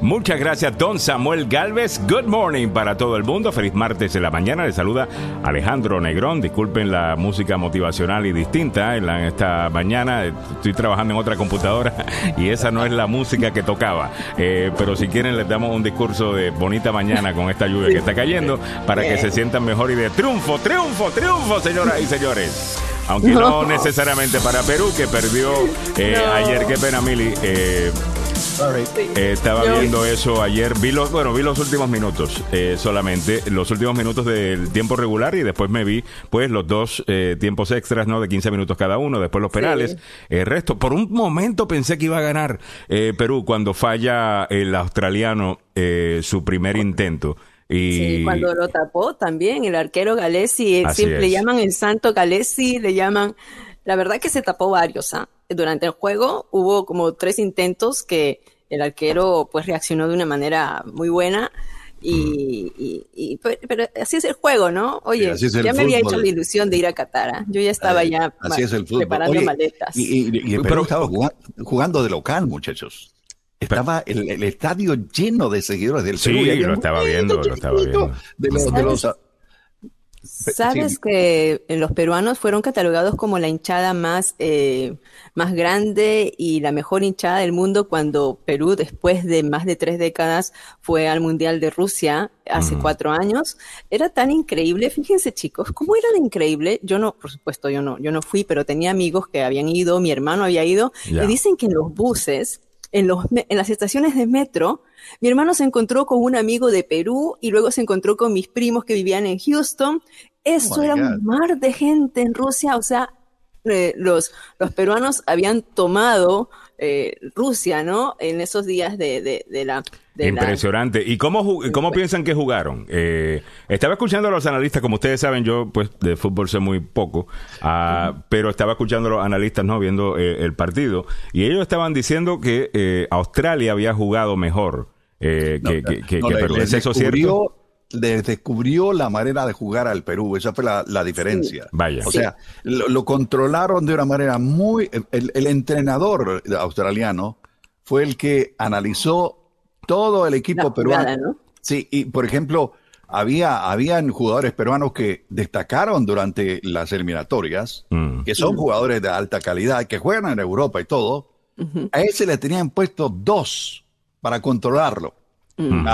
Muchas gracias, don Samuel Galvez. Good morning para todo el mundo. Feliz martes de la mañana. Le saluda Alejandro Negrón. Disculpen la música motivacional y distinta en, esta mañana. Estoy trabajando en otra computadora y esa no es la música que tocaba. Eh, pero si quieren, les damos un discurso de bonita mañana con esta lluvia que está cayendo para que se sientan mejor y de triunfo, triunfo, triunfo, señoras y señores. Aunque no, necesariamente para Perú, que perdió eh, ayer. Qué pena, Mili. Eh, eh, estaba viendo eso ayer. Vi los, bueno, vi los últimos minutos eh, solamente, los últimos minutos del tiempo regular y después me vi, pues, los dos eh, tiempos extras, ¿no? De 15 minutos cada uno, después los penales. El resto, por un momento pensé que iba a ganar Perú cuando falla el australiano su primer intento. Y... Sí, cuando lo tapó también el arquero Galesi, siempre le llaman el santo Galesi, le llaman... La verdad que se tapó varios, ¿ah? Durante el juego hubo como tres intentos que el arquero pues reaccionó de una manera muy buena. Y, y, pero así es el juego, ¿no? Oye, ya me había hecho la ilusión de ir a Qatar. ¿ah? Yo ya estaba eh, ya preparando maletas. Y, pero estaba jugando, de local, muchachos. Estaba el, estadio lleno de seguidores del Sí, lo estaba viendo, lo estaba viendo. De de los Sabes que los peruanos fueron catalogados como la hinchada más, eh, más grande y la mejor hinchada del mundo cuando Perú, después de más de tres décadas, fue al Mundial de Rusia hace cuatro años. Era tan increíble, fíjense chicos, cómo era de increíble. Yo no, por supuesto, yo no, yo no fui, pero tenía amigos que habían ido, mi hermano había ido, y dicen que en los buses, en, los, en las estaciones de metro, mi hermano se encontró con un amigo de Perú y luego se encontró con mis primos que vivían en Houston. Eso oh era un mar de gente en Rusia, o sea, eh, los, los peruanos habían tomado eh, Rusia, ¿no? En esos días de, de, la... Impresionante. ¿Y cómo, cómo piensan que jugaron? Eh, estaba escuchando a los analistas, como ustedes saben, yo pues de fútbol sé muy poco, ah, pero estaba escuchando a los analistas, ¿no? Viendo el partido, y ellos estaban diciendo que Australia había jugado mejor eh, que, que, Perú. ¿Es eso cierto? Descubrió la manera de jugar al Perú. Esa fue la, diferencia. Vaya. O sea, lo, controlaron de una manera muy... El, entrenador australiano fue el que analizó todo el equipo peruano. Sí, y por ejemplo, había habían jugadores peruanos que destacaron durante las eliminatorias, mm. que son jugadores de alta calidad, que juegan en Europa y todo. A ese le tenían puesto dos para controlarlo. Mm.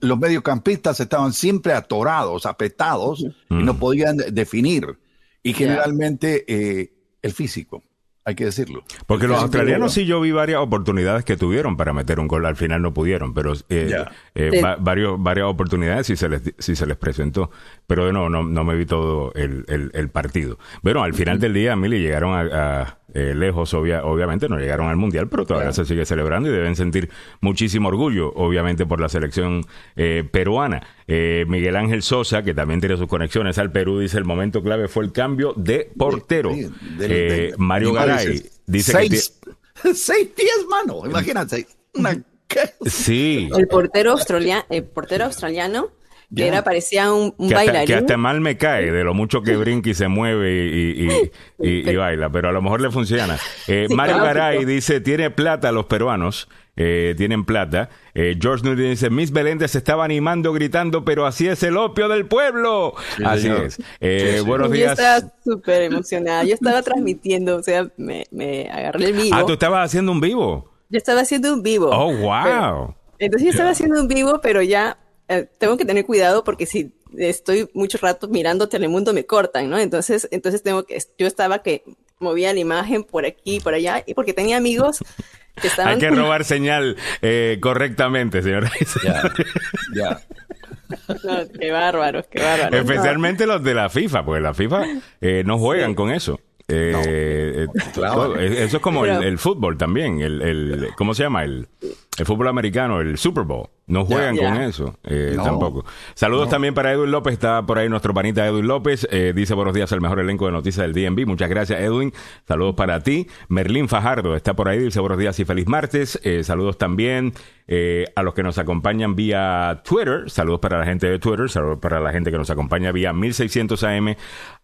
los mediocampistas estaban siempre atorados, apetados y no podían definir. Y generalmente eh, el físico hay que decirlo. Porque los australianos sí yo vi varias oportunidades que tuvieron para meter un gol, al final no pudieron, pero eh, eh, varios, varias oportunidades sí se les, sí se les presentó, pero no, no, no me vi todo el, el, partido. Bueno, al final del día, Mili, llegaron a, eh, lejos, obviamente, no llegaron al Mundial, pero todavía se sigue celebrando y deben sentir muchísimo orgullo, obviamente, por la selección peruana. Miguel Ángel Sosa, que también tiene sus conexiones al Perú, dice el momento clave fue el cambio de portero. Mario Garay dice seis, seis pies, mano. Imagínate. sí. El portero, australiano, el portero australiano que era, parecía un, bailarín. que hasta mal me cae de lo mucho que brinca y se mueve y, y, baila, pero a lo mejor le funciona. Eh, Mario Garay dice, tiene plata los peruanos, eh, tienen plata. Eh, George Newton dice, Miss Belén se estaba animando, gritando, pero así es el opio del pueblo. así es. Eh, buenos días. Yo estaba súper emocionada, yo estaba transmitiendo, o sea, me, me agarré el vivo. Ah, tú estabas haciendo un vivo. Yo estaba haciendo un vivo. Oh, wow. entonces yo estaba haciendo un vivo, pero ya eh, tengo que tener cuidado porque si estoy mucho rato mirando Telemundo me cortan, ¿no? Entonces, entonces tengo que, yo estaba que movía la imagen por aquí, y por allá, y porque tenía amigos que estaban... Hay que robar señal eh, correctamente, señora. Ya, ya. qué bárbaros, qué bárbaros. Especialmente los de la FIFA, porque la FIFA eh, no juegan con eso. Eh, claro. Eso es como el, fútbol también. El, el, ¿Cómo se llama? El, el fútbol americano, el Super Bowl. No juegan con eso eh, tampoco. Saludos también para Edwin López. Está por ahí nuestro panita Edwin López. Eh, dice buenos días al mejor elenco de noticias del DNB. Muchas gracias, Edwin. Saludos para ti. Merlín Fajardo está por ahí. Dice buenos días y feliz martes. Eh, saludos también a los que nos acompañan vía Twitter. Saludos para la gente de Twitter. Saludos para la gente que nos acompaña vía 1600 AM.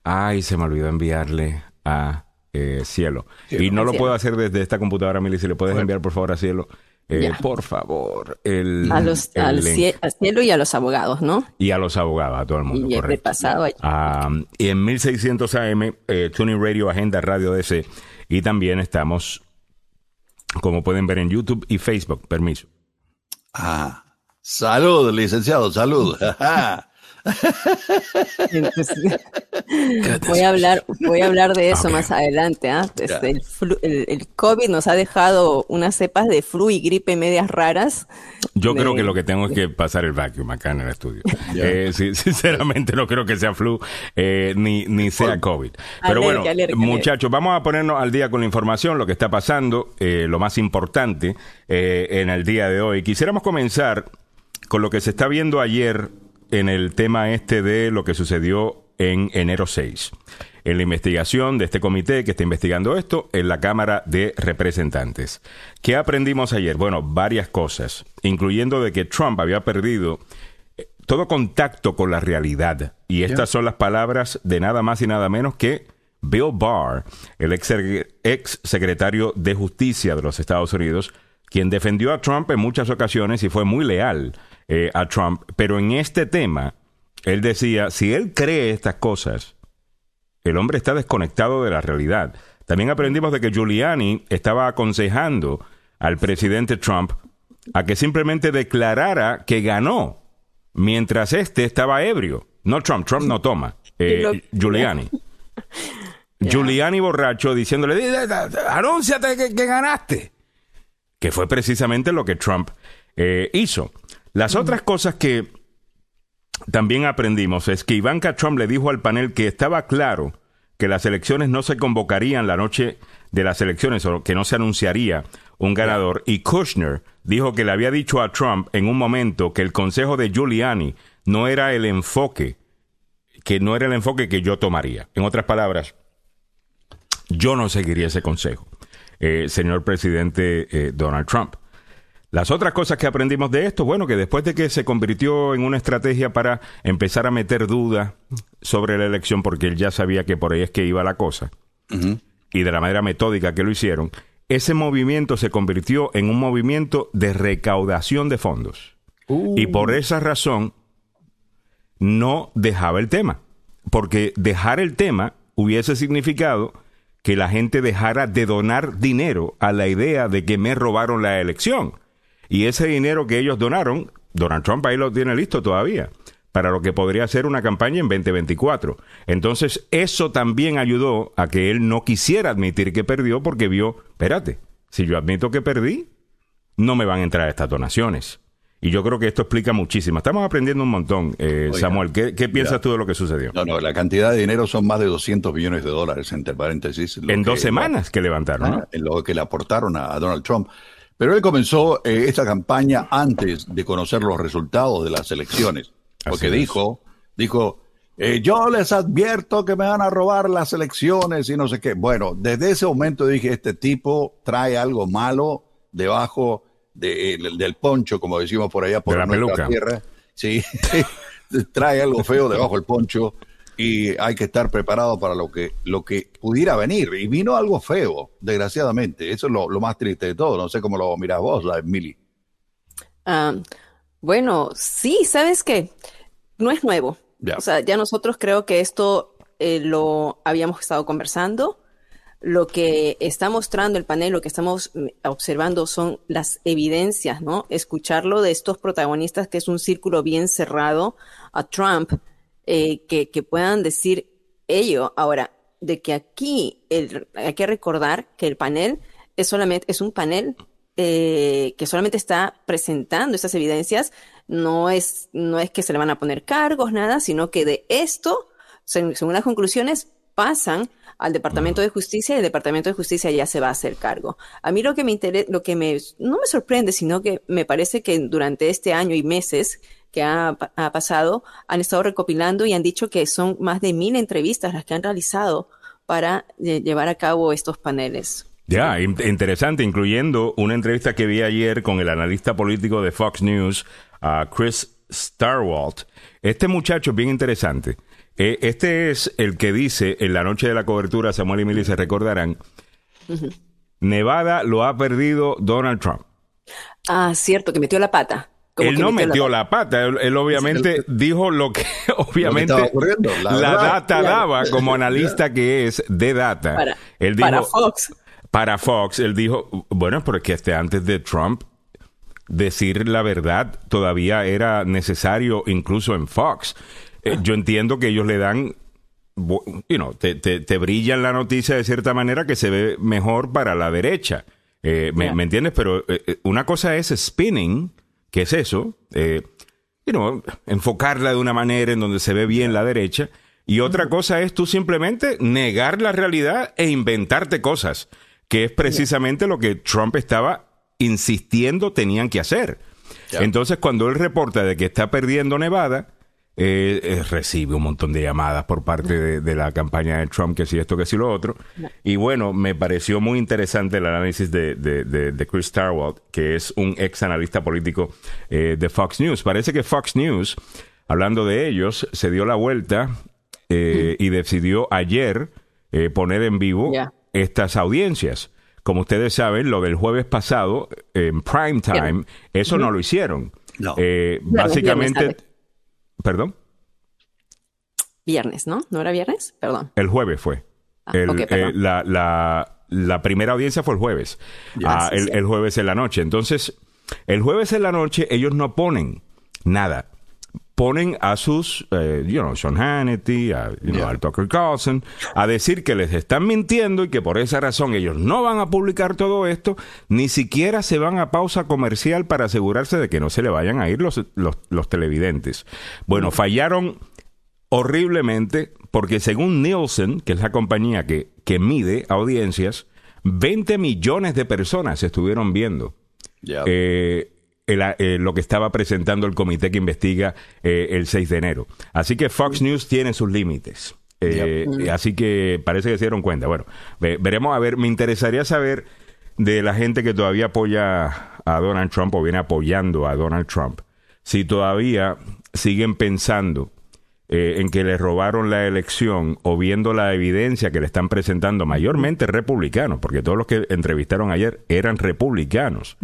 Ay, se me olvidó enviarle a Cielo. y no lo puedo hacer desde esta computadora, Mili. Si le puedes enviar, por favor, a Cielo Eh, por favor. El, a los, al, cielo y a los abogados, ¿no? Y a los abogados, a todo el mundo. Y correcto. pasado ah, y en 1600 AM, eh, Tuning Radio, Agenda Radio DC. Y también estamos, como pueden ver en YouTube y Facebook. Permiso. Ah, salud, licenciado, salud. voy a hablar, voy a hablar de eso más adelante. Este, el, COVID nos ha dejado unas cepas de flu y gripe medias raras. Yo creo que lo que tengo es que pasar el vacuum acá en el estudio. Eh, sinceramente no creo que sea flu eh, ni, ni sea COVID. Pero bueno, muchachos, vamos a ponernos al día con la información, lo que está pasando, eh, lo más importante en el día de hoy. Quisiéramos comenzar con lo que se está viendo ayer en el tema este de lo que sucedió en enero 6. En la investigación de este comité que está investigando esto en la Cámara de Representantes. ¿Qué aprendimos ayer? Bueno, varias cosas, incluyendo de que Trump había perdido eh, todo contacto con la realidad. Y estas son las palabras de nada más y nada menos que Bill Barr, el ex, ex secretario de Justicia de los Estados Unidos, quien defendió a Trump en muchas ocasiones y fue muy leal eh, a Trump, pero en este tema, él decía, si él cree estas cosas, el hombre está desconectado de la realidad. También aprendimos de que Giuliani estaba aconsejando al presidente Trump a que simplemente declarara que ganó mientras este estaba ebrio. No Trump, Trump no toma. Eh, Giuliani. Giuliani borracho diciéndole, anúnciate que, ganaste. Que fue precisamente lo que Trump eh, hizo. Las otras cosas que también aprendimos es que Ivanka Trump le dijo al panel que estaba claro que las elecciones no se convocarían la noche de las elecciones o que no se anunciaría un ganador. Y Kushner dijo que le había dicho a Trump en un momento que el consejo de Giuliani no era el enfoque, que no era el enfoque que yo tomaría. En otras palabras, yo no seguiría ese consejo, eh, señor presidente eh, Donald Trump. Las otras cosas que aprendimos de esto, bueno, que después de que se convirtió en una estrategia para empezar a meter dudas sobre la elección, porque él ya sabía que por ahí es que iba la cosa, y de la manera metódica que lo hicieron, ese movimiento se convirtió en un movimiento de recaudación de fondos. Uh. Y por esa razón no dejaba el tema, porque dejar el tema hubiese significado que la gente dejara de donar dinero a la idea de que me robaron la elección. Y ese dinero que ellos donaron, Donald Trump ahí lo tiene listo todavía para lo que podría ser una campaña en 2024. Entonces, eso también ayudó a que él no quisiera admitir que perdió porque vio, espérate, si yo admito que perdí, no me van a entrar estas donaciones. Y yo creo que esto explica muchísimo. Estamos aprendiendo un montón. Eh, Samuel, ¿qué, piensas tú de lo que sucedió? No, no, la cantidad de dinero son más de 200 millones de dólares, entre paréntesis. En dos semanas que levantaron, ¿no? En lo que le aportaron a Donald Trump. Pero él comenzó eh, esta campaña antes de conocer los resultados de las elecciones, porque dijo, dijo, eh, yo les advierto que me van a robar las elecciones y no sé qué. Bueno, desde ese momento dije, este tipo trae algo malo debajo del poncho, como decimos por allá por nuestra tierra. Sí, trae algo feo debajo del poncho y hay que estar preparado para lo que, lo que pudiera venir. Y vino algo feo, desgraciadamente. Eso es lo, más triste de todo. No sé cómo lo miras vos, la Emily. Bueno, sí, ¿sabes qué? No es nuevo. O sea, ya nosotros creo que esto eh, lo habíamos estado conversando. Lo que está mostrando el panel, lo que estamos mm, observando son las evidencias, ¿no? Escucharlo de estos protagonistas, que es un círculo bien cerrado, a Trump, eh, que, puedan decir ello. Ahora, de que aquí hay que recordar que el panel es solamente, es un panel eh, que solamente está presentando esas evidencias, no es, no es que se le van a poner cargos, nada, sino que de esto, según las conclusiones, pasan al Departamento de Justicia y el Departamento de Justicia ya se va a hacer cargo. A mí lo que me interesa, lo que me, no me sorprende, sino que me parece que durante este año y meses que ha, pasado, han estado recopilando y han dicho que son más de mil entrevistas las que han realizado para eh, llevar a cabo estos paneles. Ya, interesante, incluyendo una entrevista que vi ayer con el analista político de Fox News, Chris Starwalt. Este muchacho es bien interesante. Eh, este es el que dice en la noche de la cobertura, Samuel y Milly se recordarán, Nevada lo ha perdido Donald Trump. Ah, cierto, que metió la pata. Él no metió, la, pata, él, obviamente dijo lo que obviamente la, data daba como analista que es de data. Para, él para Fox. Para Fox, él dijo, bueno, porque este antes de Trump decir la verdad todavía era necesario incluso en Fox. Eh, yo entiendo que ellos le dan you know, te, te, te, brillan la noticia de cierta manera que se ve mejor para la derecha. Eh, me, entiendes? Pero eh, una cosa es spinning, que es eso, you know, enfocarla de una manera en donde se ve bien la derecha. Y otra cosa es tú simplemente negar la realidad e inventarte cosas, que es precisamente lo que Trump estaba insistiendo tenían que hacer. Entonces, cuando él reporta de que está perdiendo Nevada, eh, eh, recibe un montón de llamadas por parte de, la campaña de Trump, que si esto, que si lo otro. Y bueno, me pareció muy interesante el análisis de, de, Chris Starwald, que es un ex analista político eh, de Fox News. Parece que Fox News, hablando de ellos, se dio la vuelta y decidió ayer poner en vivo estas audiencias. Como ustedes saben, lo del jueves pasado, en prime time, eso no lo hicieron. No. Eh, básicamente, perdón. Viernes, ¿no? ¿No era viernes? Perdón. El jueves fue. Ah, eh, la, la, primera audiencia fue el jueves. Ah, el, jueves en la noche. Entonces, el jueves en la noche ellos no ponen nada ponen a sus, eh, you know, Sean Hannity, a, al Tucker Carlson, a decir que les están mintiendo y que por esa razón ellos no van a publicar todo esto, ni siquiera se van a pausa comercial para asegurarse de que no se le vayan a ir los, los, televidentes. Bueno, fallaron horriblemente porque según Nielsen, que es la compañía que, que mide audiencias, 20 millones de personas estuvieron viendo. Eh, eh, lo que estaba presentando el comité que investiga eh, el 6 de enero. Así que Fox News tiene sus límites. Eh, así que parece que se dieron cuenta. Bueno, veremos a ver. Me interesaría saber de la gente que todavía apoya a Donald Trump o viene apoyando a Donald Trump, si todavía siguen pensando eh, en que le robaron la elección o viendo la evidencia que le están presentando mayormente republicanos, porque todos los que entrevistaron ayer eran republicanos,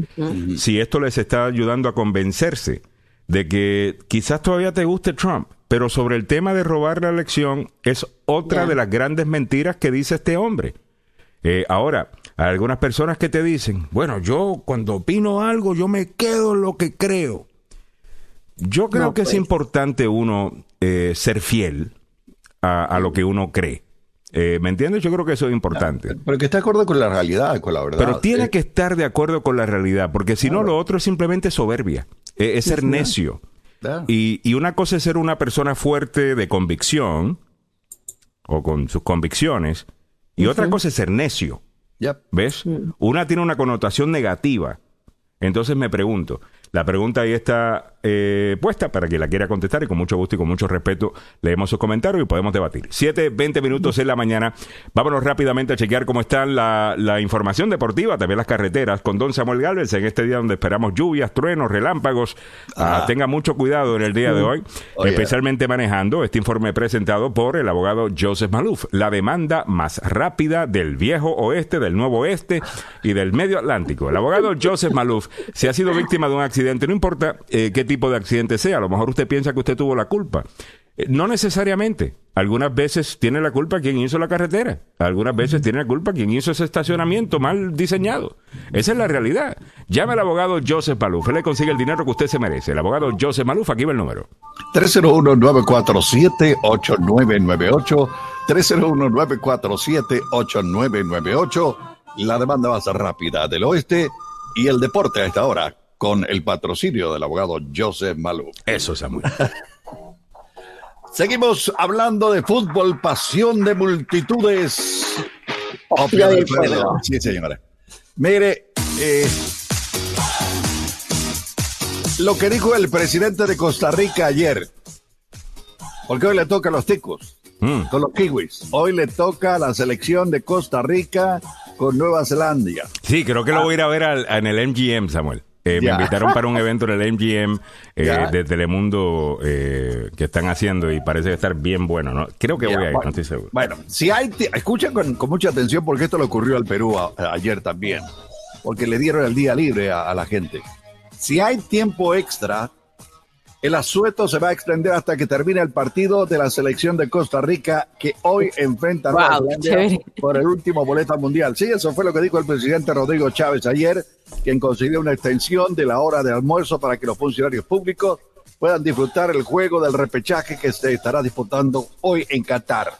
si esto les está ayudando a convencerse de que quizás todavía te guste Trump, pero sobre el tema de robar la elección es otra de las grandes mentiras que dice este hombre. Eh, ahora, hay algunas personas que te dicen, bueno, yo cuando opino algo, yo me quedo en lo que creo. Yo creo que es pues. importante uno eh, ser fiel a, lo que uno cree. Eh, ¿Me entiendes? Yo creo que eso es importante. Pero que esté de acuerdo con la realidad, con la verdad. Pero tiene que estar de acuerdo con la realidad, porque si no, lo otro es simplemente soberbia, eh, es ser necio. Y, y, una cosa es ser una persona fuerte de convicción, o con sus convicciones, y otra cosa es ser necio. ¿Ves? Una tiene una connotación negativa. Entonces me pregunto, la pregunta ahí está eh, puesta para que la quiera contestar y con mucho gusto y con mucho respeto leemos sus comentarios y podemos debatir. Siete, veinte minutos en la mañana. Vámonos rápidamente a chequear cómo está la, información deportiva, también las carreteras, con don Samuel Galvez en este día donde esperamos lluvias, truenos, relámpagos. Ah, ah. tenga mucho cuidado en el día de hoy, especialmente manejando este informe presentado por el abogado Joseph Maluf, la demanda más rápida del viejo oeste, del nuevo oeste y del medio Atlántico. El abogado Joseph Maluf, si ha sido víctima de un accidente no importa eh, qué tipo de accidente sea, a lo mejor usted piensa que usted tuvo la culpa. Eh, no necesariamente. Algunas veces tiene la culpa quien hizo la carretera. Algunas veces tiene la culpa quien hizo ese estacionamiento mal diseñado. Esa es la realidad. Llame al abogado Joseph Maluf. Él le consigue el dinero que usted se merece. El abogado Joseph Maluf, aquí va el número. 301-947-8998. 301-947-8998. La demanda más rápida del oeste y el deporte a esta hora con el patrocinio del abogado Joseph Malou. Eso, Samuel. Seguimos hablando de fútbol, pasión de multitudes. Sí, señora. Mire, eh, lo que dijo el presidente de Costa Rica ayer, porque hoy le toca a los ticos, mm. con los kiwis. Hoy le toca a la selección de Costa Rica con Nueva Zelanda. Sí, creo que lo voy a ir a ver en el MGM, Samuel. Eh, me invitaron para un evento en el MGM eh, de Telemundo eh, que están haciendo y parece estar bien bueno, ¿no? Creo que voy a ir, no estoy seguro. Bueno, si hay, escuchen con, mucha atención porque esto le ocurrió al Perú ayer también. porque le dieron el día libre a, la gente. Si hay tiempo extra, el asueto se va a extender hasta que termine el partido de la selección de Costa Rica que hoy enfrenta a por el último boleto mundial. Sí, eso fue lo que dijo el presidente Rodrigo Chávez ayer, quien consiguió una extensión de la hora de almuerzo para que los funcionarios públicos puedan disfrutar el juego del repechaje que se estará disputando hoy en Qatar.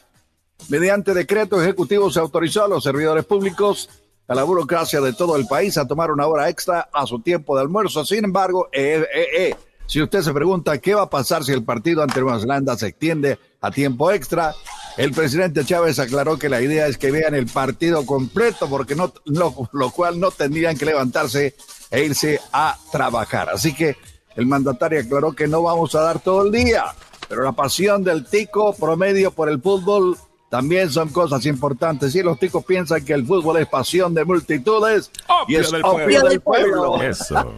Mediante decreto ejecutivo se autorizó a los servidores públicos, a la burocracia de todo el país a tomar una hora extra a su tiempo de almuerzo. Sin embargo, eh, eh, eh, si usted se pregunta qué va a pasar si el partido ante Nueva Zelanda se extiende a tiempo extra, el presidente Chávez aclaró que la idea es que vean el partido completo, porque no, lo cual no tendrían que levantarse e irse a trabajar. Así que el mandatario aclaró que no vamos a dar todo el día, pero la pasión del tico promedio por el fútbol también son cosas importantes. Si los ticos piensan que el fútbol es pasión de multitudes y es del pueblo. del pueblo. Eso.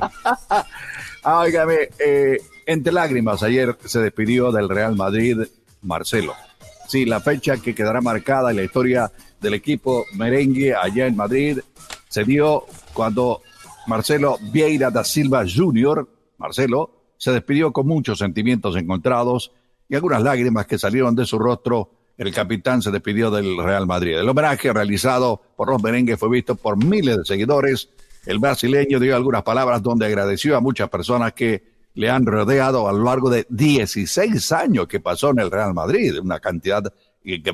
Óigame, eh, entre lágrimas, ayer se despidió del Real Madrid Marcelo. Sí, la fecha que quedará marcada en la historia del equipo merengue allá en Madrid se dio cuando Marcelo Vieira da Silva Jr., Marcelo, se despidió con muchos sentimientos encontrados y algunas lágrimas que salieron de su rostro el capitán se despidió del Real Madrid. El homenaje realizado por los merengues fue visto por miles de seguidores. El brasileño dio algunas palabras donde agradeció a muchas personas que le han rodeado a lo largo de 16 años que pasó en el Real Madrid, una cantidad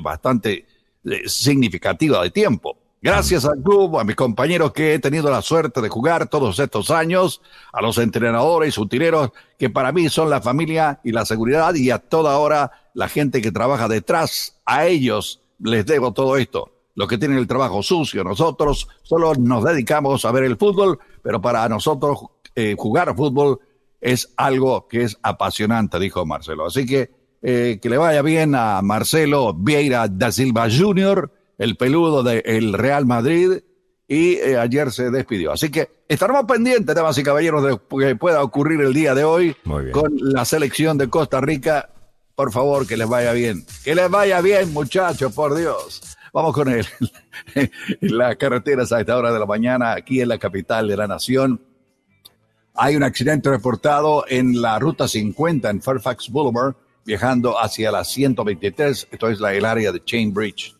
bastante eh, significativa de tiempo. Gracias al club, a mis compañeros que he tenido la suerte de jugar todos estos años, a los entrenadores, utileros, que para mí son la familia y la seguridad, y a toda hora la gente que trabaja detrás, a ellos les debo todo esto. Los que tienen el trabajo sucio, nosotros solo nos dedicamos a ver el fútbol, pero para nosotros eh, jugar fútbol es algo que es apasionante, dijo Marcelo. Así que eh, que le vaya bien a Marcelo Vieira da Silva Jr., el peludo del Real Madrid, y eh, ayer se despidió. Así que estaremos pendientes, damas y caballeros, de lo que pueda ocurrir el día de hoy con la selección de Costa Rica. Por favor, que les vaya bien. Que les vaya bien, muchachos, por Dios. Vamos con él. las carreteras a esta hora de la mañana, aquí en la capital de la nación. Hay un accidente reportado en la ruta 50 en Fairfax Boulevard, viajando hacia la 123. Esto es la, el área de Chain Bridge.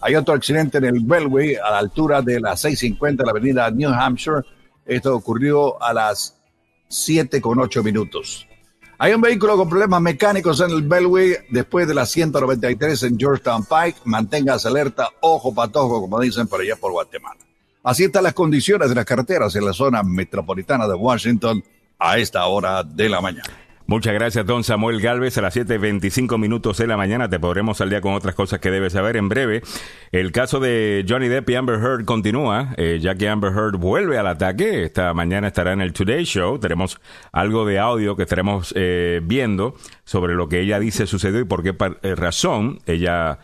Hay otro accidente en el Bellway a la altura de la 650 de la avenida New Hampshire. Esto ocurrió a las 7 con 8 minutos. Hay un vehículo con problemas mecánicos en el Bellway después de la 193 en Georgetown Pike. Manténgase alerta, ojo patojo, como dicen por allá por Guatemala. Así están las condiciones de las carreteras en la zona metropolitana de Washington a esta hora de la mañana. Muchas gracias, don Samuel Galvez. A las 7.25 minutos de la mañana te podremos al día con otras cosas que debes saber en breve. El caso de Johnny Depp y Amber Heard continúa, eh, ya que Amber Heard vuelve al ataque. Esta mañana estará en el Today Show. Tenemos algo de audio que estaremos eh, viendo sobre lo que ella dice sucedió y por qué eh, razón ella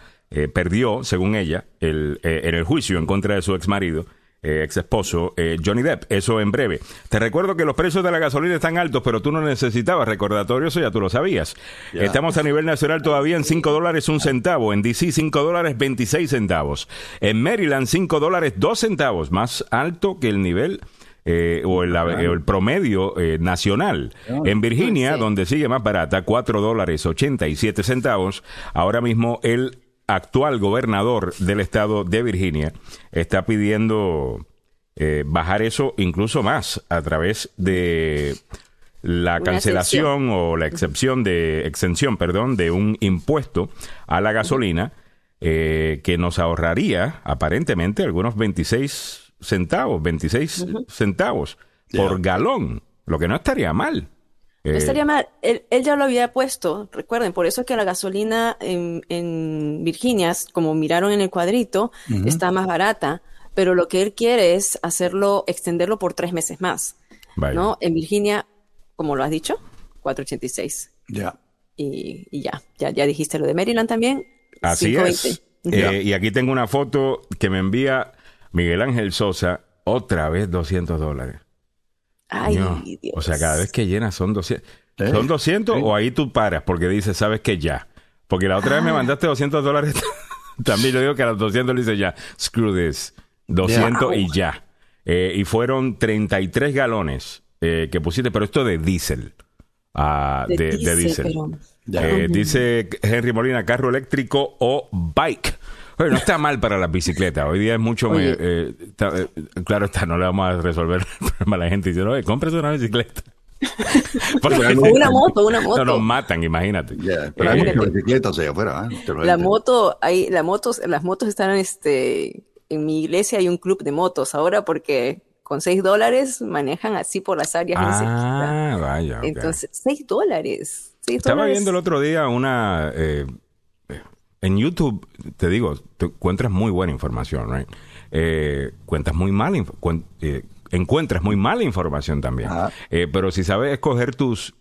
perdió, según ella, el, en el juicio en contra de su ex marido eh, ex esposo eh, Johnny Depp. Eso en breve. Te recuerdo que los precios de la gasolina están altos, pero tú no necesitabas recordatorio, eso ya tú lo sabías. Estamos a nivel nacional todavía en 5 dólares un centavo, en DC 5 dólares 26 centavos, en Maryland 5 dólares 2 centavos, más alto que el nivel. Eh, o el, el promedio nacional. En Virginia, donde sigue más barata, 4 dólares 87 centavos. Ahora mismo el actual gobernador del estado de Virginia está pidiendo eh, bajar eso incluso más a través de la cancelación o la excepción de exención, perdón, de un impuesto a la gasolina eh, que nos ahorraría aparentemente algunos 26 centavos, 26 centavos por galón, lo que no estaría mal. No estaría mal. Él, ya lo había puesto, recuerden, por eso es que la gasolina en, en Virginia, como miraron en el cuadrito, está más barata, pero lo que él quiere es hacerlo, extenderlo por tres meses más. ¿no? En Virginia, como lo has dicho, 486. Ya. Y, y, ya, ya, ya dijiste lo de Maryland también. Así es. Eh, y aquí tengo una foto que me envía Miguel Ángel Sosa, otra vez 200 dólares. Ay, Dios. O sea, cada vez que llenas son 200. ¿Eh? ¿Son 200 o ahí tú paras porque dices, sabes que ya? Porque la otra vez me ah. mandaste 200 dólares. También yo digo que a los 200 le dice ya, screw this. 200 y ya. y fueron 33 galones que pusiste, pero esto de diésel. Ah, de, diésel. dice Henry Molina, carro eléctrico o bike. Bueno, no está mal para las bicicletas. Hoy día es mucho. Eh, claro está, no le vamos a resolver el problema a la gente diciendo, oye, cómprese una bicicleta. una moto, una moto. No nos matan, imagínate. pero hay muchas bicicletas allá afuera. ¿eh? La moto, hay, la motos, las motos están este, en mi iglesia hay un club de motos ahora porque con 6 dólares manejan así por las áreas. Ah, vaya. Entonces, 6 dólares. Estaba viendo el otro día una... Eh, en YouTube, te digo, te encuentras muy buena información, right? Eh, cuentas muy mal, eh, encuentras muy mala información también. Eh, pero si sabes escoger tus,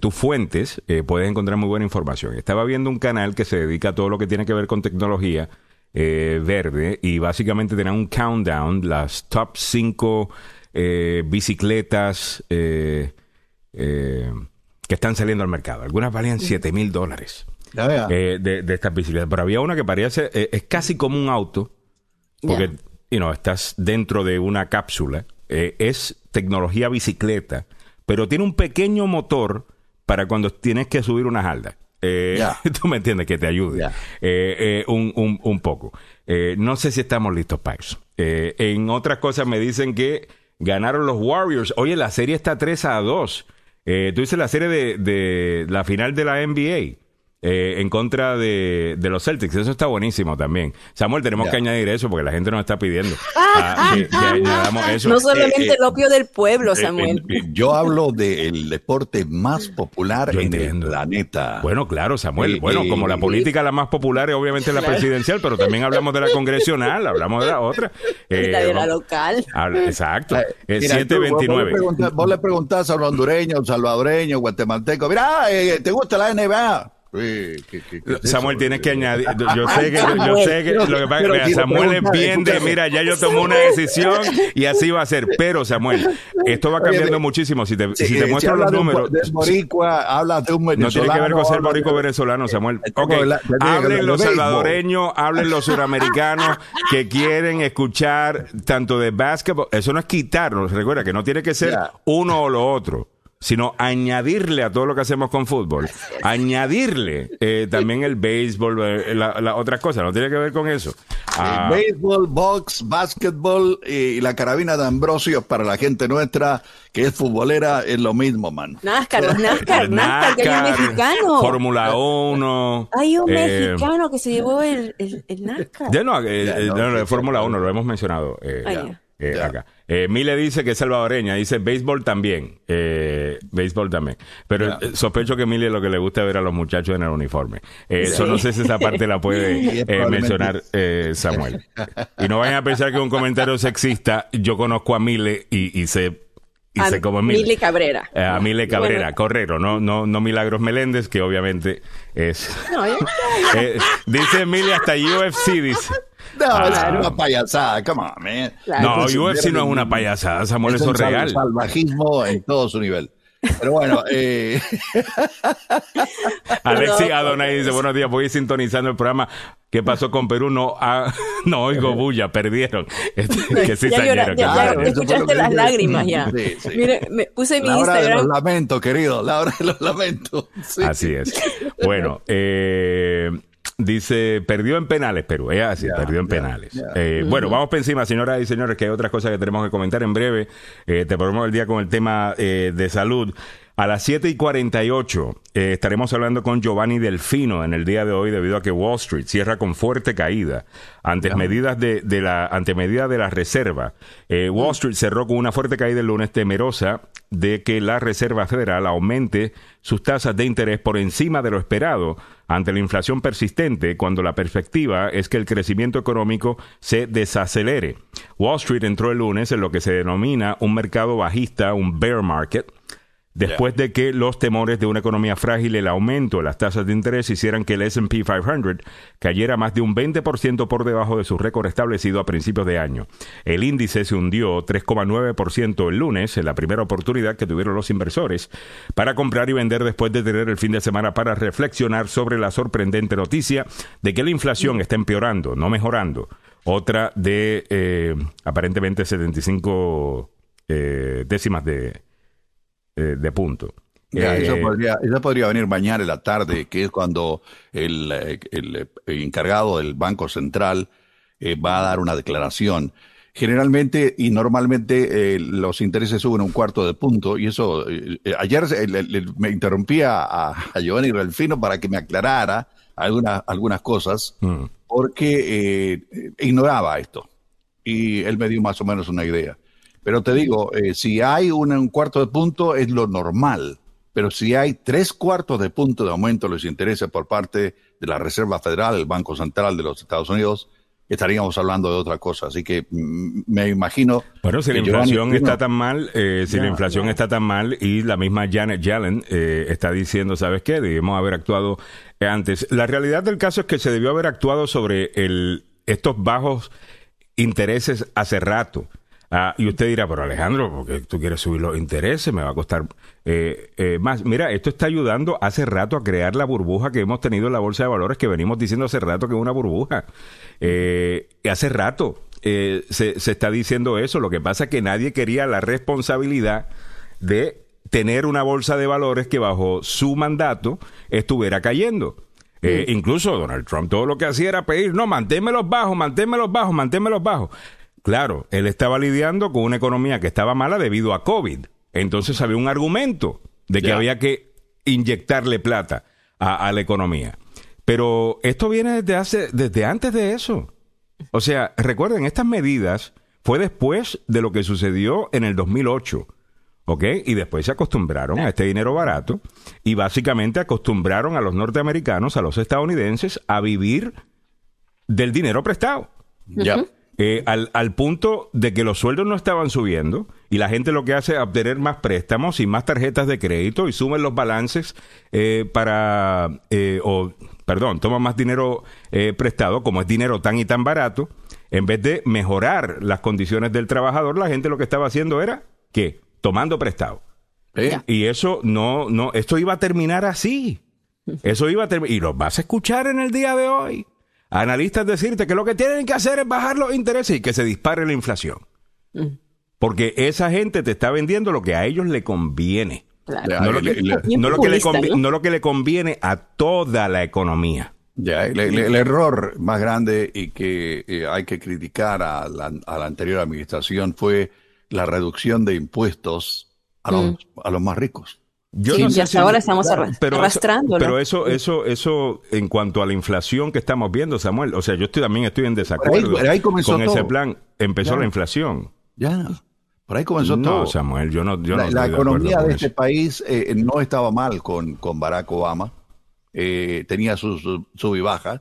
tus fuentes, puedes encontrar muy buena información. Estaba viendo un canal que se dedica a todo lo que tiene que ver con tecnología verde y básicamente tenía un countdown, las top 5 bicicletas que están saliendo al mercado. Algunas valían 7 mil dólares. Eh, de, de, estas bicicletas. Pero había una que parece, eh, es casi como un auto, porque estás dentro de una cápsula. Eh, es tecnología bicicleta, pero tiene un pequeño motor para cuando tienes que subir una halda. Tú me entiendes, que te ayude un, un, un, poco. no sé si estamos listos para eso. en otras cosas me dicen que ganaron los Warriors. Oye, la serie está 3 a 2. tú dices la serie de, de la final de la NBA. Eh, en contra de, de, los Celtics. Eso está buenísimo también. Samuel, tenemos que añadir eso porque la gente nos está pidiendo ah, que, añadamos eso. No solamente eh, el opio del pueblo, eh, Samuel. yo hablo del deporte más popular en el planeta. Bueno, claro, Samuel. bueno, como la política la más popular es obviamente la presidencial, pero también hablamos de la congresional, hablamos de la otra. la de la local. exacto. 729. Vos, le preguntás a un hondureño, un salvadoreño, guatemalteco, mira, ¿te gusta la NBA? Samuel, tienes que añadir. Yo sé que, yo, sé que lo que pasa es que Samuel es bien de, mira, ya yo tomé una decisión y así va a ser. Pero, Samuel, esto va cambiando muchísimo. Si te, si te muestro los números. De boricua, habla de un venezolano. No tiene que ver con ser boricua venezolano, Samuel. Ok, hablen los salvadoreños, hablen los suramericanos que quieren escuchar tanto de básquetbol. Eso no es quitarnos. Recuerda que no tiene que ser uno o lo otro sino añadirle a todo lo que hacemos con fútbol, añadirle eh, también el béisbol, eh, la, otras cosas, no tiene que ver con eso. Ah, béisbol, box, básquetbol y la carabina de Ambrosio para la gente nuestra que es futbolera es lo mismo, man. NASCAR, NASCAR, NASCAR, que hay un mexicano. Fórmula 1. Hay un eh, mexicano que se llevó el, el, NASCAR. Ya no, no, Fórmula 1, lo hemos mencionado. Eh, eh, acá. Eh, Mile dice que es salvadoreña, dice béisbol también, eh, béisbol también. Pero eh, sospecho que Mile lo que le gusta ver a los muchachos en el uniforme. Eso no sé si esa parte la puede mencionar Samuel. Y no vayan a pensar que es un comentario sexista. Yo conozco a Mile y, y sé y sé cómo es Mile Cabrera. a Mile Cabrera, Correro, no, no, no Milagros Meléndez, que obviamente es. dice Mile hasta UFC, dice. No, es ah. una payasada, come on, man. No, UFC no es una payasada, Samuel, es eso es real. salvajismo en todo su nivel. Pero bueno, eh... Alexi Adonai dice, buenos días, voy sintonizando el programa. ¿Qué pasó con Perú? No, ah, no oigo bulla, perdieron. Este, que sí ya, ya, ya, escuchaste las lágrimas ya. Mire, me puse mi la hora Instagram. De los lamentos, querido, la hora de los lamentos. Así es. Bueno, eh... Dice, perdió en penales Perú. Es así, perdió en penales. Eh, bueno, vamos por encima, señoras y señores, que hay otras cosas que tenemos que comentar en breve. Eh, te ponemos el día con el tema eh, de salud. A las 7 y 48 eh, estaremos hablando con Giovanni Delfino en el día de hoy debido a que Wall Street cierra con fuerte caída ante medidas de, la ante medida de la reserva. Wall Street cerró con una fuerte caída el lunes temerosa de que la Reserva Federal aumente sus tasas de interés por encima de lo esperado ante la inflación persistente cuando la perspectiva es que el crecimiento económico se desacelere. Wall Street entró el lunes en lo que se denomina un mercado bajista, un bear market, después de que los temores de una economía frágil y el aumento de las tasas de interés hicieran que el S&P 500 cayera más de un 20% por debajo de su récord establecido a principios de año. El índice se hundió 3,9% el lunes, en la primera oportunidad que tuvieron los inversores para comprar y vender después de tener el fin de semana para reflexionar sobre la sorprendente noticia de que la inflación está empeorando, no mejorando. otra de eh, aparentemente 75 eh, décimas de, eh, de punto. eso, podría, podría venir mañana en la tarde, que es cuando el, el, encargado del Banco Central va a dar una declaración. Generalmente y normalmente los intereses suben un cuarto de punto y eso, ayer me interrumpía a, a Giovanni Relfino para que me aclarara algunas, algunas cosas. Mm porque eh, ignoraba esto y él me dio más o menos una idea. Pero te digo, eh, si hay un, cuarto de punto es lo normal, pero si hay tres cuartos de punto de aumento de los intereses por parte de la Reserva Federal, el Banco Central de los Estados Unidos, estaríamos hablando de otra cosa. Así que mm, me imagino. Bueno, si la inflación está tan mal, eh, si la inflación está tan mal y la misma Janet Yellen está diciendo, ¿sabes qué? Debemos haber actuado antes. La realidad del caso es que se debió haber actuado sobre el, estos bajos intereses hace rato. Ah, y usted dirá, pero Alejandro, porque tú quieres subir los intereses, me va a costar eh, eh, más. Mira, esto está ayudando hace rato a crear la burbuja que hemos tenido en la bolsa de valores, que venimos diciendo hace rato que es una burbuja. Eh, hace rato se, se está diciendo eso. Lo que pasa es que nadie quería la responsabilidad de tener una bolsa de valores que bajo su mandato estuviera cayendo. Eh, incluso Donald Trump todo lo que hacía era pedir, no, manténmelos bajos, manténmelos bajos, manténmelos bajos. Claro, él estaba lidiando con una economía que estaba mala debido a COVID. Entonces había un argumento de que había que inyectarle plata a, la economía. Pero esto viene desde hace, desde antes de eso. O sea, recuerden, estas medidas fue después de lo que sucedió en el 2008. ¿Ok? Y después se acostumbraron a este dinero barato y básicamente acostumbraron a los norteamericanos, a los estadounidenses, a vivir del dinero prestado. Ya. Eh, al, al, punto de que los sueldos no estaban subiendo y la gente lo que hace es obtener más préstamos y más tarjetas de crédito y sumen los balances eh, para, eh, o perdón, toma más dinero prestado, como es dinero tan y tan barato, en vez de mejorar las condiciones del trabajador, la gente lo que estaba haciendo era, ¿qué? tomando prestado. Y eso no, no, esto iba a terminar así. Eso iba a terminar. Y lo vas a escuchar en el día de hoy. Analistas decirte que lo que tienen que hacer es bajar los intereses y que se dispare la inflación. Mm. Porque esa gente te está vendiendo lo que a ellos le conviene. No, lo que, le conviene, a toda la economía. Ya, el, error más grande y que eh, hay que criticar a la, a la anterior administración fue la reducción de impuestos a los, mm. a los más ricos. Yo sí, y hasta ahora estamos arrastrando. pero eso, eso, eso, en cuanto a la inflación que estamos viendo, Samuel, o sea, yo estoy, también estoy en desacuerdo con ese plan. Empezó la inflación. Ya, por ahí comenzó todo. No, Samuel, yo no, yo la, no la economía de, este país eh, no estaba mal con, con Barack Obama. Eh, tenía sus sub y bajas,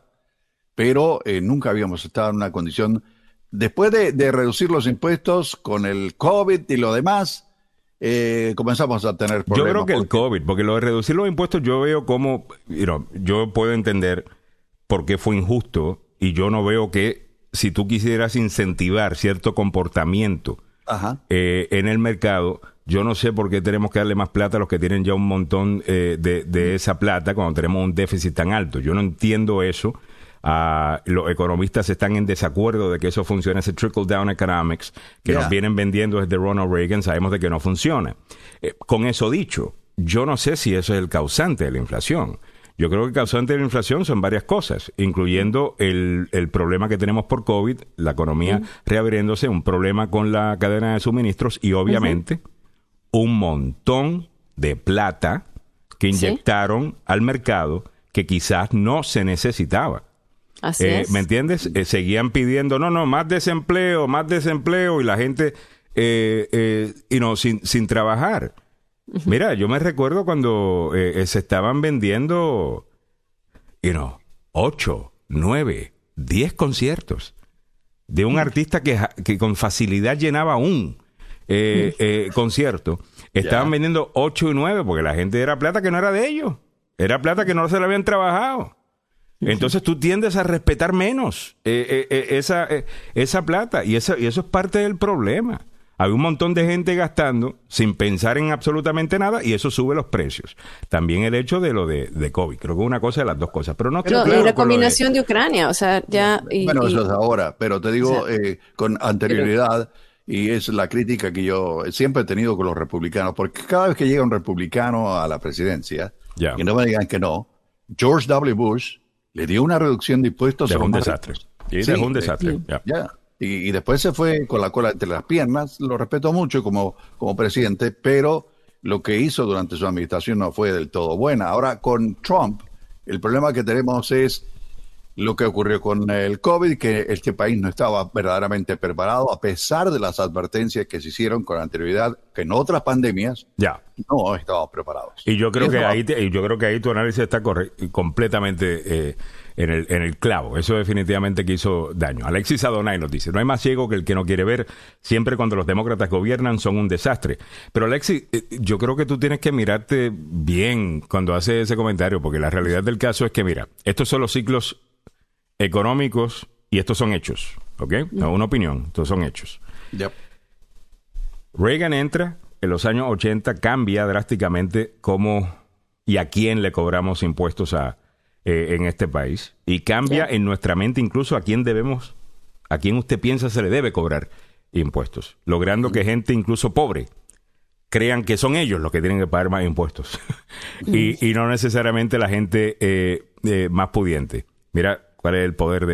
pero eh, nunca habíamos estado en una condición después de, reducir los impuestos con el COVID y lo demás, eh, comenzamos a tener problemas. Yo creo que el COVID, porque lo de reducir los impuestos yo veo como, yo puedo entender por qué fue injusto y yo no veo que si tú quisieras incentivar cierto comportamiento eh, en el mercado, yo no sé por qué tenemos que darle más plata a los que tienen ya un montón eh, de, de esa plata cuando tenemos un déficit tan alto. Yo no entiendo eso los economistas están en desacuerdo de que eso funcione, ese trickle down economics que nos vienen vendiendo desde Ronald Reagan, sabemos de que no funciona. Eh, con eso dicho, yo no sé si eso es el causante de la inflación. Yo creo que el causante de la inflación son varias cosas, incluyendo el, el problema que tenemos por COVID, la economía reabriéndose, un problema con la cadena de suministros y obviamente un montón de plata que inyectaron al mercado que quizás no se necesitaba. Eh, ¿Me entiendes? Eh, seguían pidiendo, no, no, más desempleo, más desempleo y la gente, eh, y no, sin, sin trabajar. Mira, yo me recuerdo cuando se estaban vendiendo, you know, ocho, nueve, diez conciertos de un artista que, que con facilidad llenaba un concierto. Estaban vendiendo ocho y nueve porque la gente era plata que no era de ellos. Era plata que no se la habían trabajado. Entonces tú tiendes a respetar menos eh, eh, eh, esa, esa plata y, eso, y eso es parte del problema. hay un montón de gente gastando sin pensar en absolutamente nada y eso sube los precios. También el hecho de lo de, de COVID, creo que es una cosa de las dos cosas. Pero no pero, y la combinación de... Ucrania, o sea, ya... bueno, eso es ahora, pero te digo, eh, con anterioridad, y es la crítica que yo siempre he tenido con los republicanos, porque cada vez que llega un republicano a la presidencia, y no me digan que no, George W. Bush le dio una reducción de impuestos. un desastre. Y dejó un desastre. ya. Y, después se fue con la cola entre las piernas. Lo respeto mucho como, como presidente, pero lo que hizo durante su administración no fue del todo buena. Ahora, con Trump, el problema que tenemos es lo que ocurrió con el COVID, que este país no estaba verdaderamente preparado, a pesar de las advertencias que se hicieron con anterioridad, que en otras pandemias ya. no estábamos preparados. Y yo creo, que ahí, yo creo que ahí tu análisis está completamente eh, en, el, en el clavo. Eso definitivamente que hizo daño. Alexis Adonai nos dice, no hay más ciego que el que no quiere ver. Siempre cuando los demócratas gobiernan son un desastre. Pero Alexis, eh, yo creo que tú tienes que mirarte bien cuando haces ese comentario, porque la realidad del caso es que, mira, estos son los ciclos económicos y estos son hechos, ¿ok? No una opinión, estos son hechos. Reagan entra en los años 80, cambia drásticamente cómo y a quién le cobramos impuestos a, eh, en este país y cambia en nuestra mente incluso a quién debemos, a quién usted piensa se le debe cobrar impuestos, logrando que gente incluso pobre crean que son ellos los que tienen que pagar más impuestos y, y, no necesariamente la gente eh, eh, más pudiente. Mira, cuál es el poder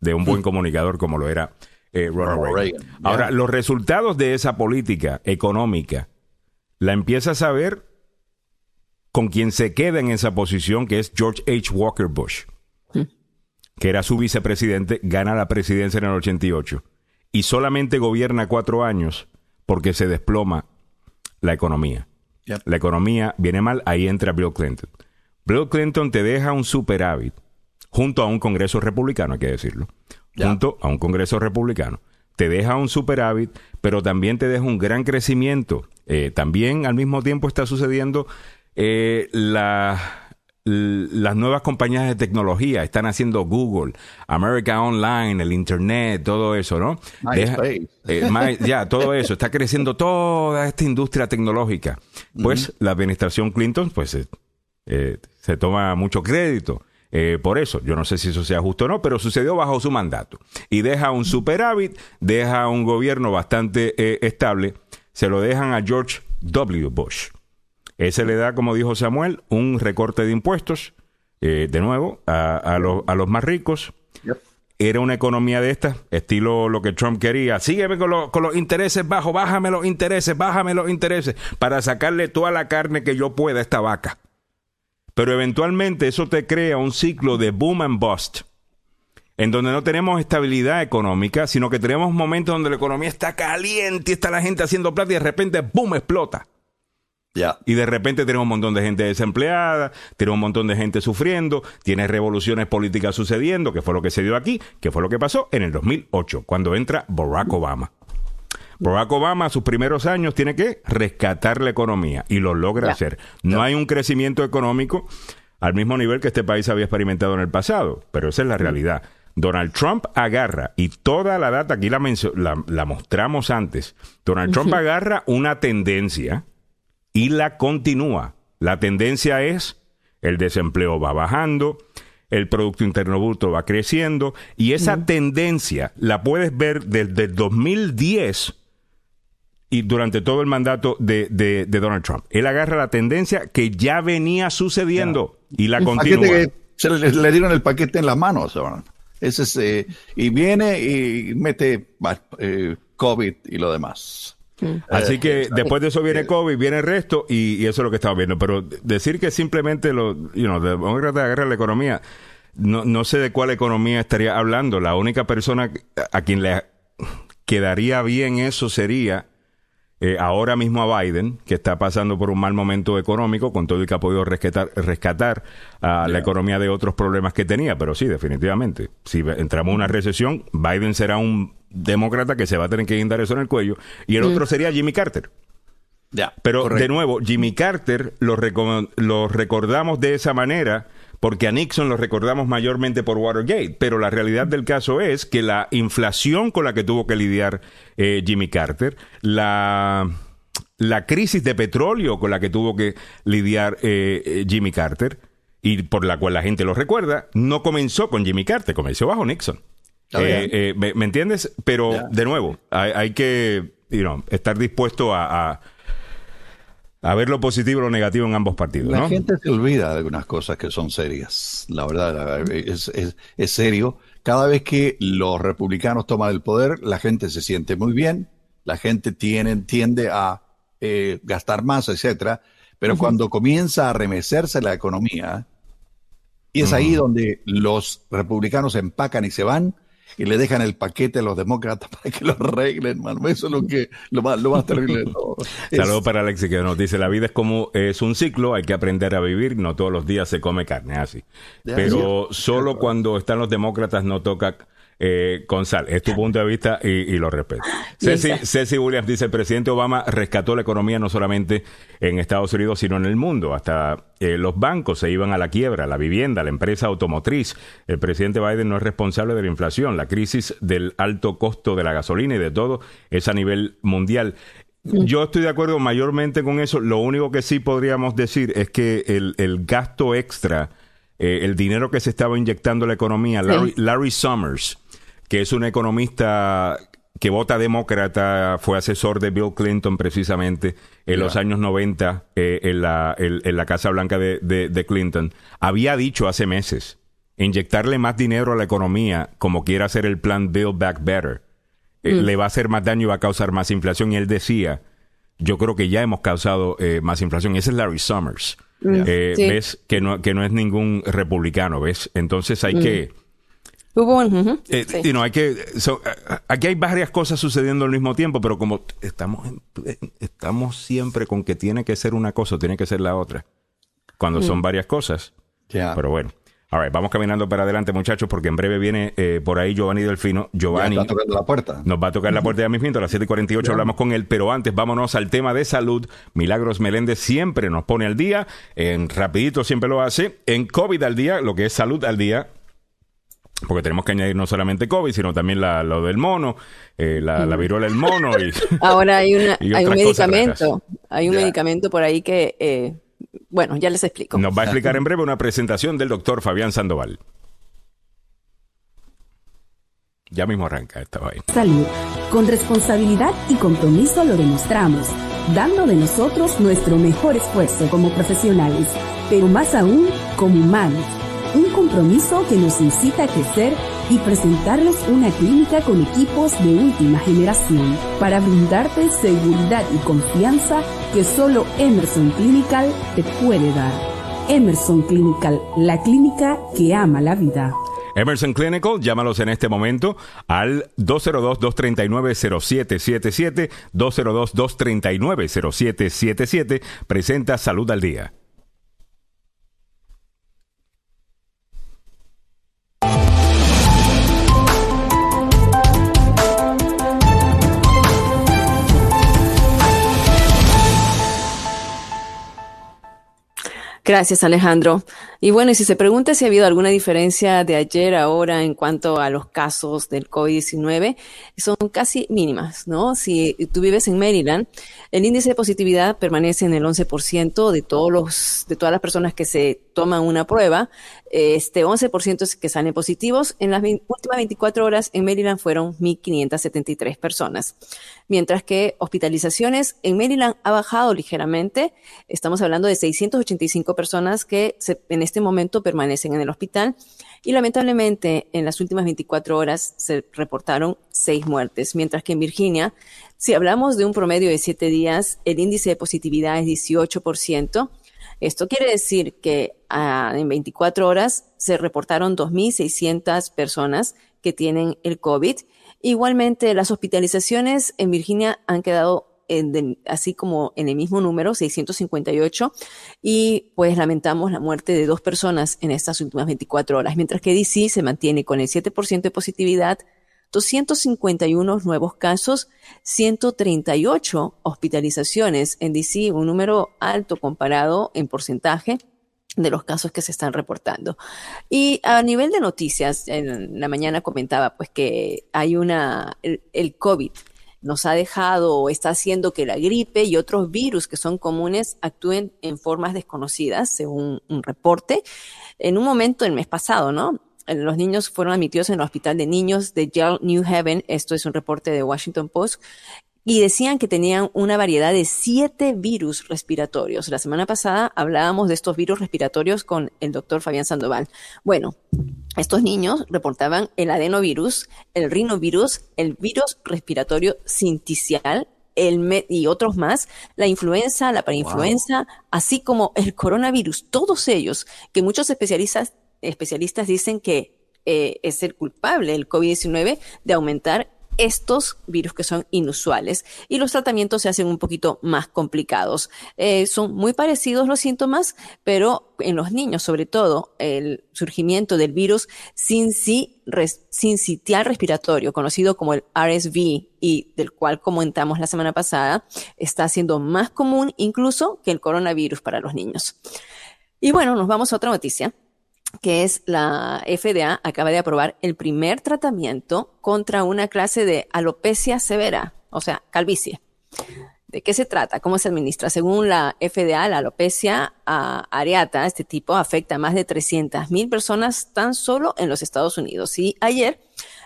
de, un buen comunicador como lo era eh, Ronald Reagan. Ahora, los resultados de esa política económica la empiezas a ver con quien se queda en esa posición, que es George H. Walker Bush, que era su vicepresidente, gana la presidencia en el 88 y solamente gobierna cuatro años porque se desploma la economía. La economía viene mal, ahí entra Bill Clinton. Bill Clinton te deja un superávit junto a un Congreso republicano, hay que decirlo, junto a un Congreso republicano. Te deja un superávit, pero también te deja un gran crecimiento. Eh, también al mismo tiempo está sucediendo eh, la, las nuevas compañías de tecnología están haciendo Google, America Online, el Internet, todo eso, ¿no? Eh, ya, todo eso. Está creciendo toda esta industria tecnológica. Pues la administración Clinton, pues, se toma mucho crédito. Eh, por eso, yo no sé si eso sea justo o no, pero sucedió bajo su mandato. Y deja un superávit, deja un gobierno bastante eh, estable, se lo dejan a George W. Bush. Ese le da, como dijo Samuel, un recorte de impuestos, eh, de nuevo, a, los más ricos. Era una economía de esta, estilo lo que Trump quería. Sígueme con, con los intereses bajos, bájame los intereses, bájame los intereses, para sacarle toda la carne que yo pueda a esta vaca. Pero eventualmente eso te crea un ciclo de boom and bust, en donde no tenemos estabilidad económica, sino que tenemos momentos donde la economía está caliente y está la gente haciendo plata y de repente, boom, explota. Ya. Y de repente tenemos un montón de gente desempleada, tenemos un montón de gente sufriendo, tiene revoluciones políticas sucediendo, que fue lo que se dio aquí, que fue lo que pasó en el 2008, cuando entra Barack Obama. Barack Obama, sus primeros años, tiene que rescatar la economía y lo logra hacer. No hay un crecimiento económico al mismo nivel que este país había experimentado en el pasado, pero esa es la realidad. Donald Trump agarra, y toda la data aquí la, la, mostramos antes, Donald Trump agarra una tendencia y la continúa. La tendencia es el desempleo va bajando, el Producto Interno Bruto va creciendo, y esa tendencia la puedes ver desde el 2010 y durante todo el mandato de, de, Donald Trump. Él agarra la tendencia que ya venía sucediendo y la continúa. se le, dieron el paquete en las manos. Ese es, eh, y viene y mete eh, COVID y lo demás. Así eh, que después de eso viene COVID, viene el resto y, eso es lo que estamos viendo. Pero decir que simplemente lo, you know, de, agarrar la economía, no, no sé de cuál economía estaría hablando. La única persona a quien le quedaría bien eso sería eh, ahora mismo a Biden, que está pasando por un mal momento económico, con todo y que ha podido rescatar, rescatar a la economía de otros problemas que tenía. Pero sí, definitivamente, si entramos en una recesión, Biden será un demócrata que se va a tener que guindar eso en el cuello, y el otro sería Jimmy Carter. Ya, Pero de nuevo, Jimmy Carter lo, lo recordamos de esa manera porque a Nixon lo recordamos mayormente por Watergate, pero la realidad del caso es que la inflación con la que tuvo que lidiar eh, Jimmy Carter, la, la crisis de petróleo con la que tuvo que lidiar eh, eh, Jimmy Carter, y por la cual la gente lo recuerda, no comenzó con Jimmy Carter, comenzó bajo Nixon. me, entiendes? Pero de nuevo, hay, que estar dispuesto a a ver lo positivo y lo negativo en ambos partidos. La gente se olvida de algunas cosas que son serias. La verdad, es, es, serio. Cada vez que los republicanos toman el poder, la gente se siente muy bien, la gente tiene, tiende a eh, gastar más, etcétera. Pero cuando comienza a remecerse la economía, y es ahí donde los republicanos empacan y se van, y le dejan el paquete a los demócratas para que lo arreglen, mano. Eso es lo que lo más, lo más terrible de todo. Saludos para Alexi que nos dice, la vida es como es un ciclo, hay que aprender a vivir, no todos los días se come carne así. Pero solo cuando están los demócratas no toca eh, González, es tu punto de vista y, lo respeto. Ceci, Williams dice, el presidente Obama rescató la economía no solamente en Estados Unidos, sino en el mundo. Hasta eh, los bancos se iban a la quiebra, la vivienda, la empresa automotriz. El presidente Biden no es responsable de la inflación. La crisis del alto costo de la gasolina y de todo es a nivel mundial. Yo estoy de acuerdo mayormente con eso. Lo único que sí podríamos decir es que el, gasto extra, eh, el dinero que se estaba inyectando a la economía, Larry Summers, que es un economista que vota demócrata, fue asesor de Bill Clinton precisamente en los años 90 eh, en, la, en, la Casa Blanca de, Clinton, había dicho hace meses, inyectarle más dinero a la economía, como quiera hacer el plan Build Back Better, eh, mm. le va a hacer más daño y va a causar más inflación. Y él decía, yo creo que ya hemos causado eh, más inflación. ese es Larry Summers. Mm. Ves que no, que no es ningún republicano, ¿ves? Entonces hay mm. que Hubo eh, hay que, eh, aquí hay varias cosas sucediendo al mismo tiempo, pero como estamos, estamos siempre con que tiene que ser una cosa, tiene que ser la otra, cuando son mm. varias cosas. Pero bueno. All vamos caminando para adelante, muchachos, porque en breve viene eh, por ahí Giovanni Delfino. Giovanni. Nos la puerta. Nos va a tocar la puerta ya mismo. A las 7 y 48 hablamos con él. Pero antes, vámonos al tema de salud. Milagros Meléndez siempre nos pone al día. En rapidito siempre lo hace. En COVID al día, lo que es salud al día porque tenemos que añadir no solamente COVID, sino también la, lo del mono, eh, la, la, viruela del mono. Y, Ahora hay, una, hay un medicamento, hay un medicamento por ahí que, eh, bueno, ya les explico. Nos va a explicar en breve una presentación del doctor Fabián Sandoval. Ya mismo arranca esta vaina. Salud. Con responsabilidad y compromiso lo demostramos, dando de nosotros nuestro mejor esfuerzo como profesionales, pero más aún como humanos un compromiso que nos incita a crecer y presentarles una clínica con equipos de última generación para brindarte seguridad y confianza que solo Emerson Clinical te puede dar. Emerson Clinical, la clínica que ama la vida. Emerson Clinical, llámalos en este momento al 202-239-0777, 202-239-0777, presenta Salud al Día. Gracias, Alejandro. Y bueno, y si se pregunta si ha habido alguna diferencia de ayer a ahora en cuanto a los casos del COVID-19, son casi mínimas, ¿no? Si tú vives en Maryland, el índice de positividad permanece en el 11% de todos los, de todas las personas que se toman una prueba. Este 11% es que salen positivos. En las últimas 24 horas en Maryland fueron 1.573 personas. Mientras que hospitalizaciones en Maryland ha bajado ligeramente. Estamos hablando de 685 personas que en este momento permanecen en el hospital. Y lamentablemente en las últimas 24 horas se reportaron seis muertes, mientras que en Virginia, si hablamos de un promedio de siete días, el índice de positividad es 18%. Esto quiere decir que ah, en 24 horas se reportaron 2.600 personas que tienen el COVID. Igualmente, las hospitalizaciones en Virginia han quedado así como en el mismo número, 658, y pues lamentamos la muerte de dos personas en estas últimas 24 horas, mientras que DC se mantiene con el 7% de positividad, 251 nuevos casos, 138 hospitalizaciones en DC, un número alto comparado en porcentaje de los casos que se están reportando. Y a nivel de noticias, en la mañana comentaba pues que hay una, el, COVID nos ha dejado o está haciendo que la gripe y otros virus que son comunes actúen en formas desconocidas, según un reporte. En un momento, el mes pasado, ¿no? Los niños fueron admitidos en el hospital de niños de Yale New Haven. Esto es un reporte de Washington Post y decían que tenían una variedad de siete virus respiratorios. La semana pasada hablábamos de estos virus respiratorios con el doctor Fabián Sandoval. Bueno, estos niños reportaban el adenovirus, el rinovirus, el virus respiratorio sinticial, el y otros más, la influenza, la parainfluenza, así como el coronavirus, todos ellos que muchos especialistas, especialistas dicen que eh, es el culpable, el COVID-19, de aumentar estos virus que son inusuales y los tratamientos se hacen un poquito más complicados. Eh, son muy parecidos los síntomas, pero en los niños, sobre todo, el surgimiento del virus sincitial respiratorio, conocido como el RSV y del cual comentamos la semana pasada, está siendo más común incluso que el coronavirus para los niños. Y bueno, nos vamos a otra noticia que es la FDA acaba de aprobar el primer tratamiento contra una clase de alopecia severa, o sea, calvicie. ¿De qué se trata? ¿Cómo se administra? Según la FDA, la alopecia areata, este tipo, afecta a más de 300.000 personas tan solo en los Estados Unidos. Y ayer,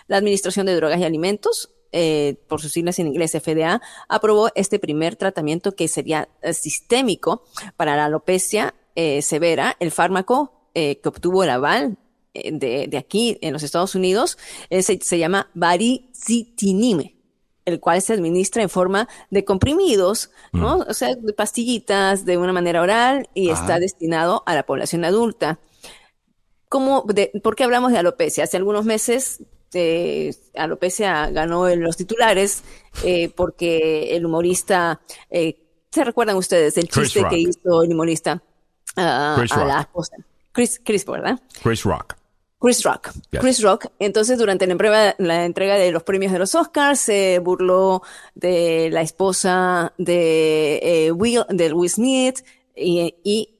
la Administración de Drogas y Alimentos, eh, por sus siglas en inglés FDA, aprobó este primer tratamiento que sería eh, sistémico para la alopecia eh, severa. El fármaco eh, que obtuvo el aval eh, de, aquí en los Estados Unidos eh, se, llama baricitinime el cual se administra en forma de comprimidos, ¿no? Mm. O sea, de pastillitas de una manera oral y está destinado a la población adulta. ¿Cómo ¿Por qué hablamos de alopecia? Hace algunos meses alopecia ganó en los titulares porque el humorista, ¿se recuerdan ustedes del chiste que hizo el humorista a la esposa? Chris, Chris, ¿verdad? Chris Rock. Chris Rock. Chris Rock. Entonces, durante la, la, entrega de los premios de los Oscars, se burló de la esposa de, eh, Will, de Will Smith y, y,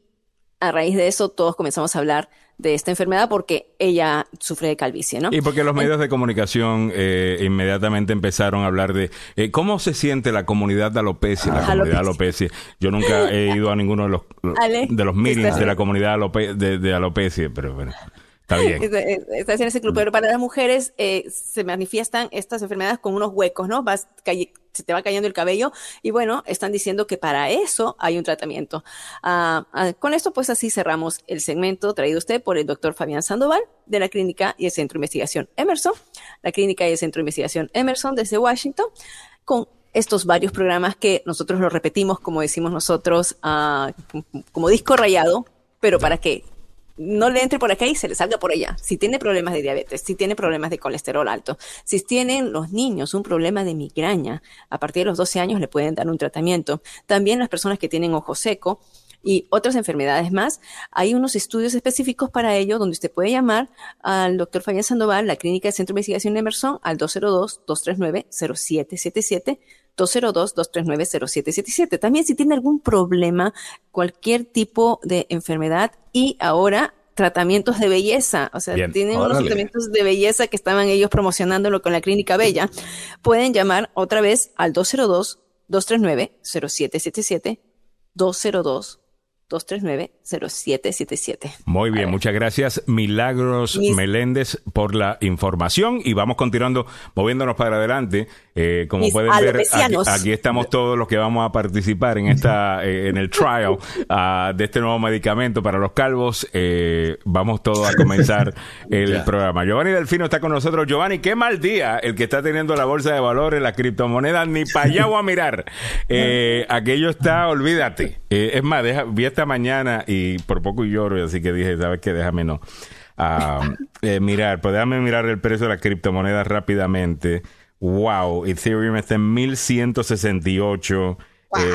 a raíz de eso todos comenzamos a hablar de esta enfermedad porque ella sufre de calvicie, ¿no? Y porque los medios de comunicación eh, inmediatamente empezaron a hablar de eh, cómo se siente la comunidad de alopecia, la comunidad de alopecia. Yo nunca he ido a ninguno de los, de los meetings de la comunidad de, de alopecia, pero bueno. Está bien. Está en ese club. Pero para las mujeres eh, se manifiestan estas enfermedades con unos huecos, ¿no? Vas se te va cayendo el cabello y bueno, están diciendo que para eso hay un tratamiento. Ah, ah, con esto, pues así cerramos el segmento traído usted por el doctor Fabián Sandoval de la Clínica y el Centro de Investigación Emerson, la Clínica y el Centro de Investigación Emerson desde Washington, con estos varios programas que nosotros lo repetimos, como decimos nosotros, ah, como disco rayado, pero para que no le entre por acá y se le salga por allá. Si tiene problemas de diabetes, si tiene problemas de colesterol alto, si tienen los niños un problema de migraña, a partir de los 12 años le pueden dar un tratamiento. También las personas que tienen ojo seco y otras enfermedades más, hay unos estudios específicos para ello donde usted puede llamar al doctor Fabián Sandoval, la Clínica de Centro de Investigación de Emerson, al 202-239-0777. 202-239-0777. También si tiene algún problema, cualquier tipo de enfermedad y ahora tratamientos de belleza, o sea, tienen unos tratamientos de belleza que estaban ellos promocionándolo con la Clínica Bella, pueden llamar otra vez al 202-239-0777, 202 239-0777. Muy bien, muchas gracias Milagros Meléndez por la información y vamos continuando moviéndonos para adelante. Eh, como pueden ver, aquí, estamos todos los que vamos a participar en esta eh, en el trial uh, de este nuevo medicamento para los calvos. Eh, vamos todos a comenzar el programa. Giovanni Delfino está con nosotros. Giovanni, qué mal día el que está teniendo la bolsa de valores, las criptomonedas, ni para allá voy a mirar. aquello está, olvídate. es más, deja, vi esta mañana y por poco lloro, así que dije, ¿sabes qué? Déjame no. Uh, mirar, pues déjame mirar el precio de las criptomonedas rápidamente. Wow, Ethereum está en 1168.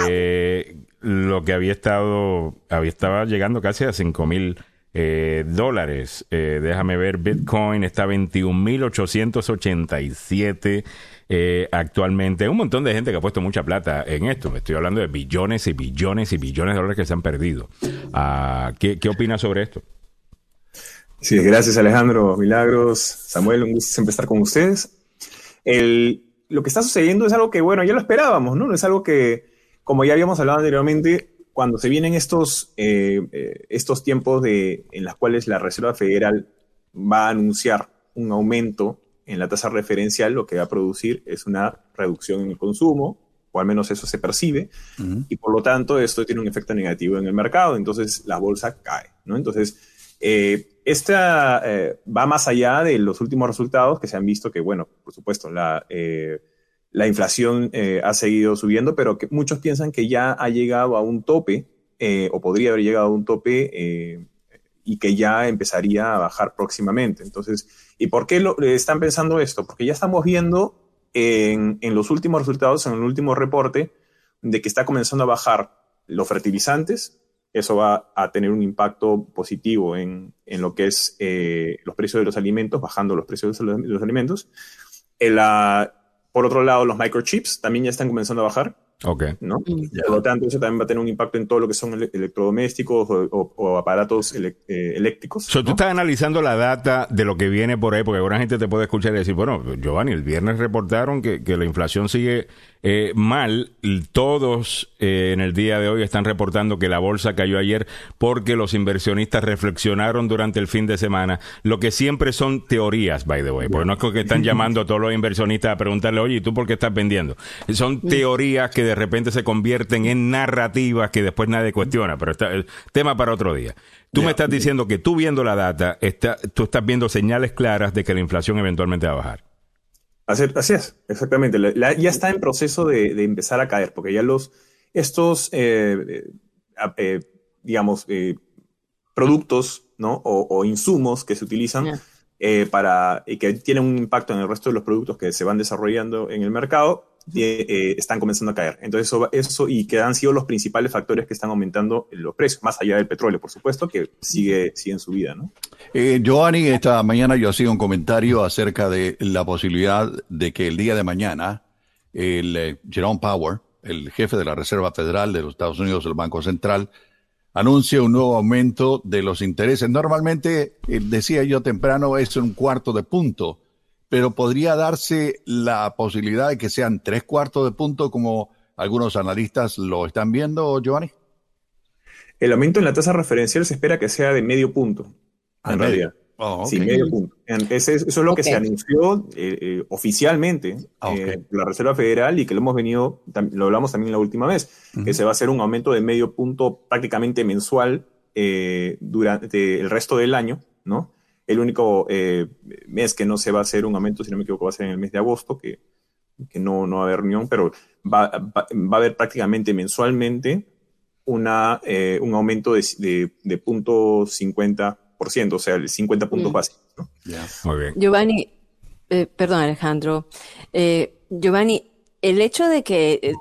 Eh, lo que había estado, había estaba llegando casi a 5000 eh, dólares. Eh, déjame ver, Bitcoin está a 21.887. eh, actualmente. Un montón de gente que ha puesto mucha plata en esto. Me estoy hablando de billones y billones y billones de dólares que se han perdido. Ah, ¿qué, ¿Qué opinas sobre esto? Sí, gracias Alejandro, Milagros, Samuel, un gusto siempre estar con ustedes. El, lo que está sucediendo es algo que, bueno, ya lo esperábamos, ¿no? Es algo que, como ya habíamos hablado anteriormente, cuando se vienen estos, eh, eh, estos tiempos de, en los cuales la Reserva Federal va a anunciar un aumento en la tasa referencial, lo que va a producir es una reducción en el consumo, o al menos eso se percibe, y por lo tanto esto tiene un efecto negativo en el mercado, entonces la bolsa cae, ¿no? Entonces, eh, esta eh, va más allá de los últimos resultados que se han visto que, bueno, por supuesto, la, eh, la inflación ha seguido subiendo, pero que muchos piensan que ya ha llegado a un tope, o podría haber llegado a un tope, y que ya empezaría a bajar próximamente. Entonces, ¿y por qué lo, están pensando esto? Porque ya estamos viendo en, en los últimos resultados, en el último reporte, de que está comenzando a bajar los fertilizantes, eso va a tener un impacto positivo en, en lo que es eh, los precios de los alimentos, bajando los precios de los, alimentos. por otro lado, los microchips también ya están comenzando a bajar. Ok. ¿no? Mm. Por lo tanto, eso también va a tener un impacto en todo lo que son electrodomésticos o, aparatos eh, eléctricos. Tú estás analizando la data de lo que viene por ahí, porque alguna gente te puede escuchar y decir, bueno, Giovanni, el viernes reportaron que, que la inflación sigue eh, mal. Todos eh, en el día de hoy están reportando que la bolsa cayó ayer porque los inversionistas reflexionaron durante el fin de semana, lo que siempre son teorías, by the way, porque no es que están llamando a todos los inversionistas a preguntarle, oye, ¿y tú por qué estás vendiendo? Son teorías que de repente se convierten en narrativas que después nadie cuestiona, pero está el tema para otro día. Tú me estás diciendo que tú viendo la data, está, tú estás viendo señales claras de que la inflación eventualmente va a bajar. Así, es, exactamente. ya está en proceso de, empezar a caer, porque ya los, estos, eh, eh, eh, digamos, productos, ¿no? O, insumos que se utilizan para, y que tienen un impacto en el resto de los productos que se van desarrollando en el mercado, eh, están comenzando a caer. Entonces, eso, eso y que han sido los principales factores que están aumentando los precios, más allá del petróleo, por supuesto, que sigue, sigue en su vida. ¿no? Eh, esta mañana yo hacía un comentario acerca de la posibilidad de que el día de mañana el eh, Jerome Power, el jefe de la Reserva Federal de los Estados Unidos, el Banco Central, anuncie un nuevo aumento de los intereses. Normalmente, eh, decía yo temprano, es un cuarto de punto pero podría darse la posibilidad de que sean tres cuartos de punto como algunos analistas lo están viendo, Giovanni. El aumento en la tasa referencial se espera que sea de medio punto, en realidad. Oh, sí, medio punto. eso es lo que se anunció eh, eh, oficialmente ah, eh, la Reserva Federal y que lo hemos venido, lo hablamos también la última vez, que se va a hacer un aumento de medio punto prácticamente mensual durante el resto del año, ¿no? El único eh, mes que no se va a hacer un aumento, si no me equivoco, va a ser en el mes de agosto, que, que no, no va a haber reunión, pero va, va, a haber prácticamente mensualmente una, eh, un aumento de, de, de punto 50%, o sea, el 50 puntos mm. básicos. Muy bien. Giovanni, eh, perdón Alejandro, Giovanni, el hecho de que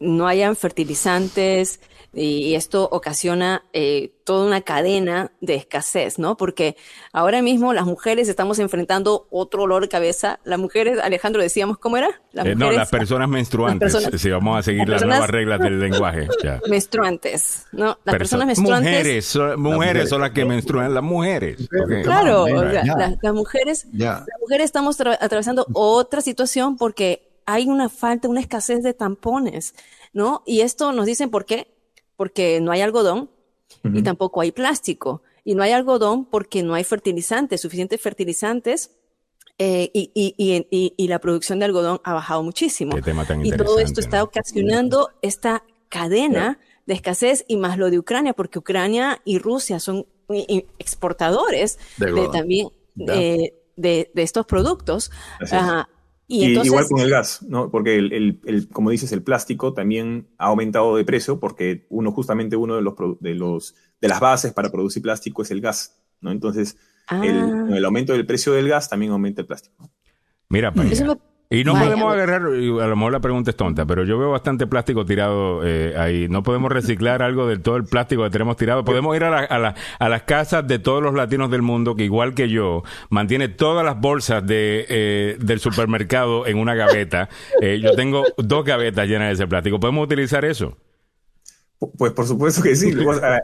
no hayan fertilizantes, y esto ocasiona eh, toda una cadena de escasez, ¿no? Porque ahora mismo las mujeres estamos enfrentando otro olor de cabeza. Las mujeres, Alejandro, decíamos, ¿cómo era? Eh, no, las personas menstruantes, si vamos a seguir las, nuevas reglas del lenguaje. Menstruantes, ¿no? Las personas menstruantes. Mujeres, mujeres, son las que menstruan, las mujeres. Claro, las, mujeres, las mujeres estamos atravesando otra situación porque hay una falta, una escasez de tampones, ¿no? Y esto nos dicen por qué porque no hay algodón y tampoco hay plástico. Y no hay algodón porque no hay fertilizantes, suficientes fertilizantes. Eh, y, la producción de algodón ha bajado muchísimo. y todo esto está ocasionando esta cadena de escasez y más lo de Ucrania, porque Ucrania y Rusia son exportadores de, también de, estos productos. Igual con el gas, ¿no? Porque el, como dices, el plástico también ha aumentado de precio porque uno, justamente uno de los, de los de las bases para producir plástico es el gas, ¿no? Entonces, el, ah. aumento del precio del gas también aumenta el plástico. Mira, eso Y no podemos agarrar, a lo mejor la pregunta es tonta, pero yo veo bastante plástico tirado eh, ahí. No podemos reciclar algo de todo el plástico que tenemos tirado. Podemos ir a, la, a, las casas de todos los latinos del mundo que, igual que yo, mantiene todas las bolsas de, eh, del supermercado en una gaveta. Eh, yo tengo dos gavetas llenas de ese plástico. ¿Podemos utilizar eso? Pues por supuesto que sí.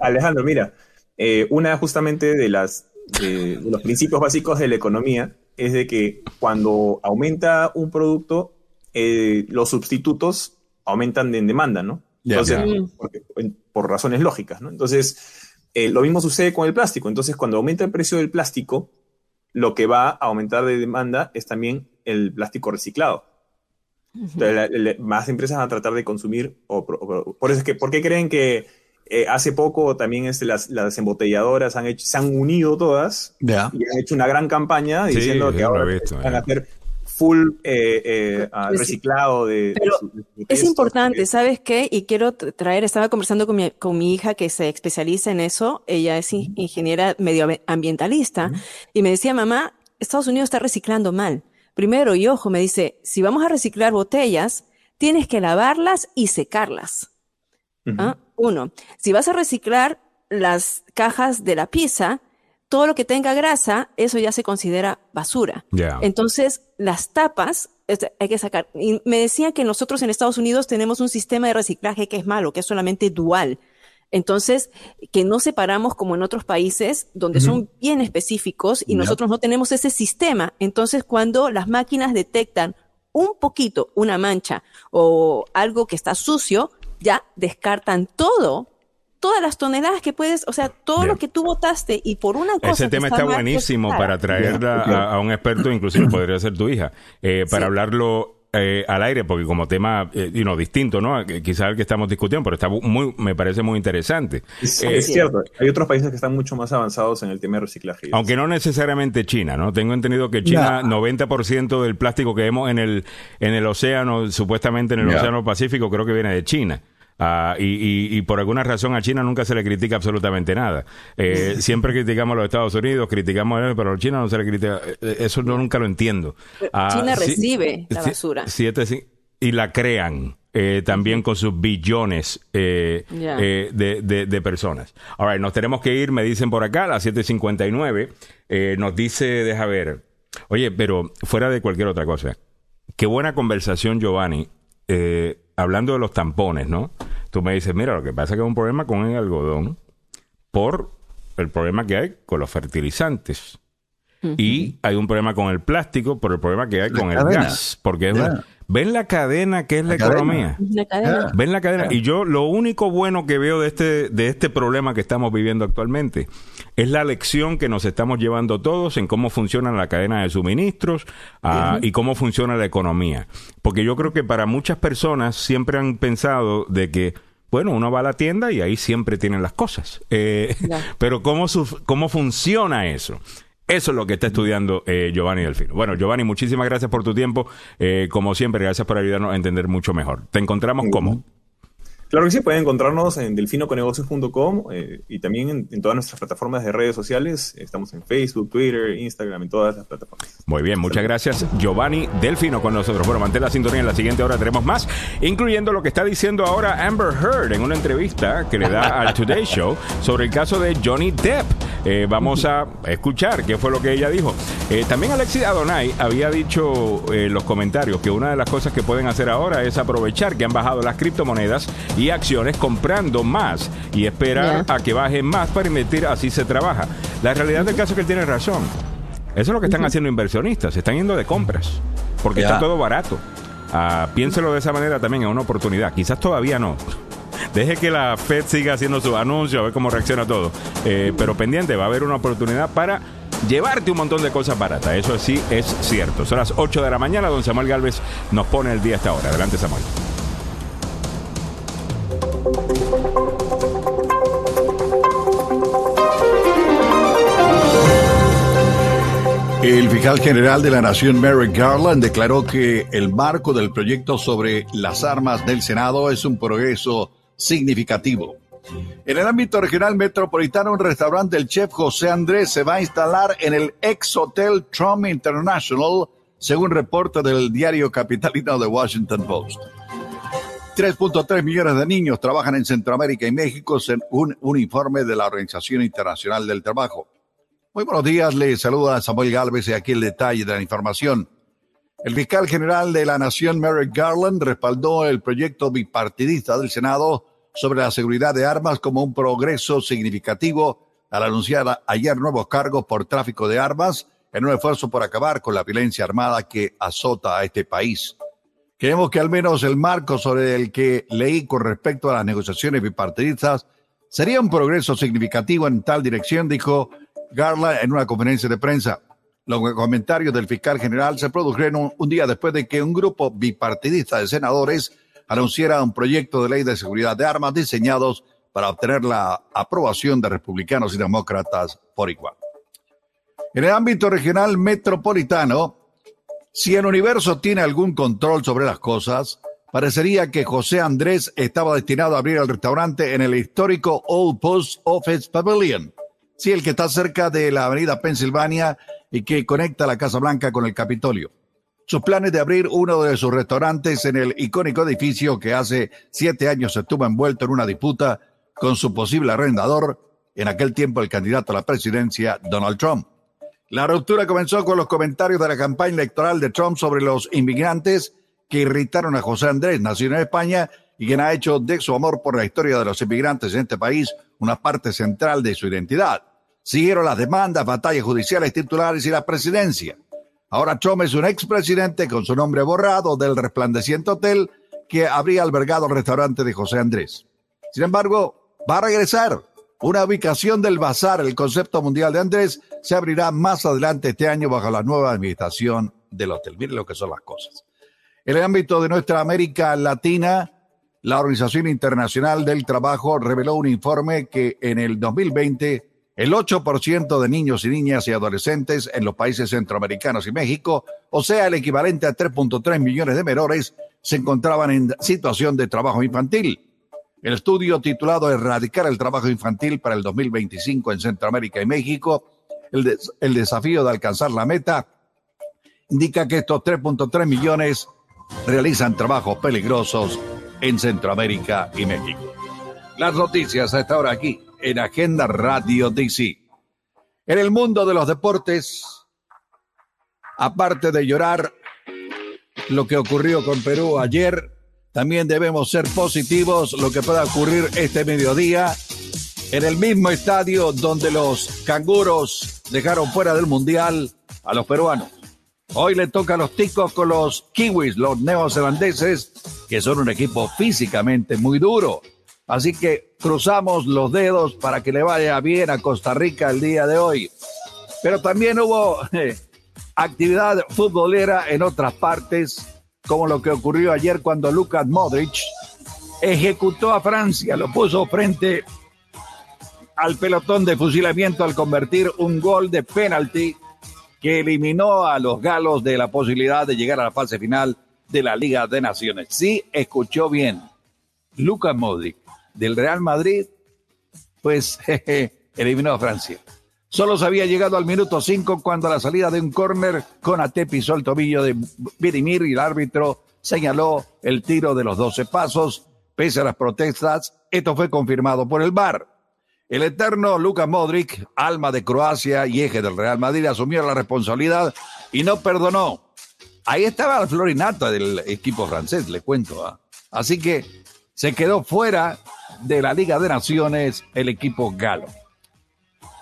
Alejandro, mira, una justamente de las de los principios básicos de la economía es de que cuando aumenta un producto, eh, los sustitutos aumentan en demanda, ¿no? Entonces, por razones lógicas, ¿no? Entonces, eh, lo mismo sucede con el plástico. Entonces, cuando aumenta el precio del plástico, lo que va a aumentar de demanda es también el plástico reciclado. Entonces, más empresas van a tratar de consumir, o, por eso es que, ¿por qué creen que eh, hace poco también este, las, las, embotelladoras han hecho, se han unido todas y han hecho una gran campaña diciendo que ahora van a hacer full eh, eh, reciclado de, es importante, ¿sabes qué? Y quiero traer, estaba conversando con mi, con mi hija que se especializa en eso, ella es ingeniera medioambientalista, y me decía, mamá, Estados Unidos está reciclando mal. Primero, y ojo, me dice, si vamos a reciclar botellas, tienes que lavarlas y secarlas. ¿Ah? Uno, si vas a reciclar las cajas de la pizza, todo lo que tenga grasa, eso ya se considera basura. Entonces, las tapas este, hay que sacar. Y me decían que nosotros en Estados Unidos tenemos un sistema de reciclaje que es malo, que es solamente dual. Entonces, que no separamos como en otros países donde son bien específicos y nosotros no tenemos ese sistema. Entonces, cuando las máquinas detectan un poquito una mancha o algo que está sucio, ya descartan todo todas las toneladas que puedes, o sea, todo lo que tú votaste y por una cosa. Ese tema está, buenísimo para traer a, un experto, inclusive podría ser tu hija, eh, para hablarlo eh, al aire, porque como tema eh, distinto, ¿no? Quizás el que estamos discutiendo, pero está muy, me parece muy interesante. Es, eh, cierto, hay otros países que están mucho más avanzados en el tema de reciclaje. Aunque no necesariamente China, ¿no? Tengo entendido que China, 90% del plástico que vemos en el, en el océano, supuestamente en el océano Pacífico, creo que viene de China. Ah, y, y, por alguna razón a China nunca se le critica absolutamente nada. Eh, siempre criticamos a los Estados Unidos, criticamos a él, pero a China no se le critica. Eh, eso no, nunca lo entiendo. Ah, China recibe la basura. y la crean. Eh, también con sus billones de, de, personas. Ahora, nos tenemos que ir, me dicen por acá, a las 7.59. nos dice, deja ver, oye, pero fuera de cualquier otra cosa, qué buena conversación, Giovanni, hablando de los tampones, ¿no? Tú me dices, mira, lo que pasa es que hay un problema con el algodón por el problema que hay con los fertilizantes. Y hay un problema con el plástico por el problema que hay con el gas. Porque ven la cadena que es la, economía. Ven la cadena. Y yo lo único bueno que veo de este, de este problema que estamos viviendo actualmente es la lección que nos estamos llevando todos en cómo funciona la cadena de suministros ah, y cómo funciona la economía. Porque yo creo que para muchas personas siempre han pensado de que bueno, uno va a la tienda y ahí siempre tienen las cosas. Eh, pero ¿cómo, ¿cómo funciona eso? Eso es lo que está estudiando eh, Giovanni Delfino. Bueno, Giovanni, muchísimas gracias por tu tiempo. Eh, como siempre, gracias por ayudarnos a entender mucho mejor. Te encontramos como... Claro que sí, pueden encontrarnos en delfinoconegocios.com eh, y también en, todas nuestras plataformas de redes sociales. Estamos en Facebook, Twitter, Instagram, en todas las plataformas. Muy bien, muchas gracias Giovanni Delfino con nosotros. Bueno, mantén la sintonía, en la siguiente hora tenemos más, incluyendo lo que está diciendo ahora Amber Heard en una entrevista que le da al Today Show sobre el caso de Johnny Depp. Eh, vamos a escuchar qué fue lo que ella dijo. Eh, también Alexis Adonai había dicho en los comentarios que una de las cosas que pueden hacer ahora es aprovechar que han bajado las criptomonedas y acciones comprando más y esperar a que bajen más para invertir, así se trabaja. La realidad del caso es que él tiene razón. Eso es lo que están haciendo inversionistas, se están yendo de compras, porque está todo barato. Ah, piénselo de esa manera también, es una oportunidad. Quizás todavía no. Deje que la Fed siga haciendo su anuncio, a ver cómo reacciona todo. Eh, pero pendiente, va a haber una oportunidad para llevarte un montón de cosas baratas. Eso sí es cierto. Son las 8 de la mañana, don Samuel Galvez nos pone el día hasta ahora. Adelante, Samuel. El fiscal general de la Nación, Merrick Garland, declaró que el marco del proyecto sobre las armas del Senado es un progreso significativo. En el ámbito regional metropolitano, un restaurante del chef José Andrés se va a instalar en el ex Hotel Trump International según reporte del diario capitalino de Washington Post. 3.3 millones de niños trabajan en Centroamérica y México, según un informe de la Organización Internacional del Trabajo. Muy buenos días, le saluda Samuel Galvez y aquí el detalle de la información. El fiscal general de la Nación, Merrick Garland, respaldó el proyecto bipartidista del Senado sobre la seguridad de armas como un progreso significativo al anunciar ayer nuevos cargos por tráfico de armas en un esfuerzo por acabar con la violencia armada que azota a este país. Creemos que al menos el marco sobre el que leí con respecto a las negociaciones bipartidistas sería un progreso significativo en tal dirección, dijo Garland en una conferencia de prensa. Los comentarios del fiscal general se produjeron un día después de que un grupo bipartidista de senadores anunciara un proyecto de ley de seguridad de armas diseñados para obtener la aprobación de republicanos y demócratas por igual. En el ámbito regional metropolitano, si el universo tiene algún control sobre las cosas, parecería que José Andrés estaba destinado a abrir el restaurante en el histórico Old Post Office Pavilion. Sí, el que está cerca de la avenida Pensilvania y que conecta la Casa Blanca con el Capitolio. Sus planes de abrir uno de sus restaurantes en el icónico edificio que hace siete años estuvo envuelto en una disputa con su posible arrendador, en aquel tiempo el candidato a la presidencia, Donald Trump. La ruptura comenzó con los comentarios de la campaña electoral de Trump sobre los inmigrantes que irritaron a José Andrés, nacido en España y quien ha hecho de su amor por la historia de los inmigrantes en este país una parte central de su identidad. Siguieron las demandas, batallas judiciales titulares y la presidencia. Ahora Trump es un expresidente con su nombre borrado del resplandeciente hotel que habría albergado el restaurante de José Andrés. Sin embargo, va a regresar. Una ubicación del bazar, el concepto mundial de Andrés, se abrirá más adelante este año bajo la nueva administración del hotel. Miren lo que son las cosas. En el ámbito de nuestra América Latina, la Organización Internacional del Trabajo reveló un informe que en el 2020 el 8% de niños y niñas y adolescentes en los países centroamericanos y México, o sea, el equivalente a 3.3 millones de menores, se encontraban en situación de trabajo infantil. El estudio titulado Erradicar el trabajo infantil para el 2025 en Centroamérica y México, el, desafío de alcanzar la meta, indica que estos 3.3 millones realizan trabajos peligrosos en Centroamérica y México. Las noticias a esta hora aquí en Agenda Radio DC. En el mundo de los deportes, aparte de llorar lo que ocurrió con Perú ayer, también debemos ser positivos lo que pueda ocurrir este mediodía en el mismo estadio donde los canguros dejaron fuera del mundial a los peruanos. Hoy le toca a los ticos con los kiwis, los neozelandeses, que son un equipo físicamente muy duro. Así que cruzamos los dedos para que le vaya bien a Costa Rica el día de hoy. Pero también hubo eh, actividad futbolera en otras partes, como lo que ocurrió ayer cuando Lucas Modric ejecutó a Francia, lo puso frente al pelotón de fusilamiento al convertir un gol de penalti que eliminó a los galos de la posibilidad de llegar a la fase final de la Liga de Naciones. Sí, escuchó bien. Lucas Modric del Real Madrid, pues eliminó a Francia. Solo se había llegado al minuto 5 cuando la salida de un córner, Conate pisó el tobillo de Birimir y el árbitro señaló el tiro de los 12 pasos. Pese a las protestas, esto fue confirmado por el VAR. El eterno Luka Modric, alma de Croacia y eje del Real Madrid, asumió la responsabilidad y no perdonó. Ahí estaba el florinata del equipo francés, le cuento. ¿ah? Así que se quedó fuera de la Liga de Naciones el equipo galo.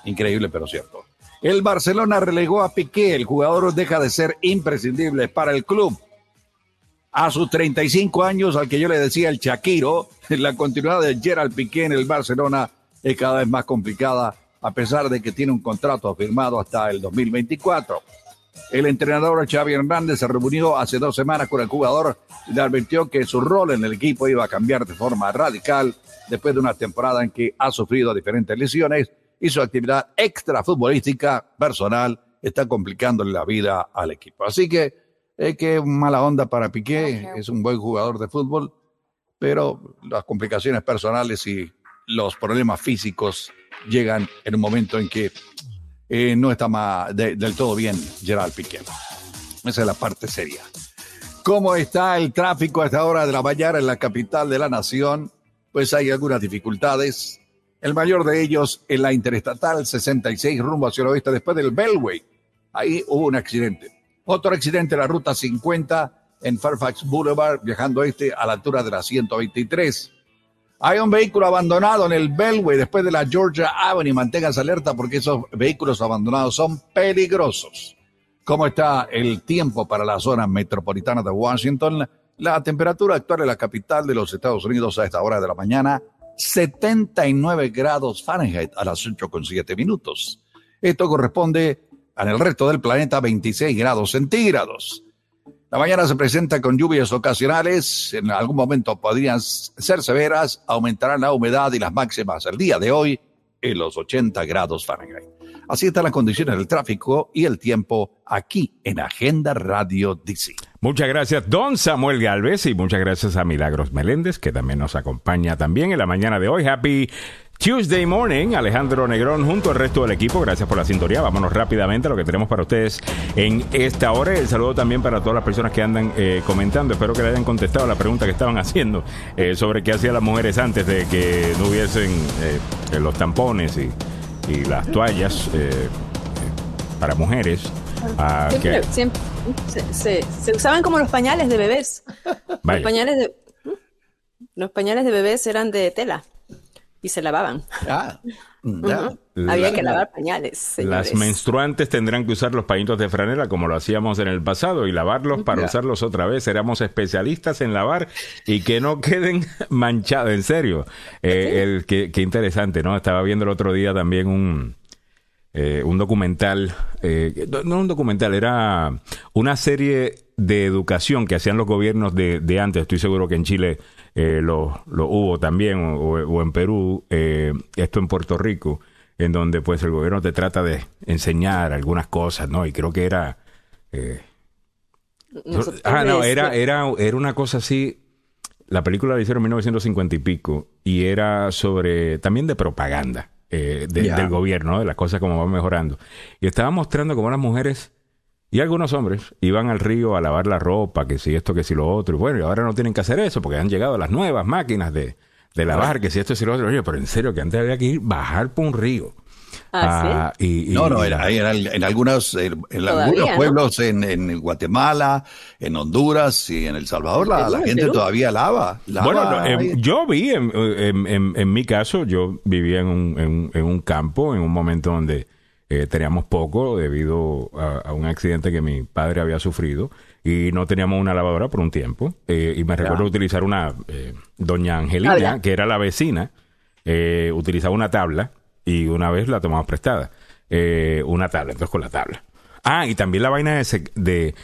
Increíble, pero cierto. El Barcelona relegó a Piqué, el jugador deja de ser imprescindible para el club. A sus 35 años, al que yo le decía el Chaquiro, la continuidad de Gerald Piqué en el Barcelona es cada vez más complicada, a pesar de que tiene un contrato firmado hasta el 2024. El entrenador Xavi Hernández se reunió hace dos semanas con el jugador y le advirtió que su rol en el equipo iba a cambiar de forma radical después de una temporada en que ha sufrido diferentes lesiones y su actividad extrafutbolística personal está complicándole la vida al equipo. Así que es que mala onda para Piqué, es un buen jugador de fútbol, pero las complicaciones personales y los problemas físicos llegan en un momento en que eh, no está del todo bien Gerard Piqué. Esa es la parte seria. ¿Cómo está el tráfico a esta hora de la mañana en la capital de la nación? Pues hay algunas dificultades. El mayor de ellos en la Interestatal 66 rumbo hacia el oeste después del Bellway. Ahí hubo un accidente. Otro accidente en la ruta 50 en Fairfax Boulevard, viajando este a la altura de la 123. Hay un vehículo abandonado en el Bellway después de la Georgia Avenue. Manténganse alerta porque esos vehículos abandonados son peligrosos. ¿Cómo está el tiempo para la zona metropolitana de Washington? La temperatura actual en la capital de los Estados Unidos a esta hora de la mañana, 79 grados Fahrenheit a las 8.7 minutos. Esto corresponde en el resto del planeta 26 grados centígrados. La mañana se presenta con lluvias ocasionales, en algún momento podrían ser severas, aumentarán la humedad y las máximas el día de hoy en los 80 grados Fahrenheit. Así están las condiciones del tráfico y el tiempo aquí en Agenda Radio DC. Muchas gracias, don Samuel Galvez, y muchas gracias a Milagros Meléndez, que también nos acompaña también en la mañana de hoy. Happy Tuesday morning, Alejandro Negrón junto al resto del equipo. Gracias por la sintonía. Vámonos rápidamente a lo que tenemos para ustedes en esta hora. El saludo también para todas las personas que andan eh, comentando. Espero que le hayan contestado la pregunta que estaban haciendo eh, sobre qué hacían las mujeres antes de que no hubiesen eh, los tampones y, las toallas para mujeres. Ah, siempre, se, usaban como los pañales de bebés. Los pañales de, los pañales de bebés eran de tela y se lavaban. Ah, Había que lavar pañales. Las menstruantes tendrán que usar los pañitos de franela como lo hacíamos en el pasado y lavarlos para usarlos otra vez. Éramos especialistas en lavar y que no queden manchados, en serio. Eh, el, qué, interesante, ¿no? Estaba viendo el otro día también un, eh, un documental, eh, no un documental, era una serie de educación que hacían los gobiernos de, de antes. Estoy seguro que en Chile eh, lo, lo, hubo también, o, en Perú, eh, esto en Puerto Rico, en donde pues el gobierno te trata de enseñar algunas cosas, ¿no? Y creo que era... Eh, ah, no, era, era, era una cosa así, la película la hicieron en 1950 y pico, y era sobre, también de propaganda. Del gobierno, de las cosas como van mejorando. Y estaba mostrando cómo las mujeres y algunos hombres iban al río a lavar la ropa, que si esto, que si lo otro. Y bueno, y ahora no tienen que hacer eso porque han llegado las nuevas máquinas de, de lavar, que si esto, que si lo otro. Oye, pero en serio, que antes había que ir bajar por un río. Ah, ah y, no, no, era, era en, algunos, en, algunos pueblos en, en, Guatemala, en Honduras y en El Salvador, la, la gente todavía lava. bueno, em, yo vi, en, en, mi caso, yo vivía en un, en un campo, en un momento donde eh, teníamos poco debido a, un accidente que mi padre había sufrido y no teníamos una lavadora por un tiempo. Eh, y me recuerdo utilizar una, eh, doña Angelina, que era la vecina, utilizaba una tabla y una vez la tomamos prestada. una tabla, entonces con la tabla. Ah, y también la vaina de, de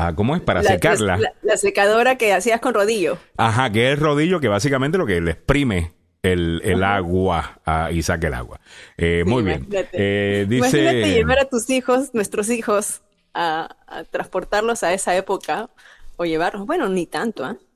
Ah, ¿Cómo es? Para secarla. La, secadora que hacías con rodillo. Ajá, que es rodillo que básicamente lo que le exprime el, el agua ah, y saque el agua. Eh, muy bien. Eh, dice... Imagínate llevar a tus hijos, nuestros hijos, a, a transportarlos a esa época o llevarlos, bueno, ni tanto, ¿ah? Eh,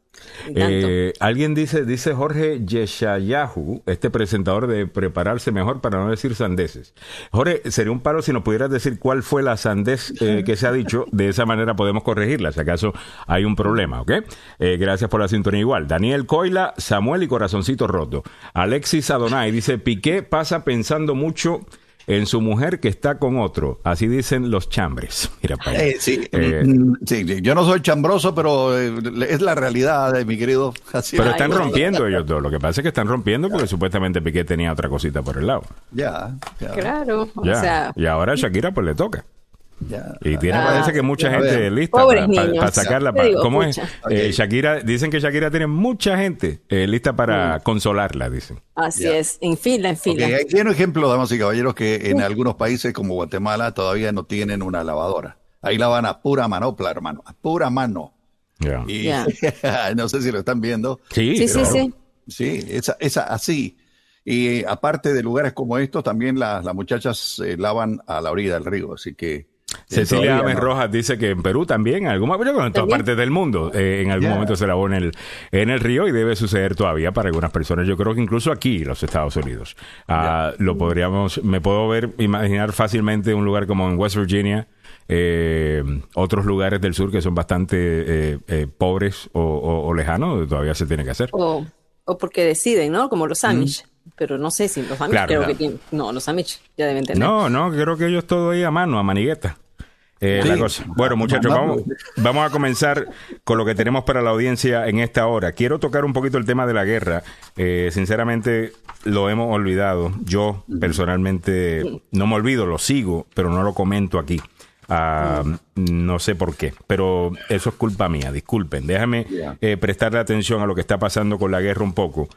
alguien dice, dice Jorge Yeshayahu, este presentador de prepararse mejor para no decir sandeces. Jorge, sería un paro si nos pudieras decir cuál fue la sandez eh, que se ha dicho. De esa manera podemos corregirla, si acaso hay un problema, ¿ok? Eh, gracias por la sintonía igual. Daniel Coila, Samuel y Corazoncito Roto. Alexis Adonai dice, Piqué pasa pensando mucho en su mujer que está con otro. Así dicen los chambres. Mira, eh, eh, mm, sí, yo no soy chambroso, pero eh, es la realidad, mi querido. pero están rompiendo ellos dos. Lo que pasa es que están rompiendo porque supuestamente Piqué tenía otra cosita por el lado. Ya, Claro. Y ahora a Shakira pues le toca. Y tiene, ah, parece que mucha gente lista para, sacarla. ¿Cómo es? Eh, Shakira, dicen que Shakira tiene mucha gente eh, lista para consolarla, dicen. Así es, en fila, en fila. Hay un ejemplo, damas y caballeros, que en algunos países como Guatemala todavía no tienen una lavadora. Ahí lavan a pura manopla, hermano, a pura mano. Y no sé si lo están viendo. Sí, sí, sí, sí. Sí, es, así. Y aparte de lugares como estos, también las muchachas lavan a la orilla del río, así que Cecilia Ames Rojas dice que en Perú también, en momento, en todas partes del mundo, eh, en algún momento se lavó en el, en el río y debe suceder todavía para algunas personas. Yo creo que incluso aquí, en los Estados Unidos, ah, lo podríamos, me puedo ver, imaginar fácilmente un lugar como en West Virginia, otros lugares del sur que son bastante pobres o, lejanos, todavía se tiene que hacer. O, porque deciden, ¿no? Como los Amish. Pero no sé si los Amish creo que tienen. No, los Amish ya deben tener. No, no, creo que ellos todo ahí a mano, a manigueta. Eh, bueno, muchachos, vamos, vamos a comenzar con lo que tenemos para la audiencia en esta hora. Quiero tocar un poquito el tema de la guerra. Eh, sinceramente, lo hemos olvidado. Yo, personalmente, no me olvido, lo sigo, pero no lo comento aquí. Ah, no sé por qué, pero eso es culpa mía, disculpen. Déjame eh, prestarle atención a lo que está pasando con la guerra un poco.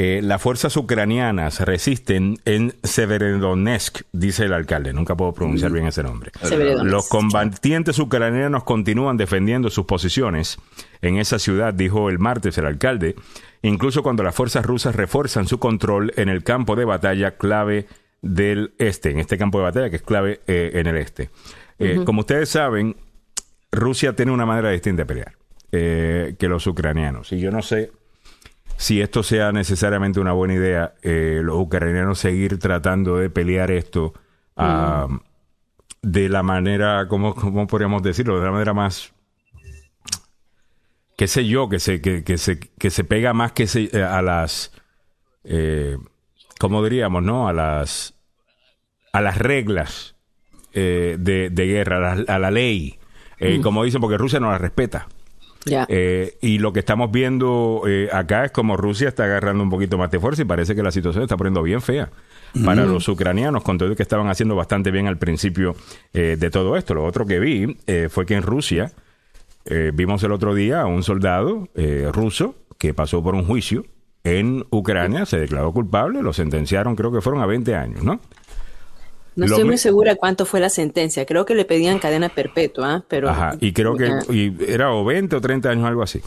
Eh, las fuerzas ucranianas resisten en Severodonetsk, dice el alcalde. Nunca puedo pronunciar bien ese nombre. Los combatientes ucranianos continúan defendiendo sus posiciones en esa ciudad, dijo el martes el alcalde, incluso cuando las fuerzas rusas refuerzan su control en el campo de batalla clave del este, en este campo de batalla que es clave eh, en el este. Eh, como ustedes saben, Rusia tiene una manera distinta de pelear eh, que los ucranianos. Y yo no sé si esto sea necesariamente una buena idea, eh, los ucranianos seguir tratando de pelear esto de la manera, ¿cómo, podríamos decirlo? De la manera más qué sé yo, que se, que, se, que se pega más que se, a las, eh, ¿cómo diríamos, no? A las, a las reglas eh, de, guerra, a la, ley, eh, mm. como dicen, porque Rusia no la respeta. Eh, y lo que estamos viendo acá es como Rusia está agarrando un poquito más de fuerza y parece que la situación está poniendo bien fea para los ucranianos, con todo que estaban haciendo bastante bien al principio de todo esto. Lo otro que vi fue que en Rusia vimos el otro día a un soldado ruso que pasó por un juicio en Ucrania, se declaró culpable, lo sentenciaron, creo que fueron a 20 años, ¿no? No estoy muy segura cuánto fue la sentencia. Creo que le pedían cadena perpetua, ¿ah? pero... Ajá, y creo que era o 20 o 30 años, algo así.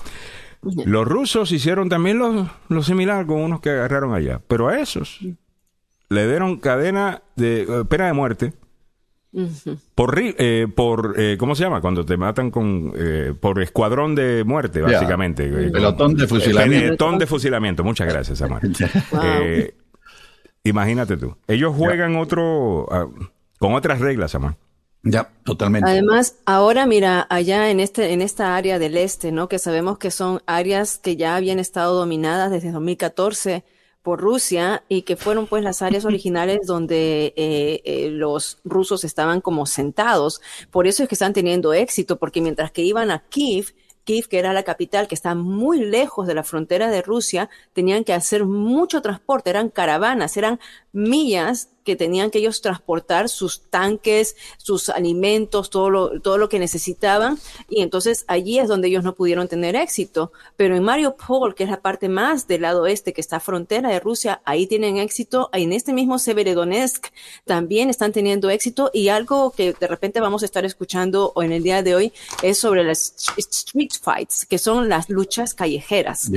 Los rusos hicieron también lo, lo similar con unos que agarraron allá, pero a esos le dieron cadena de eh, pena de muerte por eh, por eh, cómo se llama cuando te matan con por escuadrón de muerte básicamente pelotón de fusilamiento. Pelotón de fusilamiento. Muchas gracias Samuel Imagínate tú. Ellos juegan otro, ah, con otras reglas, Amán. Ya, totalmente. Además, ahora mira, allá en este, en esta área del este, ¿no? Que sabemos que son áreas que ya habían estado dominadas desde 2014 por Rusia y que fueron pues las áreas originales donde eh, eh, los rusos estaban como sentados. Por eso es que están teniendo éxito, porque mientras que iban a Kiev, Kiev, que era la capital, que está muy lejos de la frontera de Rusia, tenían que hacer mucho transporte, eran caravanas, eran millas que tenían que ellos transportar sus tanques, sus alimentos, todo lo, todo lo que necesitaban. Y entonces allí es donde ellos no pudieron tener éxito. Pero en Mariupol, que es la parte más del lado este, que está frontera de Rusia, ahí tienen éxito. En este mismo Severodonetsk también están teniendo éxito. Y algo que de repente vamos a estar escuchando en el día de hoy es sobre las street fights, que son las luchas callejeras.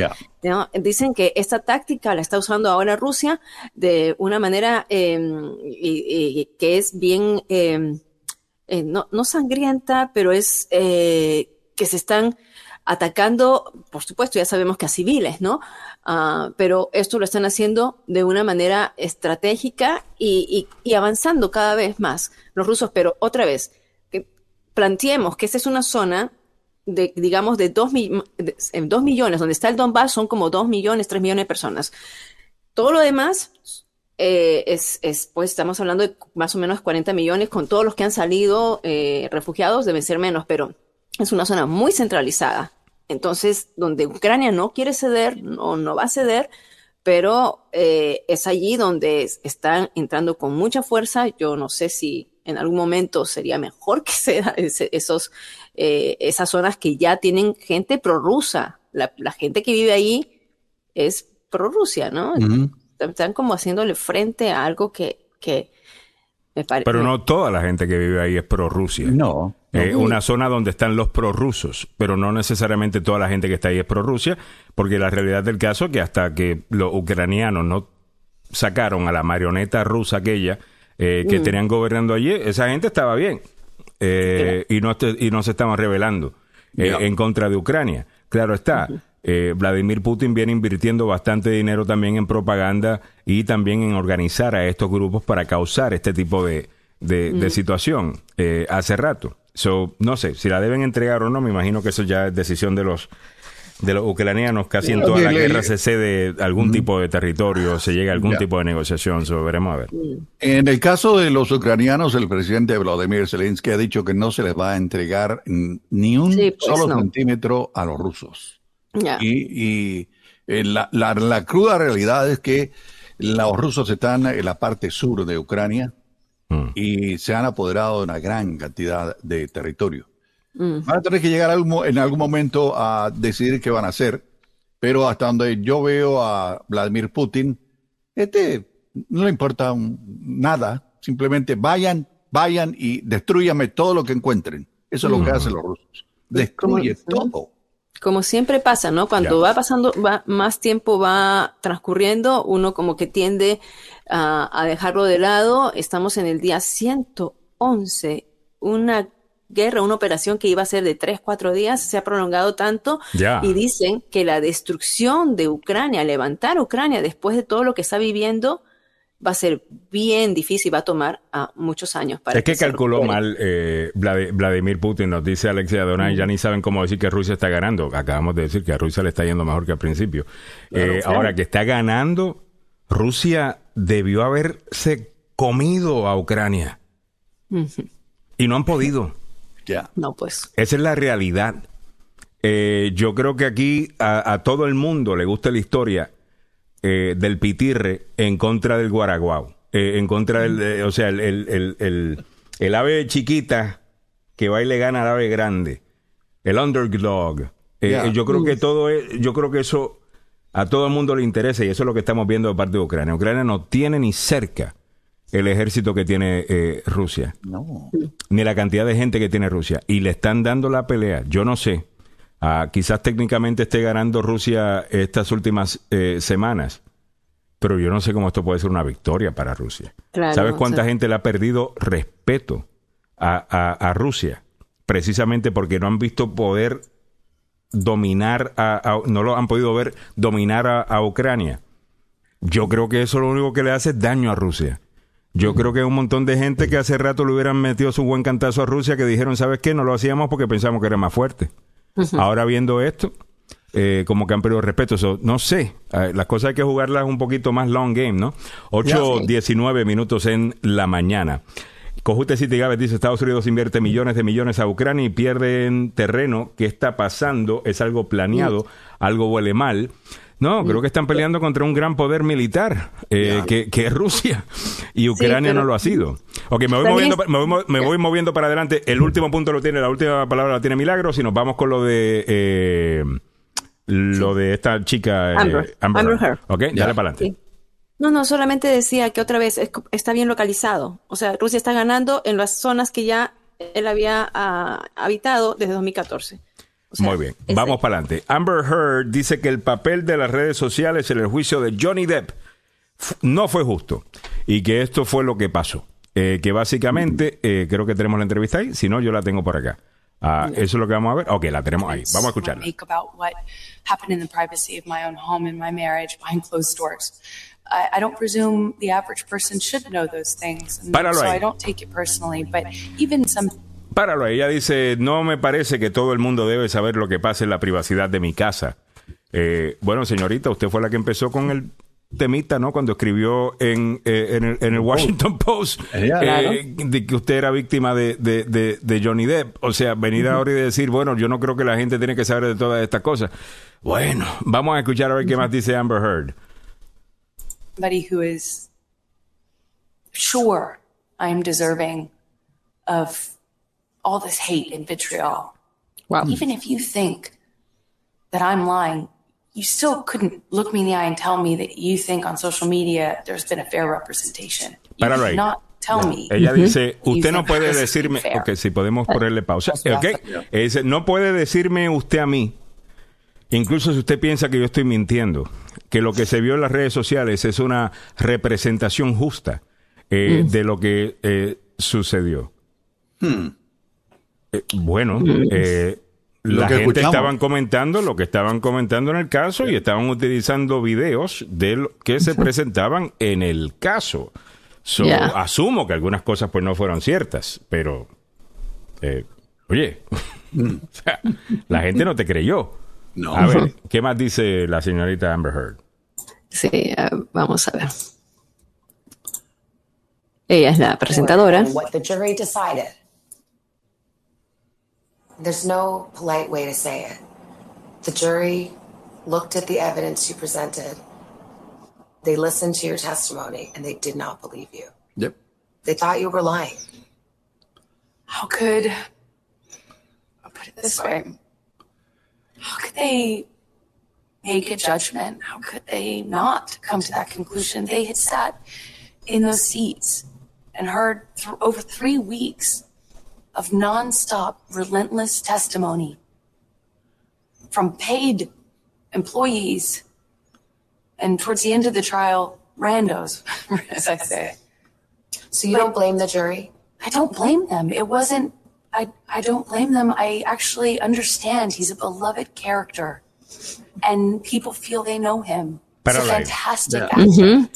Dicen que esta táctica la está usando ahora Rusia de una manera em, que es bien, em, eh, no, sangrienta, pero es eh, que se están atacando, por supuesto, ya sabemos que a civiles, ¿no? Ah, pero esto lo están haciendo de una manera estratégica y, avanzando cada vez más los rusos, pero otra vez, que planteemos que esta es una zona de, digamos, de dos, dos millones, donde está el Donbass son como dos millones, tres millones de personas. Todo lo demás eh, es, es, pues estamos hablando de más o menos 40 millones, con todos los que han salido eh, refugiados deben ser menos, pero es una zona muy centralizada. Entonces, donde Ucrania no quiere ceder, no, no va a ceder, pero eh, es allí donde están entrando con mucha fuerza. Yo no sé si en algún momento sería mejor que sea esos, eh, esas zonas que ya tienen gente prorrusa. La, la gente que vive ahí es prorrusia, ¿no? Están como haciéndole frente a algo que, que me parece. Pero no toda la gente que vive ahí es prorrusia. No. Es una zona donde están los prorrusos, pero no necesariamente toda la gente que está ahí es prorrusia, porque la realidad del caso es que hasta que los ucranianos no sacaron a la marioneta rusa aquella, eh, que mm. tenían gobernando allí, esa gente estaba bien eh, y, no y no se estaban rebelando eh, en contra de Ucrania. Claro está. Vladimir Putin viene invirtiendo bastante dinero también en propaganda y también en organizar a estos grupos para causar este tipo de, de, situación hace rato. So, no sé, si la deben entregar o no, me imagino que eso ya es decisión de los de los ucranianos, casi en toda la guerra se cede algún tipo de territorio, se llega a algún tipo de negociación, so, veremos a ver. En el caso de los ucranianos, el presidente Vladimir Zelensky ha dicho que no se les va a entregar ni un pues solo centímetro a los rusos. Y, eh, la, la, cruda realidad es que los rusos están en la parte sur de Ucrania mm. y se han apoderado de una gran cantidad de territorio. Mm. Van a tener que llegar en algún momento a decidir qué van a hacer, pero hasta donde yo veo a Vladimir Putin, este no le importa nada, simplemente vayan, vayan y destruyame todo lo que encuentren. Eso es lo que mm. hacen los rusos. Destruye todo. Como siempre pasa, ¿no? Cuando va pasando, va, más tiempo va transcurriendo, uno como que tiende a, a dejarlo de lado. Estamos en el día 111, una guerra, una operación que iba a ser de tres, cuatro días, se ha prolongado tanto y dicen que la destrucción de Ucrania, levantar Ucrania después de todo lo que está viviendo, va a ser bien difícil, va a tomar a muchos años para Es que, calculó mal eh, Vladimir Putin, nos dice Alexia Donay, ya ni saben cómo decir que Rusia está ganando. Acabamos de decir que a Rusia le está yendo mejor que al principio. Eh, ahora que está ganando, Rusia debió haberse comido a Ucrania. Y no han podido. No, pues. Esa es la realidad. Eh, yo creo que aquí a, todo el mundo le gusta la historia eh, del pitirre en contra del guaraguao. Eh, en contra del, o sea, el, el, el, ave chiquita que va y le gana al ave grande. El underdog. Yo creo que todo es, yo creo que eso a todo el mundo le interesa y eso es lo que estamos viendo de parte de Ucrania. Ucrania no tiene ni cerca el ejército que tiene eh, Rusia. No. Ni la cantidad de gente que tiene Rusia. Y le están dando la pelea. Yo no sé. Ah, quizás técnicamente esté ganando Rusia estas últimas eh, semanas. Pero yo no sé cómo esto puede ser una victoria para Rusia. ¿Sabes cuánta gente le ha perdido respeto a, Rusia? Precisamente porque no han visto poder dominar, a, no lo han podido ver dominar a Ucrania. Yo creo que eso lo único que le hace es daño a Rusia. Yo creo que hay un montón de gente que hace rato le hubieran metido su buen cantazo a Rusia que dijeron, ¿sabes qué? No lo hacíamos porque pensamos que era más fuerte. Ahora viendo esto, eh, como que han perdido respeto. no sé, las cosas hay que jugarlas un poquito más long game, ¿no? 8, 19 minutos en la mañana. Cojute City Gávez dice, Estados Unidos invierte millones de millones a Ucrania y pierden terreno. ¿Qué está pasando? Es algo planeado, algo huele mal. No, creo que están peleando contra un gran poder militar, eh, que, es Rusia, y Ucrania no lo ha sido. Ok, me voy, moviendo, me, voy, moviendo para adelante. El último punto lo tiene, la última palabra la tiene Milagros, y nos vamos con lo de... Eh, lo de esta chica eh, Amber, Amber, Heard. Ok, dale para adelante. No, no, solamente decía que otra vez está bien localizado. O sea, Rusia está ganando en las zonas que ya él había ah, habitado desde 2014. Muy bien, vamos para adelante. Amber Heard dice que el papel de las redes sociales en el juicio de Johnny Depp no fue justo y que esto fue lo que pasó. Eh, que básicamente, eh, creo que tenemos la entrevista ahí, si no, yo la tengo por acá. Ah, eso es lo que vamos a ver. Ok, la tenemos ahí. Vamos a escucharla. I, don't presume the average person should know those things. And so I don't take it personally. But even some Páralo, ella dice, no me parece que todo el mundo debe saber lo que pasa en la privacidad de mi casa. Eh, bueno, señorita, usted fue la que empezó con el temita, ¿no? Cuando escribió en, eh, en, el, Washington Post eh, de que usted era víctima de, de, de, Johnny Depp. O sea, venir ahora y decir, bueno, yo no creo que la gente tiene que saber de todas estas cosas. Bueno, vamos a escuchar a ver qué más dice Amber Heard. Somebody who is sure I am deserving of all this hate and vitriol. Wow. Even if you think that I'm lying, you still couldn't look me in the eye and tell me that you think on social media there's been a fair representation. You Páralo ahí. Not tell me Ella dice, usted no puede decirme, ok, si podemos ponerle pausa, ok, dice, no puede decirme usted a mí, incluso si usted piensa que yo estoy mintiendo, que lo que se vio en las redes sociales es una representación justa eh, mm. de lo que eh, sucedió. Hmm. Eh, bueno, eh, la gente estaban comentando lo que estaban comentando en el caso y estaban utilizando videos de lo que se presentaban en el caso. Asumo que algunas cosas pues no fueron ciertas, pero eh, Oye, la gente no te creyó. No. A ver, ¿qué más dice la señorita Amber Heard? Sí, vamos a ver. Ella es la presentadora. What the jury decided. There's no polite way to say it. The jury looked at the evidence you presented. They listened to your testimony and they did not believe you. Yep. They thought you were lying. How could I'll put it this way? How could they make a judgment? How could they not come to that conclusion? They had sat in those seats and heard th- over three weeks of nonstop, relentless testimony from paid employees and towards the end of the trial, randos, as I say. So you but don't blame the jury? I don't blame them. It wasn't, I, I don't blame them. I actually understand he's a beloved character and people feel they know him. Pero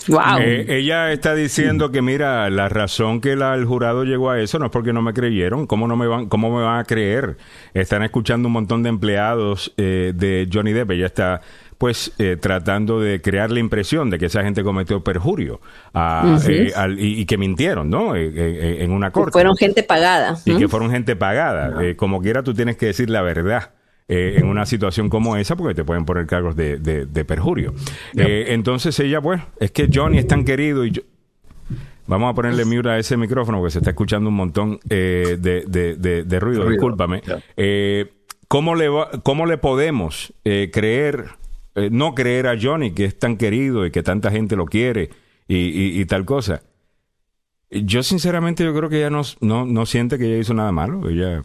wow. Eh, ella está diciendo que mira, la razón que la, el jurado llegó a eso no es porque no me creyeron. ¿Cómo no me van, cómo me van a creer? Están escuchando un montón de empleados eh, de Johnny Depp. Ella está pues eh, tratando de crear la impresión de que esa gente cometió perjurio ah, y, que mintieron, ¿no? en una corte. fueron gente pagada. Y que fueron gente pagada. como quiera, tú tienes que decir la verdad. Eh, en una situación como esa porque te pueden poner cargos de, de, perjurio. Eh, entonces ella, pues, es que Johnny es tan querido y yo... Vamos a ponerle mute a ese micrófono porque se está escuchando un montón eh, de, de, ruido, discúlpame. ¿cómo, le ¿Cómo le podemos creer, no creer a Johnny que es tan querido y que tanta gente lo quiere y, y, tal cosa? Yo sinceramente yo creo que ella no, no, no siente que ella hizo nada malo. Ella,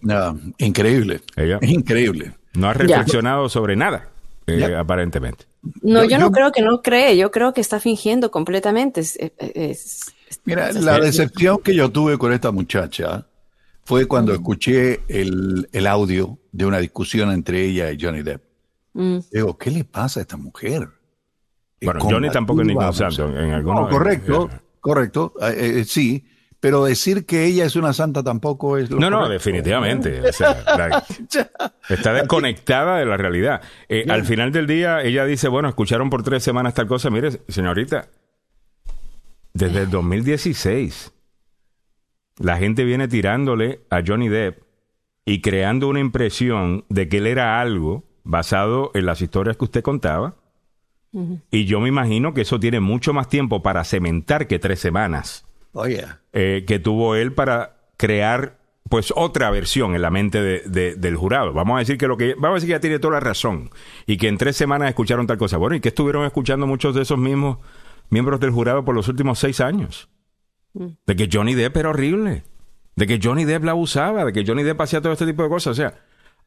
increíble. Ella, es increíble. No ha reflexionado sobre nada, eh, aparentemente. No, yo, no creo que no cree, yo creo que está fingiendo completamente. Mira, la decepción que yo tuve con esta muchacha fue cuando mm. escuché el, audio de una discusión entre ella y Johnny Depp. Mm. Digo, ¿qué le pasa a esta mujer? Bueno, Johnny tampoco es ningún santo en algunos. correcto, correcto, eh, eh, sí, pero decir que ella es una santa tampoco es lo No, no, definitivamente. está desconectada de la realidad. Eh, al final del día, ella dice, bueno, escucharon por tres semanas tal cosa. Mire, señorita, desde el 2016, la gente viene tirándole a Johnny Depp y creando una impresión de que él era algo basado en las historias que usted contaba. Y yo me imagino que eso tiene mucho más tiempo para cementar que tres semanas. Oh, eh, que tuvo él para crear pues otra versión en la mente de, del jurado. Vamos a decir que lo que vamos a decir que ya tiene toda la razón y que en tres semanas escucharon tal cosa. Bueno, y que estuvieron escuchando muchos de esos mismos miembros del jurado por los últimos seis años. Mm. De que Johnny Depp era horrible, de que Johnny Depp la abusaba, de que Johnny Depp hacía todo este tipo de cosas. O sea,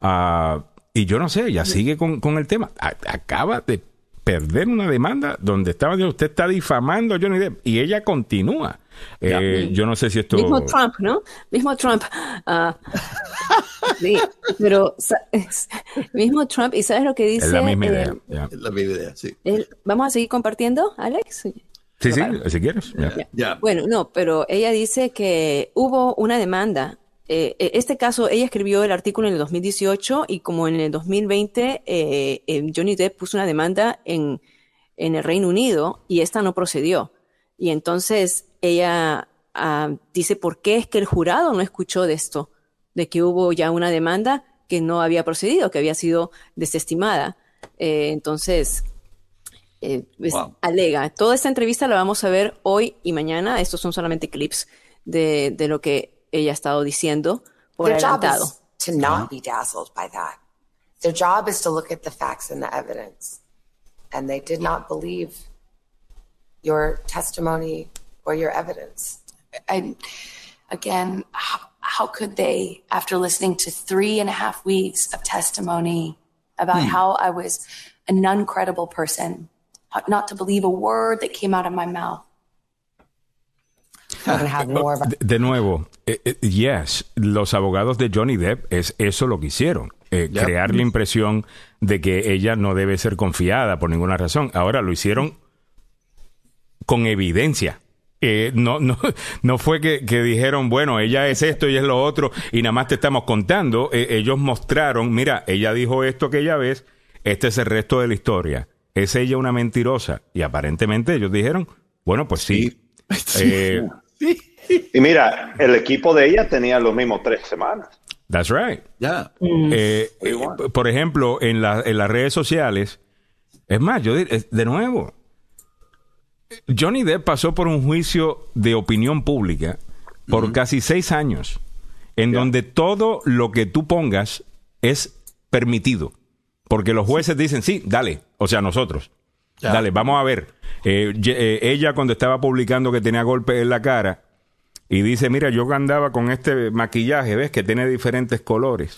uh, y yo no sé, ya sigue con, con el tema. acaba de perder una demanda donde estaba usted está difamando a Johnny Depp y ella continúa. Eh, yo no sé si esto. Mismo Trump, ¿no? Mismo Trump. Uh, sí, pero mismo Trump, ¿y sabes lo que dice? Es la misma idea. Eh, la misma idea, sí. ¿Vamos a seguir compartiendo, Alex? Sí, sí, si quieres. Bueno, no, pero ella dice que hubo una demanda eh, eh, este caso, ella escribió el artículo en el 2018 y como en el 2020 eh, eh, Johnny Depp puso una demanda en, en, el Reino Unido y esta no procedió. Y entonces ella ah, dice, ¿por qué es que el jurado no escuchó de esto? De que hubo ya una demanda que no había procedido, que había sido desestimada. entonces, pues, alega. Toda esta entrevista la vamos a ver hoy y mañana. Estos son solamente clips de, de lo que ella ha estado diciendo por Their adelantado. Job is to not be dazzled by that. Their job is to look at the facts and the evidence. And they did not believe your testimony or your evidence. I, again, how, how could they, after listening to three and a half weeks of testimony about hmm. how I was a non credible person, not to believe a word that came out of my mouth? De, nuevo, eh, eh, yes, los abogados de Johnny Depp es eso lo que hicieron. Eh, crear la impresión de que ella no debe ser confiada por ninguna razón. Ahora lo hicieron con evidencia. Eh, no, no, no fue que, dijeron, bueno, ella es esto y es lo otro, y nada más te estamos contando. Eh, ellos mostraron, mira, ella dijo esto que ella ves, este es el resto de la historia. ¿Es ella una mentirosa? Y aparentemente ellos dijeron, bueno, pues sí. Eh, y mira, el equipo de ella tenía los mismos tres semanas. That's right. Ya. por ejemplo, en, en las redes sociales, es más, yo de nuevo, Johnny Depp pasó por un juicio de opinión pública por casi seis años, en donde todo lo que tú pongas es permitido. Porque los jueces dicen, sí, dale, o sea, nosotros. Dale, vamos a ver. Eh, eh, ella cuando estaba publicando que tenía golpes en la cara y dice, mira, yo andaba con este maquillaje, ¿ves? Que tiene diferentes colores.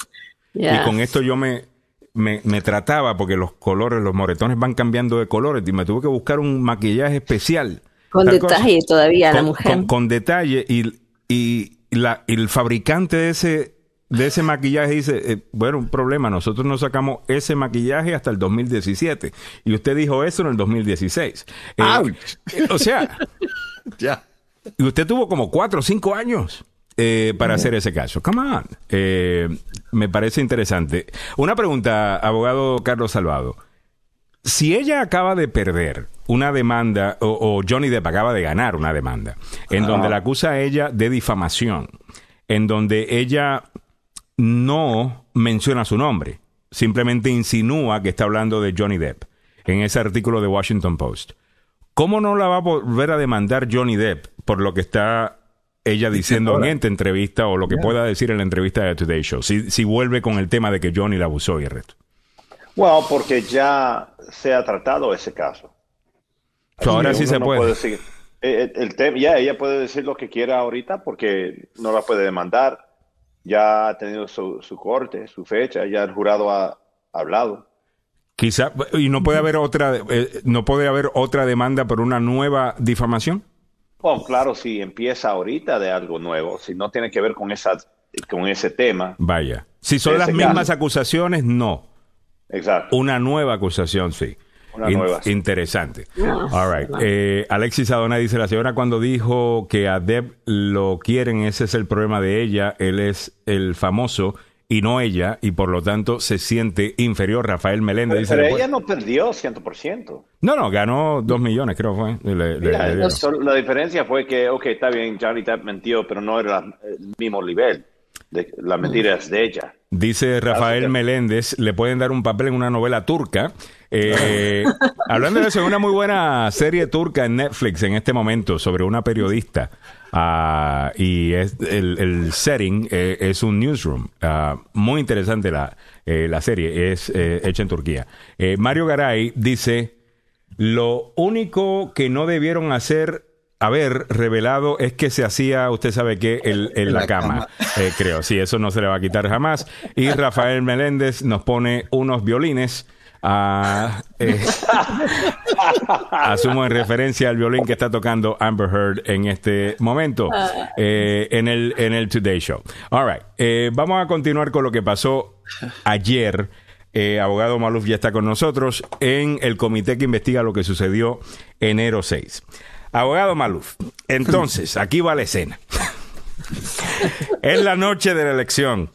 Y con esto yo me, me, trataba porque los colores, los moretones van cambiando de colores y me tuve que buscar un maquillaje especial. Con detalle todavía la mujer. Con, detalle y, y, la, el fabricante de ese, de ese maquillaje dice, eh, bueno, un problema, nosotros no sacamos ese maquillaje hasta el 2017 y usted dijo eso en el 2016. Eh, eh, o sea, ya. Y usted tuvo como cuatro o cinco años eh, para hacer ese caso. Come on. Eh, me parece interesante. Una pregunta, abogado Carlos Salvado. Si ella acaba de perder una demanda, o, Johnny Depp acaba de ganar una demanda, en donde la acusa a ella de difamación, en donde ella no menciona su nombre, simplemente insinúa que está hablando de Johnny Depp en ese artículo de Washington Post. ¿Cómo no la va a volver a demandar Johnny Depp por lo que está ella diciendo en esta entrevista o lo que pueda decir en la entrevista de Today Show, si, si vuelve con el tema de que Johnny la abusó y el resto. Bueno, porque ya se ha tratado ese caso. ahora sí se puede. Eh, eh, el, tema, ya ella puede decir lo que quiera ahorita porque no la puede demandar. Ya ha tenido su, corte, su fecha, ya el jurado ha hablado. Quizá, y no puede haber otra, eh, no puede haber otra demanda por una nueva difamación. Bueno, claro, si empieza ahorita de algo nuevo, si no tiene que ver con, esa, con ese tema. Vaya. Si son las mismas acusaciones, no. Exacto. Una nueva acusación, sí. Una nueva. Interesante. All right. Eh, Alexis Adona dice, la señora cuando dijo que a Deb lo quieren, ese es el problema de ella, él es el famoso y no ella, y por lo tanto se siente inferior. Rafael Meléndez dice... Pero ella no perdió 100%. No, no, ganó 2 millones, creo fue. la diferencia fue que, ok, está bien, Johnny Depp mentió, pero no era el mismo nivel. De, la mentira es de ella. Dice Rafael Meléndez, le pueden dar un papel en una novela turca. Eh, hablando de eso, una muy buena serie turca en Netflix en este momento sobre una periodista Ah, y es, el, setting eh, es un newsroom. Ah, muy interesante la, eh, la serie, es eh, hecha en Turquía. Mario Garay dice, lo único que no debieron hacer haber revelado es que se hacía, usted sabe qué, en, la, cama, creo. Sí, eso no se le va a quitar jamás. Y Rafael Meléndez nos pone unos violines eh, asumo en referencia al violín que está tocando Amber Heard en este momento eh, en, el, en el Today Show. All right. Eh, vamos a continuar con lo que pasó ayer. abogado Maluf ya está con nosotros en el comité que investiga lo que sucedió enero 6. Abogado Maluf, entonces, aquí va la escena. es la noche de la elección.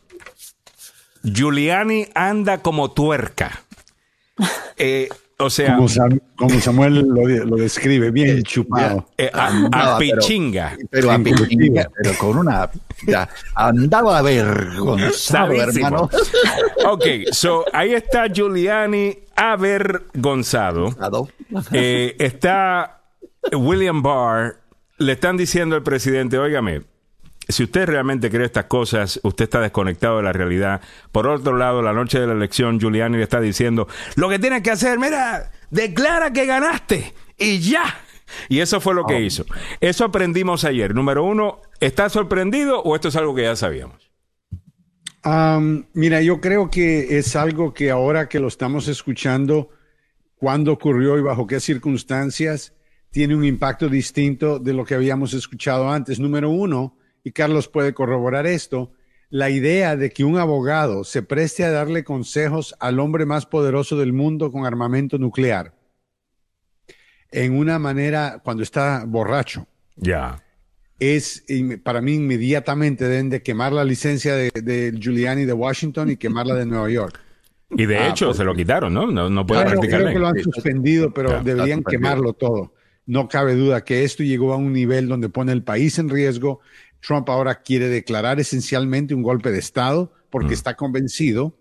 Giuliani anda como tuerca eh, o sea, como, Samuel lo, describe, bien chupado. Eh, a, pichinga. Pero, a pichinga, pero con una. andaba avergonzado, hermano. Ok, so ahí está Giuliani avergonzado. Eh, está William Barr. Le están diciendo al presidente, óigame, si usted realmente cree estas cosas, usted está desconectado de la realidad. Por otro lado, la noche de la elección, Giuliani le está diciendo, lo que tienes que hacer, mira, declara que ganaste y ya. Y eso fue lo que oh. hizo. Eso aprendimos ayer. Número uno, ¿estás sorprendido o esto es algo que ya sabíamos? mira, yo creo que es algo que ahora que lo estamos escuchando, cuándo ocurrió y bajo qué circunstancias, tiene un impacto distinto de lo que habíamos escuchado antes. Número uno, y Carlos puede corroborar esto, la idea de que un abogado se preste a darle consejos al hombre más poderoso del mundo con armamento nuclear en una manera cuando está borracho Ya. Es, para mí, inmediatamente deben de quemar la licencia de, de Giuliani de Washington y quemarla de Nueva York. Y de ah, hecho se lo quitaron, ¿no? No, no puede practicar Creo que lo han suspendido, pero deberían quemarlo todo. No cabe duda que esto llegó a un nivel donde pone el país en riesgo. Trump ahora quiere declarar esencialmente un golpe de Estado porque mm. está convencido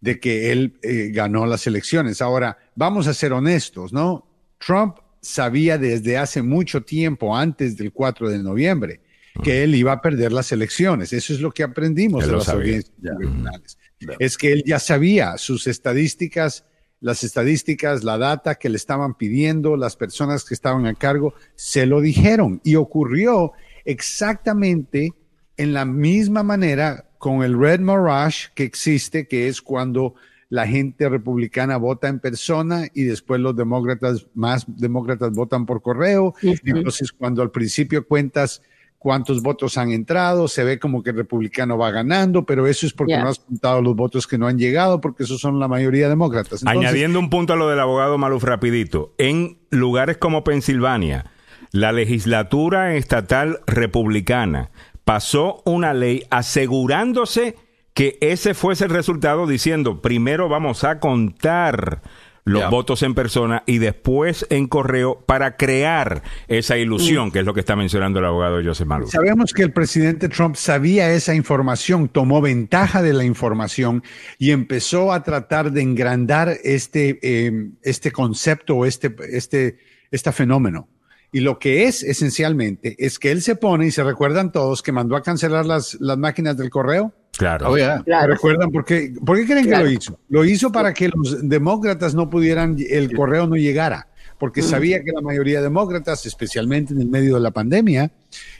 de que él eh, ganó las elecciones. Ahora, vamos a ser honestos, ¿no? Trump sabía desde hace mucho tiempo, antes del 4 de noviembre, que mm. él iba a perder las elecciones. Eso es lo que aprendimos de las audiencias tribunales es que él ya sabía sus estadísticas, las estadísticas, la data que le estaban pidiendo, las personas que estaban a cargo, se lo dijeron y ocurrió exactamente en la misma manera con el Red Mirage que existe, que es cuando la gente republicana vota en persona y después los demócratas, más demócratas votan por correo. Entonces, cuando al principio cuentas cuántos votos han entrado, se ve como que el republicano va ganando, pero eso es porque no has contado los votos que no han llegado, porque esos son la mayoría demócratas. Añadiendo un punto a lo del abogado Maluf rapidito, en lugares como Pensilvania, la legislatura estatal republicana pasó una ley asegurándose que ese fuese el resultado diciendo, primero vamos a contar los votos en persona y después en correo para crear esa ilusión, que es lo que está mencionando el abogado Joseph Malou. Sabemos que el presidente Trump sabía esa información, tomó ventaja de la información y empezó a tratar de engrandar este, eh, este concepto o este, este, este fenómeno. Y lo que es esencialmente es que él se pone, y se recuerdan todos, que mandó a cancelar las, las máquinas del correo. Claro. Oh, ¿Recuerdan por qué? ¿Por qué creen que lo hizo? Lo hizo para que los demócratas no pudieran, el correo no llegara, porque mm. sabía que la mayoría de demócratas, especialmente en el medio de la pandemia,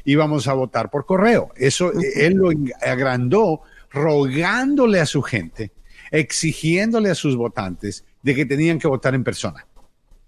íbamos a votar por correo. Eso él lo agrandó rogándole a su gente, exigiéndole a sus votantes de que tenían que votar en persona.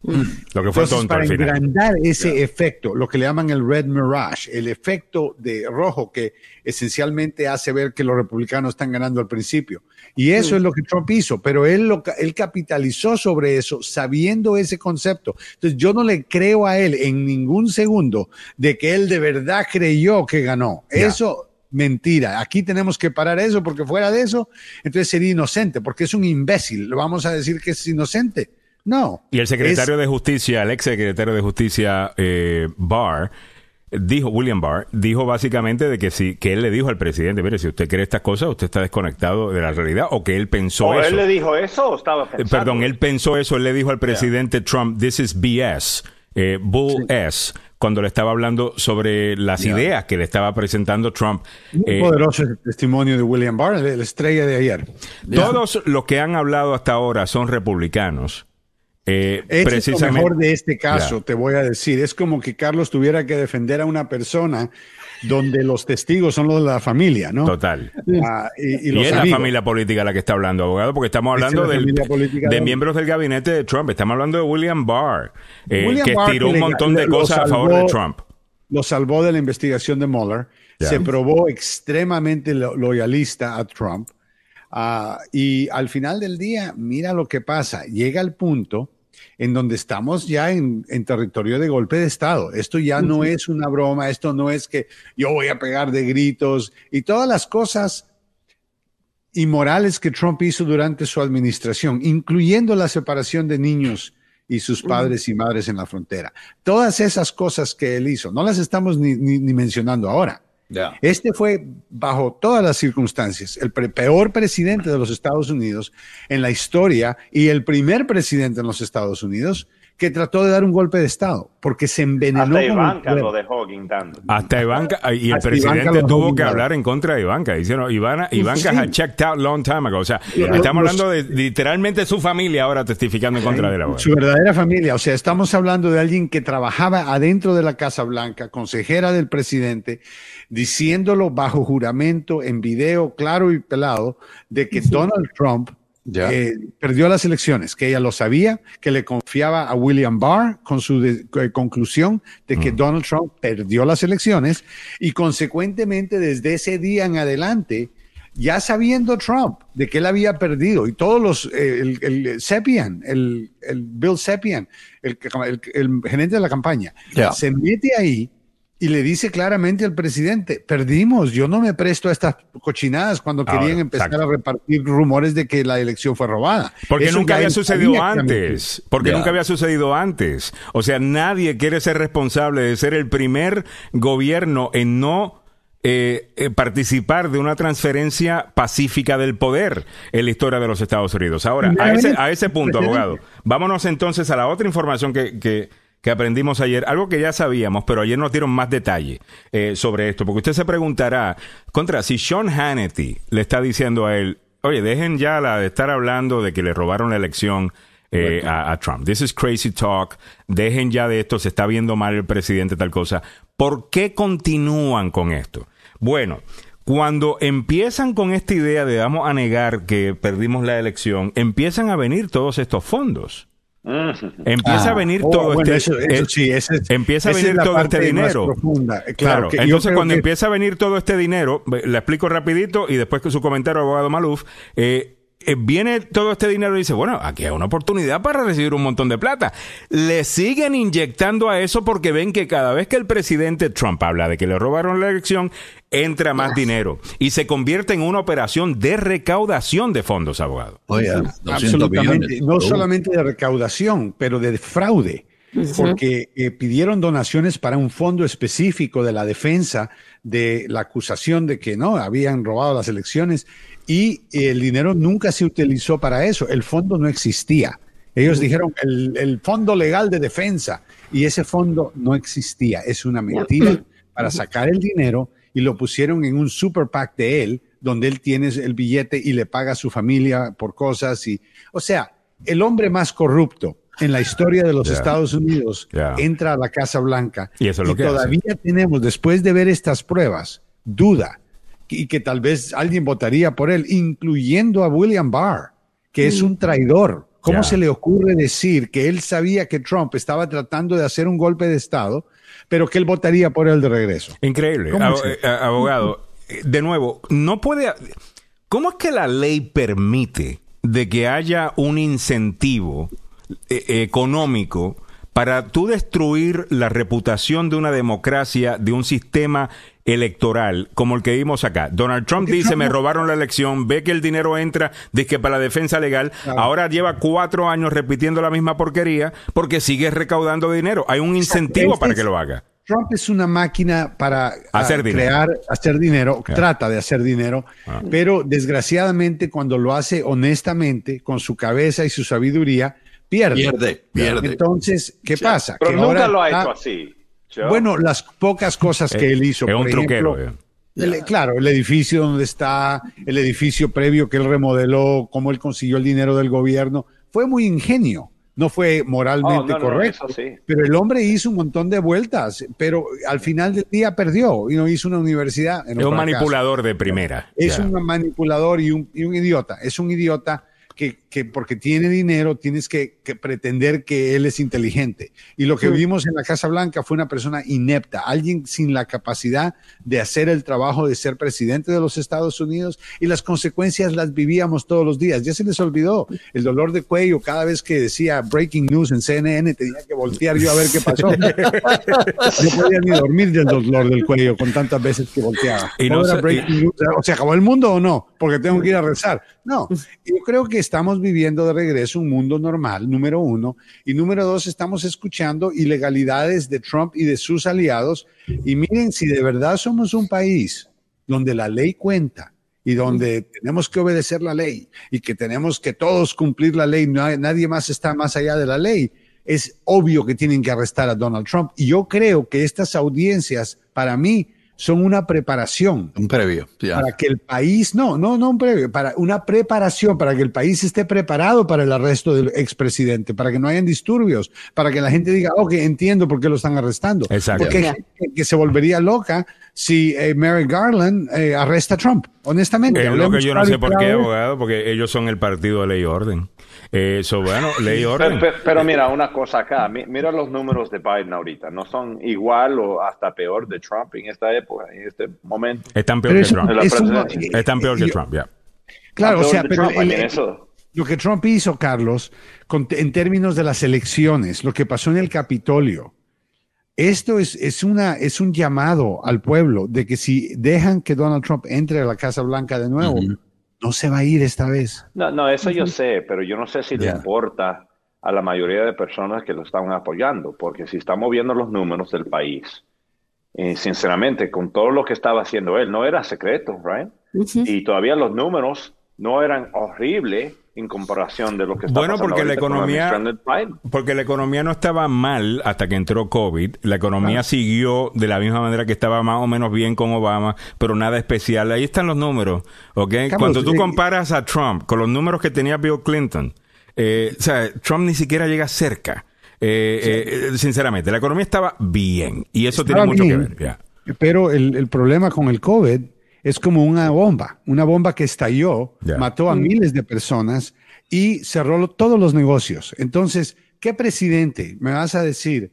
Lo que fue tonto para engrandar ese efecto, lo que le llaman el red mirage, el efecto de rojo que esencialmente hace ver que los republicanos están ganando al principio. Y eso es lo que Trump hizo, pero él, lo, él capitalizó sobre eso sabiendo ese concepto. Entonces yo no le creo a él en ningún segundo de que él de verdad creyó que ganó. Eso mentira. Aquí tenemos que parar eso porque fuera de eso, entonces sería inocente, porque es un imbécil. Lo vamos a decir que es inocente. No. Y el secretario de Justicia, el ex secretario de Justicia eh, Barr, dijo, William Barr, dijo básicamente de que sí, que él le dijo al presidente, mire, si usted cree estas cosas, usted está desconectado de la realidad, o que él pensó ¿O eso. él le dijo eso o estaba pensando? Perdón, él pensó eso, él le dijo al presidente Trump, this is BS, eh, Bull S, cuando le estaba hablando sobre las ideas que le estaba presentando Trump. Muy eh, poderoso el testimonio de William Barr, la estrella de ayer. Todos los que han hablado hasta ahora son republicanos eh, es lo mejor de este caso, te voy a decir. Es como que Carlos tuviera que defender a una persona donde los testigos son los de la familia, ¿no? Total. Ah, y, es la familia política la que está hablando, abogado, porque estamos hablando de, miembros del gabinete de Trump. Estamos hablando de William Barr, eh, que tiró un montón de cosas a favor de Trump. Lo salvó de la investigación de Mueller. Se probó extremadamente loyalista a Trump. Ah, y al final del día, mira lo que pasa. Llega el punto en donde estamos ya en, territorio de golpe de Estado. Esto ya no es una broma, esto no es que yo voy a pegar de gritos y todas las cosas inmorales que Trump hizo durante su administración, incluyendo la separación de niños y sus padres y madres en la frontera. Todas esas cosas que él hizo, no las estamos ni mencionando ahora. Este fue, bajo todas las circunstancias, el peor presidente de los Estados Unidos en la historia y el primer presidente en los Estados Unidos que trató de dar un golpe de Estado, porque se envenenó. Hasta Ivanka lo dejó guindando. Hasta Ivanka, y el presidente tuvo que hablar en contra de Ivanka. Dicieron, Ivana, Ivanka had checked out long time ago. O sea, estamos hablando de literalmente su familia ahora testificando en contra de la Su verdadera familia. O sea, estamos hablando de alguien que trabajaba adentro de la Casa Blanca, consejera del presidente, diciéndolo bajo juramento en video claro y pelado de que Donald Trump eh, perdió las elecciones, que ella lo sabía, que le confiaba a William Barr con su eh, conclusión de que mm. Donald Trump perdió las elecciones y consecuentemente desde ese día en adelante, ya sabiendo Trump de que él había perdido y todos los, eh, el, el Seppian, el, Bill Seppian, el, gerente de la campaña, se mete ahí y le dice claramente al presidente, perdimos, yo no me presto a estas cochinadas cuando querían empezar a repartir rumores de que la elección fue robada. Porque nunca había sucedido antes, porque nunca había sucedido antes. O sea, nadie quiere ser responsable de ser el primer gobierno en no eh, eh, participar de una transferencia pacífica del poder en la historia de los Estados Unidos. Ahora, a ese, a ese punto, abogado, vámonos entonces a la otra información que, que que aprendimos ayer, algo que ya sabíamos, pero ayer nos dieron más detalle eh, sobre esto, porque usted se preguntará, contra, si Sean Hannity le está diciendo a él, oye, dejen ya la de estar hablando de que le robaron la elección eh, a, Trump. This is crazy talk. Dejen ya de esto, se está viendo mal el presidente, tal cosa. ¿Por qué continúan con esto? Bueno, cuando empiezan con esta idea de vamos a negar que perdimos la elección, empiezan a venir todos estos fondos. Empieza a venir oh, todo este empieza a venir todo este dinero. Claro, entonces cuando empieza a venir todo este dinero, le explico rapidito y después que su comentario, abogado Maluf, eh, viene todo este dinero y dice, bueno, aquí hay una oportunidad para recibir un montón de plata. Le siguen inyectando a eso porque ven que cada vez que el presidente Trump habla de que le robaron la elección, entra más dinero y se convierte en una operación de recaudación de fondos, abogado. Absolutamente, no solamente de recaudación, pero de fraude. Porque eh, pidieron donaciones para un fondo específico de la defensa de la acusación de que no habían robado las elecciones y el dinero nunca se utilizó para eso, el fondo no existía. Ellos dijeron el, el fondo legal de defensa. Y ese fondo no existía, es una mentira para sacar el dinero y lo pusieron en un super PAC de él, donde él tiene el billete y le paga a su familia por cosas y, o sea, el hombre más corrupto en la historia de los Estados Unidos entra a la Casa Blanca y, eso lo que todavía tenemos, después de ver estas pruebas, duda y que tal vez alguien votaría por él, incluyendo a William Barr, que es un traidor. ¿Cómo se le ocurre decir que él sabía que Trump estaba tratando de hacer un golpe de Estado, pero que él votaría por él de regreso? Increíble. Eh, abogado, eh, de nuevo, no puede... ¿Cómo es que la ley permite de que haya un incentivo eh, económico para tú destruir la reputación de una democracia, de un sistema electoral como el que vimos acá. Donald Trump dice, me robaron la elección, ve que el dinero entra, dice que para la defensa legal, ahora lleva cuatro años repitiendo la misma porquería porque sigue recaudando dinero. Hay un incentivo para que lo haga. Trump es una máquina para ah, hacer crear, hacer dinero, trata de hacer dinero, ah. pero desgraciadamente cuando lo hace honestamente, con su cabeza y su sabiduría, pierde. Pierde, Entonces, ¿qué pasa? Pero nunca lo ha hecho así. Bueno, las pocas cosas que él hizo. Es un truquero. claro, el edificio donde está, el edificio previo que él remodeló, cómo él consiguió el dinero del gobierno, fue muy ingenio. No fue moralmente oh, correcto, pero el hombre hizo un montón de vueltas, pero al final del día perdió y no hizo una universidad. es un manipulador de primera. Es un manipulador y un, y un idiota. Es un idiota que, porque tiene dinero tienes que, pretender que él es inteligente. Y lo que vimos en la Casa Blanca fue una persona inepta, alguien sin la capacidad de hacer el trabajo de ser presidente de los Estados Unidos y las consecuencias las vivíamos todos los días. Ya se les olvidó el dolor de cuello cada vez que decía breaking news en CNN, tenía que voltear yo a ver qué pasó. no podía ni dormir del dolor del cuello con tantas veces que volteaba. Y no, o sea, ¿acabó el mundo o no? Porque tengo que ir a rezar. No, yo creo que estamos viviendo de regreso un mundo normal, número uno, y número dos, estamos escuchando ilegalidades de Trump y de sus aliados. Y miren, si de verdad somos un país donde la ley cuenta y donde tenemos que obedecer la ley y que tenemos que todos cumplir la ley, nadie más está más allá de la ley, es obvio que tienen que arrestar a Donald Trump. Y yo creo que estas audiencias, para mí, son una preparación. Un previo. Para que el país, no, no, no un previo, para una preparación, para que el país esté preparado para el arresto del expresidente, para que no hayan disturbios, para que la gente diga, ok, entiendo por qué lo están arrestando. Exacto. Porque hay que se volvería loca si eh, Mary Garland eh, arresta a Trump, honestamente. Es lo que yo no sé por qué, abogado, porque ellos son el partido de ley y orden. Eso, bueno, ley orden. Pero, mira, una cosa acá, mira los números de Biden ahorita, no son igual o hasta peor de Trump en esta época, en este momento. Están peor que Trump. Están peor que Trump, ya. Claro, o sea, pero lo que Trump hizo, Carlos, en términos de las elecciones, lo que pasó en el Capitolio, esto es, es, una, es un llamado al pueblo de que si dejan que Donald Trump entre a la Casa Blanca de nuevo, no se va a ir esta vez. No, no, eso yo sé, pero yo no sé si le importa a la mayoría de personas que lo están apoyando, porque si estamos viendo los números del país, eh, sinceramente, con todo lo que estaba haciendo él, no era secreto, right? Y todavía los números no eran horribles en comparación de lo que está bueno porque la economía porque la economía no estaba mal hasta que entró COVID. La economía siguió de la misma manera que estaba más o menos bien con Obama pero nada especial. Ahí están los números ¿ok? cuando tú comparas a Trump con los números que tenía Bill Clinton eh, o sea Trump ni siquiera llega cerca. Eh, eh, sinceramente la economía estaba bien y eso tiene mucho que ver pero el, el problema con el COVID es como una bomba, una bomba que estalló, mató a miles de personas y cerró todos los negocios. Entonces, ¿qué presidente, me vas a decir,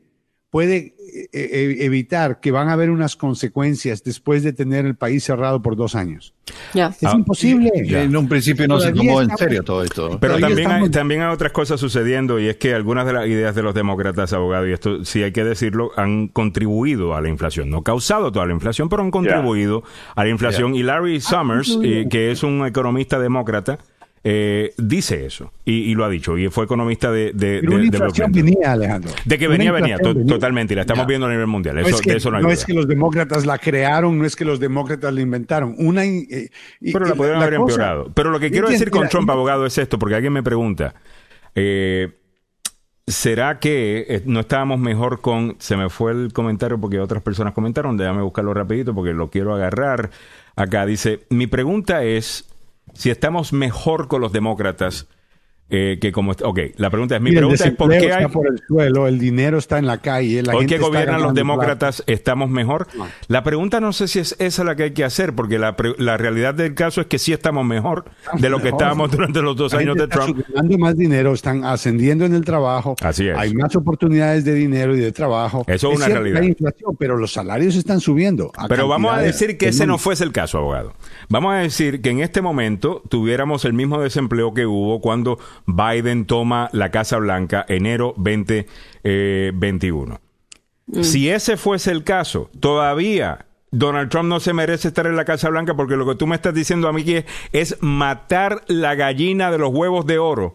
puede eh, eh, evitar que van a haber unas consecuencias después de tener el país cerrado por dos años. Es ah, imposible. En un principio no se tomó en serio todo esto. Pero también hay, también hay otras cosas sucediendo y es que algunas de las ideas de los demócratas, abogados, y esto sí hay que decirlo, han contribuido a la inflación. No causado toda la inflación, pero han contribuido a la inflación. Y Larry Summers, eh, que es un economista demócrata, eh, dice eso y, lo ha dicho y fue economista de de, venía Alejandro. De que venía venía totalmente y la estamos viendo a nivel mundial eso, no, es que, los demócratas la crearon no es que los demócratas la inventaron. Una eh, pero la podrían haber empeorado. Pero lo que quiero decir con Trump abogado es esto porque alguien me pregunta eh, ¿Será que no estábamos mejor con... Se me fue el comentario porque otras personas comentaron, déjame buscarlo rapidito porque lo quiero agarrar. Acá dice, mi pregunta es, si estamos mejor con los demócratas eh, que como ok la pregunta es mi pregunta es por qué hay por el suelo el dinero está en la calle la hoy que gobiernan los demócratas estamos mejor la pregunta no sé si es esa la que hay que hacer porque la, la realidad del caso es que sí estamos mejor de lo que estábamos durante los dos años de Trump. ganando más dinero están ascendiendo en el trabajo así es. hay más oportunidades de dinero y de trabajo. Eso es, una realidad. hay inflación pero los salarios están subiendo pero vamos a decir que ese no fuese el caso abogado. Vamos a decir que en este momento tuviéramos el mismo desempleo que hubo cuando Biden toma la Casa Blanca enero 2021. Eh, mm. Si ese fuese el caso, todavía Donald Trump no se merece estar en la Casa Blanca porque lo que tú me estás diciendo a mí es, es matar la gallina de los huevos de oro.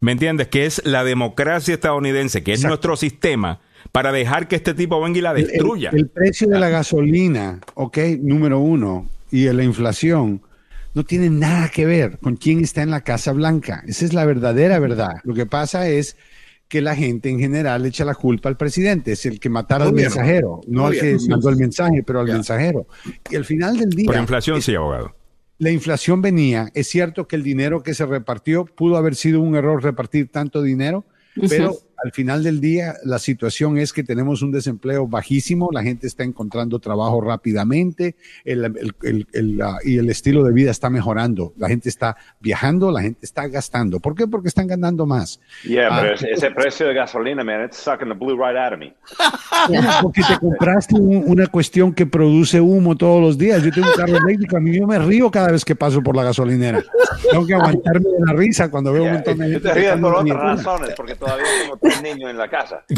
¿Me entiendes? Que es la democracia estadounidense, que es nuestro sistema, para dejar que este tipo venga y la destruya. El, el precio de la gasolina, ok, número uno, y la inflación no tiene nada que ver con quién está en la Casa Blanca. Esa es la verdadera verdad. Lo que pasa es que la gente en general echa la culpa al presidente, es el que matara al mensajero, no al que mandó el mensaje, pero al mensajero. Y al final del día... Por inflación, sí, abogado. La inflación venía. Es cierto que el dinero que se repartió pudo haber sido un error repartir tanto dinero, pero al final del día la situación es que tenemos un desempleo bajísimo, la gente está encontrando trabajo rápidamente y el estilo de vida está mejorando. La gente está viajando, la gente está gastando. ¿Por qué? Porque están ganando más. Yeah, pero ah, ese, precio de gasolina, man, it's sucking the blue right out of me. Porque te compraste una cuestión que produce humo todos los días. Yo tengo un carro eléctrico, a mí yo me río cada vez que paso por la gasolinera. Tengo que aguantarme de la risa cuando veo un montón de gente. Yo te río por otras razones, porque todavía tengo niño en la casa. yo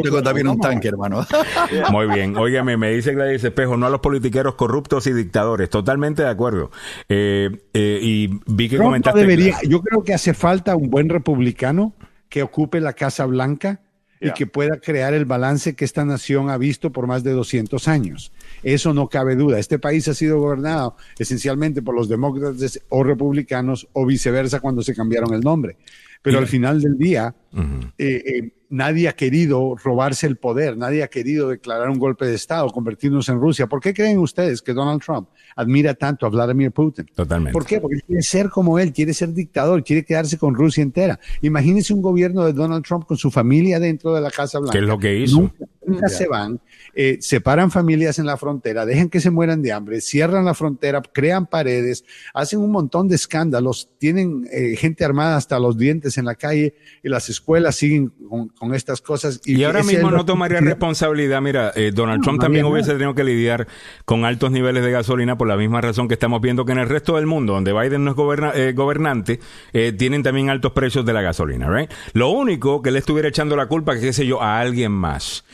tengo también un tanque, hermano. Muy bien. Óigame, me dice Gladys Espejo, no a los politiqueros corruptos y dictadores. Totalmente de acuerdo. Eh, eh, y vi que comentaste... Debería, yo creo que hace falta un buen republicano que ocupe la Casa Blanca y que pueda crear el balance que esta nación ha visto por más de 200 años. Eso no cabe duda. Este país ha sido gobernado esencialmente por los demócratas o republicanos o viceversa cuando se cambiaron el nombre. Pero al final del día, eh, eh, nadie ha querido robarse el poder, nadie ha querido declarar un golpe de Estado, convertirnos en Rusia. ¿Por qué creen ustedes que Donald Trump admira tanto a Vladimir Putin? Totalmente. ¿Por qué? Porque quiere ser como él, quiere ser dictador, quiere quedarse con Rusia entera. Imagínense un gobierno de Donald Trump con su familia dentro de la Casa Blanca. ¿Qué es lo que hizo? Nunca, se van, eh, separan familias en la frontera, dejan que se mueran de hambre, cierran la frontera, crean paredes, hacen un montón de escándalos, tienen gente armada hasta los dientes en la calle y las escuelas siguen con, estas cosas. Y, ahora mismo no tomaría responsabilidad. Mira, eh, Donald Trump también hubiese tenido que lidiar con altos niveles de gasolina por la misma razón que estamos viendo que en el resto del mundo, donde Biden no es eh, gobernante, eh, tienen también altos precios de la gasolina. Right? Lo único que le estuviera echando la culpa, qué sé yo, a alguien más.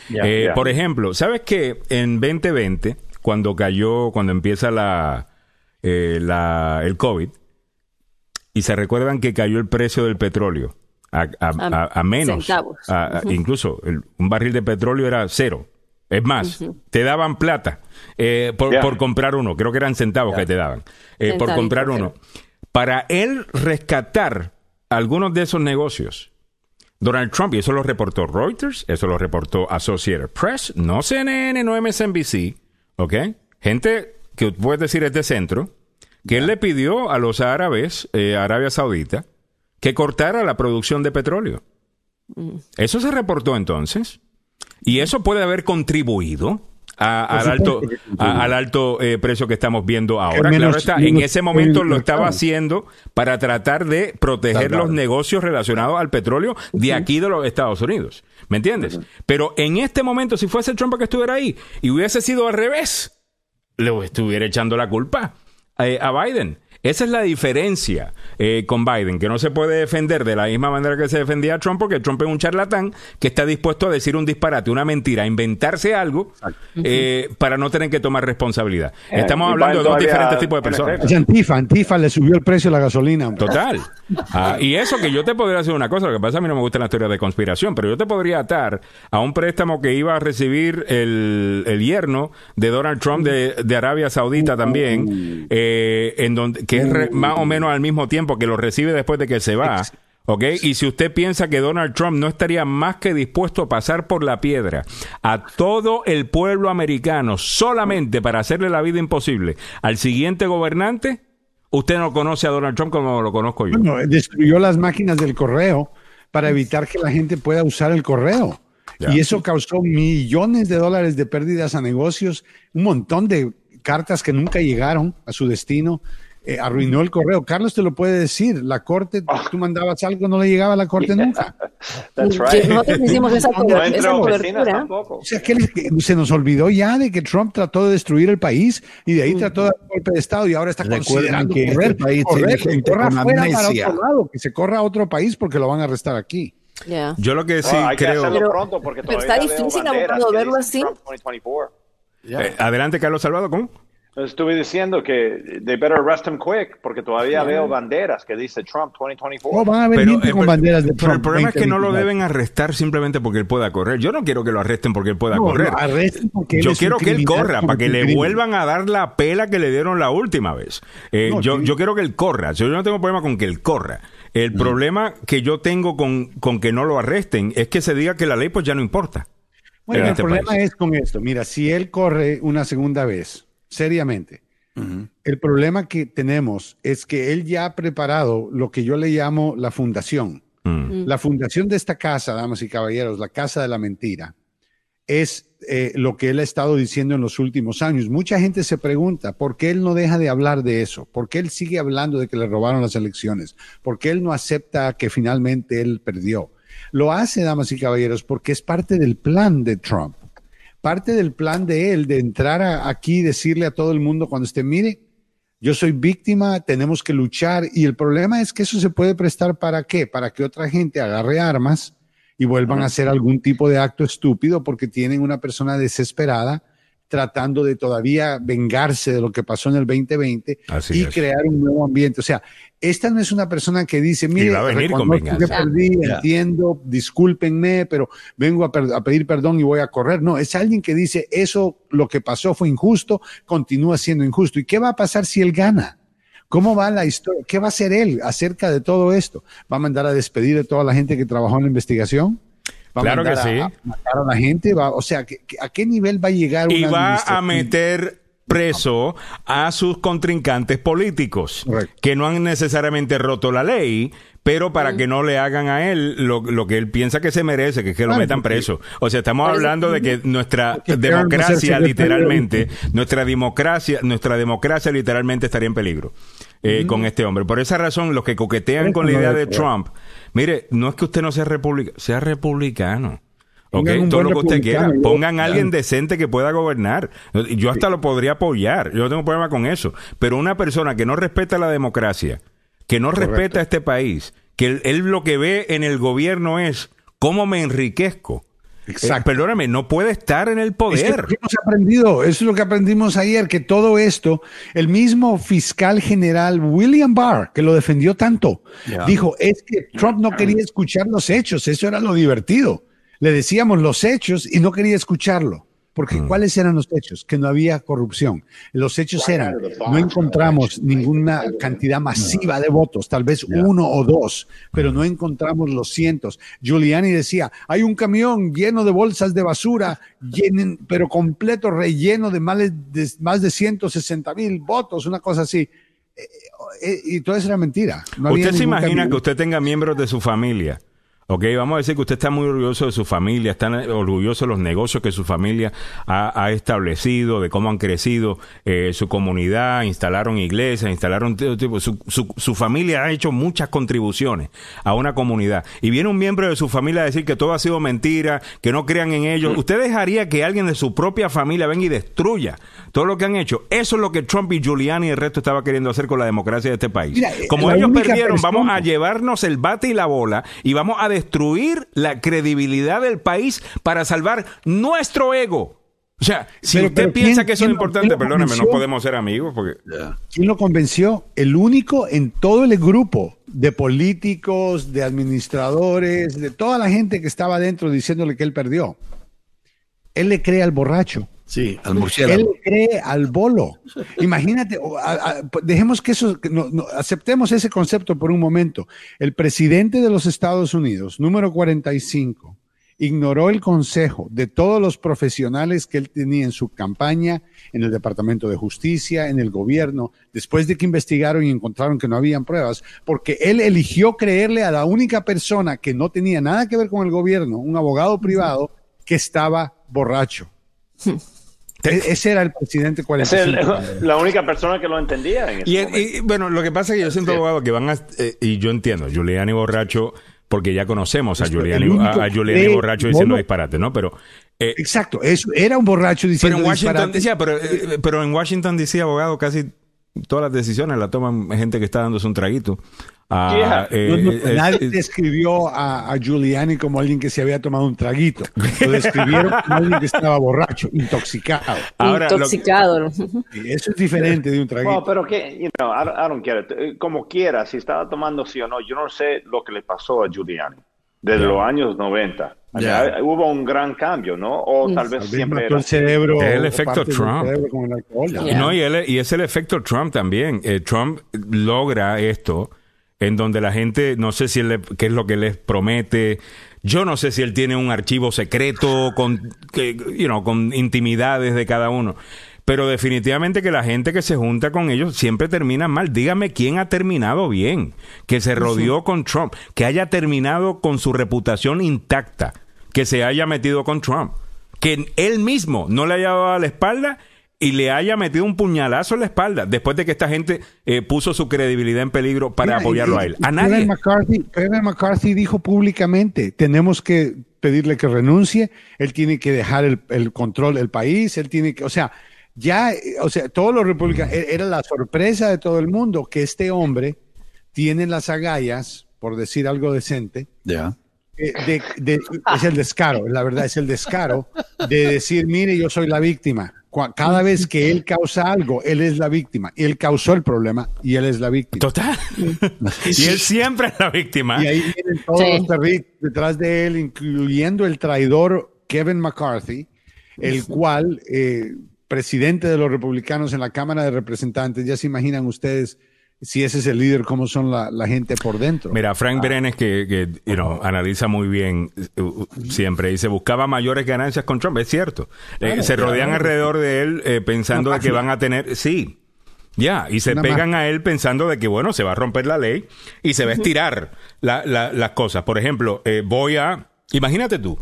Por ejemplo, ¿sabes que en 2020, cuando cayó, cuando empieza la, la el COVID, y se recuerdan que cayó el precio del petróleo a, menos. Incluso un barril de petróleo era cero. Es más, te daban plata eh, por, comprar uno. Creo que eran centavos que te daban eh, por comprar uno. Para él rescatar algunos de esos negocios, Donald Trump, y eso lo reportó Reuters, eso lo reportó Associated Press, no CNN, no MSNBC, ¿ok? Gente que puedes decir es de centro, que él le pidió a los árabes, eh, Arabia Saudita, que cortara la producción de petróleo. Mm. Eso se reportó entonces. Y eso puede haber contribuido al alto, al alto eh, precio que estamos viendo ahora. claro está, en ese momento lo estaba haciendo para tratar de proteger los negocios relacionados al petróleo de aquí de los Estados Unidos. ¿Me entiendes? Pero en este momento, si fuese Trump que estuviera ahí y hubiese sido al revés, le estuviera echando la culpa eh, a Biden. Esa es la diferencia eh, con Biden, que no se puede defender de la misma manera que se defendía a Trump, porque Trump es un charlatán que está dispuesto a decir un disparate, una mentira, a inventarse algo eh, para no tener que tomar responsabilidad. Estamos hablando de dos diferentes tipos de personas. Antifa, Antifa le subió el precio de la gasolina. Total. Ah, y eso que yo te podría hacer una cosa, lo que pasa a mí no me gustan las teorías de conspiración, pero yo te podría atar a un préstamo que iba a recibir el, el yerno de Donald Trump de, Arabia Saudita también, eh, en donde que es más o menos al mismo tiempo que lo recibe después de que se va. ¿Ok? Y si usted piensa que Donald Trump no estaría más que dispuesto a pasar por la piedra a todo el pueblo americano solamente para hacerle la vida imposible al siguiente gobernante, Usted no conoce a Donald Trump como lo conozco yo. Bueno, destruyó las máquinas del correo para evitar que la gente pueda usar el correo. Y eso causó millones de dólares de pérdidas a negocios, un montón de cartas que nunca llegaron a su destino. Eh, arruinó el correo. Carlos te lo puede decir. La corte, ah. tú mandabas algo, no le llegaba a la corte nunca. That's right. Nosotros hicimos esa, cobertura. O sea, que se nos olvidó ya de que Trump trató de destruir el país y de ahí trató de dar un golpe de Estado y ahora está considerando que correr, este país correr, que corra fuera para otro lado, que se corra a otro país porque lo van a arrestar aquí. Yo lo que sí creo. Pero, pero está difícil verlo así. Eh, adelante, Carlos Salvador, ¿cómo? Estuve diciendo que they better arrest him quick porque todavía veo banderas que dice Trump 2024. van a pero, eh, con banderas de Trump. el problema es que no lo deben arrestar simplemente porque él pueda correr. Yo no quiero que lo arresten porque él pueda correr. yo quiero que él corra para que le vuelvan a dar la pela que le dieron la última vez. Eh, yo, yo quiero que él corra. Yo no tengo problema con que él corra. El mm. problema que yo tengo con, con que no lo arresten es que se diga que la ley pues ya no importa. Bueno, el este problema es con esto. Mira, si él corre una segunda vez seriamente. El problema que tenemos es que él ya ha preparado lo que yo le llamo la fundación. Mm. Mm. La fundación de esta casa, damas y caballeros, la casa de la mentira, es eh, lo que él ha estado diciendo en los últimos años. Mucha gente se pregunta por qué él no deja de hablar de eso, por qué él sigue hablando de que le robaron las elecciones, por qué él no acepta que finalmente él perdió. Lo hace, damas y caballeros, porque es parte del plan de Trump parte del plan de él de entrar aquí y decirle a todo el mundo cuando esté, mire, yo soy víctima, tenemos que luchar y el problema es que eso se puede prestar para qué? Para que otra gente agarre armas y vuelvan a hacer algún tipo de acto estúpido porque tienen una persona desesperada tratando de todavía vengarse de lo que pasó en el 2020 y crear un nuevo ambiente. O sea, esta no es una persona que dice, mire, que perdí, entiendo, discúlpenme, pero vengo a, pedir perdón y voy a correr. No, es alguien que dice, eso, lo que pasó fue injusto, continúa siendo injusto. ¿Y qué va a pasar si él gana? ¿Cómo va la historia? ¿Qué va a hacer él acerca de todo esto? ¿Va a mandar a despedir a toda la gente que trabajó en la investigación? Claro que sí. matar a la gente, va, o sea, ¿a qué nivel va a llegar? y va a meter preso a sus contrincantes políticos que no han necesariamente roto la ley, pero para que no le hagan a él lo, que él piensa que se merece, que es que lo metan preso. O sea, estamos hablando de que nuestra democracia literalmente, nuestra democracia, nuestra democracia literalmente estaría en peligro. Eh, con este hombre. Por esa razón, los que coquetean con la idea de Trump, mire, no es que usted no sea republicano, sea republicano. Okay, todo lo que usted quiera. Pongan a alguien decente que pueda gobernar. Yo hasta lo podría apoyar. Yo no tengo problema con eso. Pero una persona que no respeta la democracia, que no respeta este país, que él, lo que ve en el gobierno es cómo me enriquezco. Exacto. perdóname, no puede estar en el poder. hemos aprendido, eso es lo que aprendimos ayer, que todo esto, el mismo fiscal general William Barr, que lo defendió tanto, dijo, es que Trump no quería escuchar los hechos, eso era lo divertido. Le decíamos los hechos y no quería escucharlo. Porque mm. ¿cuáles eran los hechos? Que no había corrupción. Los hechos eran, no encontramos ninguna cantidad masiva de votos, tal vez uno o dos, pero no encontramos los cientos. Giuliani decía, hay un camión lleno de bolsas de basura, pero completo, relleno de más de, más de 160 mil votos, una cosa así. Eh, eh, y todo eso era mentira. ¿Usted se imagina que usted tenga miembros de su familia Ok, vamos a decir que usted está muy orgulloso de su familia, está orgulloso de los negocios que su familia ha, establecido, de cómo han crecido eh, su comunidad, instalaron iglesias, instalaron tipo, su, su, su, familia ha hecho muchas contribuciones a una comunidad. Y viene un miembro de su familia a decir que todo ha sido mentira, que no crean en ellos. ¿Usted dejaría que alguien de su propia familia venga y destruya todo lo que han hecho? Eso es lo que Trump y Giuliani y el resto estaba queriendo hacer con la democracia de este país. Como ellos perdieron, vamos a llevarnos el bate y la bola y vamos a destruir la credibilidad del país para salvar nuestro ego. O sea, si usted piensa que eso es importante, perdóneme, no podemos ser amigos porque... ¿Quién lo convenció? El único en todo el grupo de políticos, de administradores, de toda la gente que estaba adentro diciéndole que él perdió. Él le cree al borracho. Sí, al murciélago. Él cree al bolo. Imagínate, dejemos que eso, aceptemos ese concepto por un momento. El presidente de los Estados Unidos, número 45, ignoró el consejo de todos los profesionales que él tenía en su campaña, en el Departamento de Justicia, en el gobierno, después de que investigaron y encontraron que no habían pruebas, porque él eligió creerle a la única persona que no tenía nada que ver con el gobierno, un abogado privado, que estaba borracho. E-, ese era el presidente 45. Es la única persona que lo entendía. En y, bueno, lo que pasa es que yo siento, abogado, que van a. Eh, y yo entiendo, Giuliani borracho, porque ya conocemos a Giuliani, a, Giuliani borracho diciendo disparate, ¿no? Pero. Eh, Exacto, eso era un borracho diciendo pero en Washington, Decía, pero, eh, pero en Washington, decía abogado, casi todas las decisiones las toman gente que está dándose un traguito. Ah, eh, eh, nadie describió a, Giuliani como alguien que se había tomado un traguito. Lo describieron como alguien que estaba borracho, intoxicado. intoxicado. eso es diferente de un traguito. No, pero que, you know, I, don't care. Eh, como quiera, si estaba tomando sí o no, yo no sé lo que le pasó a Giuliani desde los años 90. Hubo un gran cambio, ¿no? O tal vez siempre el cerebro. Es el efecto Trump. No, y, y, es el efecto Trump también. Trump logra esto en donde la gente, no sé si él, qué es lo que les promete, yo no sé si él tiene un archivo secreto con, que, you know, con intimidades de cada uno. Pero definitivamente que la gente que se junta con ellos siempre termina mal. Dígame quién ha terminado bien, que se rodeó con Trump, que haya terminado con su reputación intacta, que se haya metido con Trump, que él mismo no le haya dado la espalda y le haya metido un puñalazo en la espalda después de que esta gente eh, puso su credibilidad en peligro para apoyarlo a él. A nadie. Kevin McCarthy, dijo públicamente, tenemos que pedirle que renuncie, él tiene que dejar el, control del país, él tiene que, o sea, ya, o sea, todos los republicanos, e, era la sorpresa de todo el mundo que este hombre tiene las agallas, por decir algo decente, ya. Eh, es el descaro, la verdad, es el descaro de decir, mire, yo soy la víctima cada vez que él causa algo, él es la víctima. Y él causó el problema y él es la víctima. Total. y él siempre es la víctima. Y ahí vienen todos los perritos detrás de él, incluyendo el traidor Kevin McCarthy, el cual, eh, presidente de los republicanos en la Cámara de Representantes, ya se imaginan ustedes si ese es el líder, cómo son la, gente por dentro. Mira, Frank ah. Brenes, que, que analiza muy bien uh, siempre, dice, buscaba mayores ganancias con Trump, es cierto. Eh, se rodean alrededor de él eh, pensando de que van a tener, sí, ya, y se pegan a él pensando de que, bueno, se va a romper la ley y se va a estirar las cosas. Por ejemplo, eh, voy a, imagínate tú,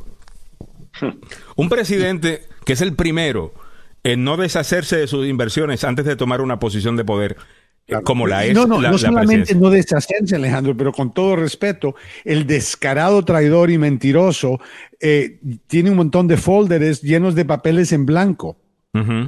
un presidente que es el primero en no deshacerse de sus inversiones antes de tomar una posición de poder como la es. No, no, no solamente no deshacerse, Alejandro, pero con todo respeto, el descarado traidor y mentiroso eh, tiene un montón de folders llenos de papeles en blanco.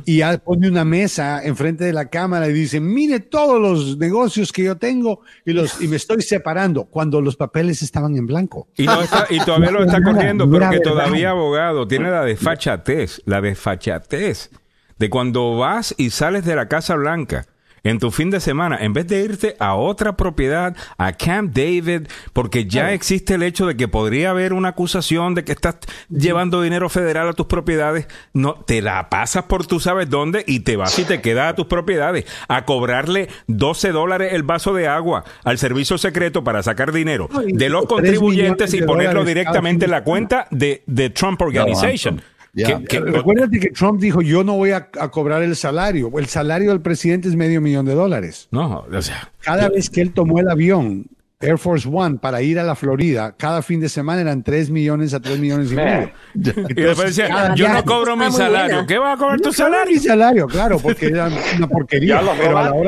Y pone una mesa enfrente de la cámara y dice, mire todos los negocios que yo tengo y, los, y me estoy separando cuando los papeles estaban en blanco. Y, y todavía lo está corriendo porque todavía abogado tiene la desfachatez, la desfachatez de cuando vas y sales de la Casa Blanca en tu fin de semana, en vez de irte a otra propiedad, a Camp David, porque ya existe el hecho de que podría haber una acusación de que estás llevando dinero federal a tus propiedades, no te la pasas por tú sabes dónde y te vas y te quedas a tus propiedades a cobrarle 12 dólares el vaso de agua al servicio secreto para sacar dinero de los contribuyentes y ponerlo directamente en la cuenta de, de Trump Organization. Recuérdate que Trump dijo, yo no voy a, cobrar el salario. El salario del presidente es medio millón de dólares. No, o sea. Cada vez que él tomó el avión, Air Force One, para ir a la Florida, cada fin de semana eran 3 millones a 3 millones y medio. y después decía, yo no cobro mi salario. ¿Qué va a cobrar tu salario? Mi salario, claro, porque era una porquería.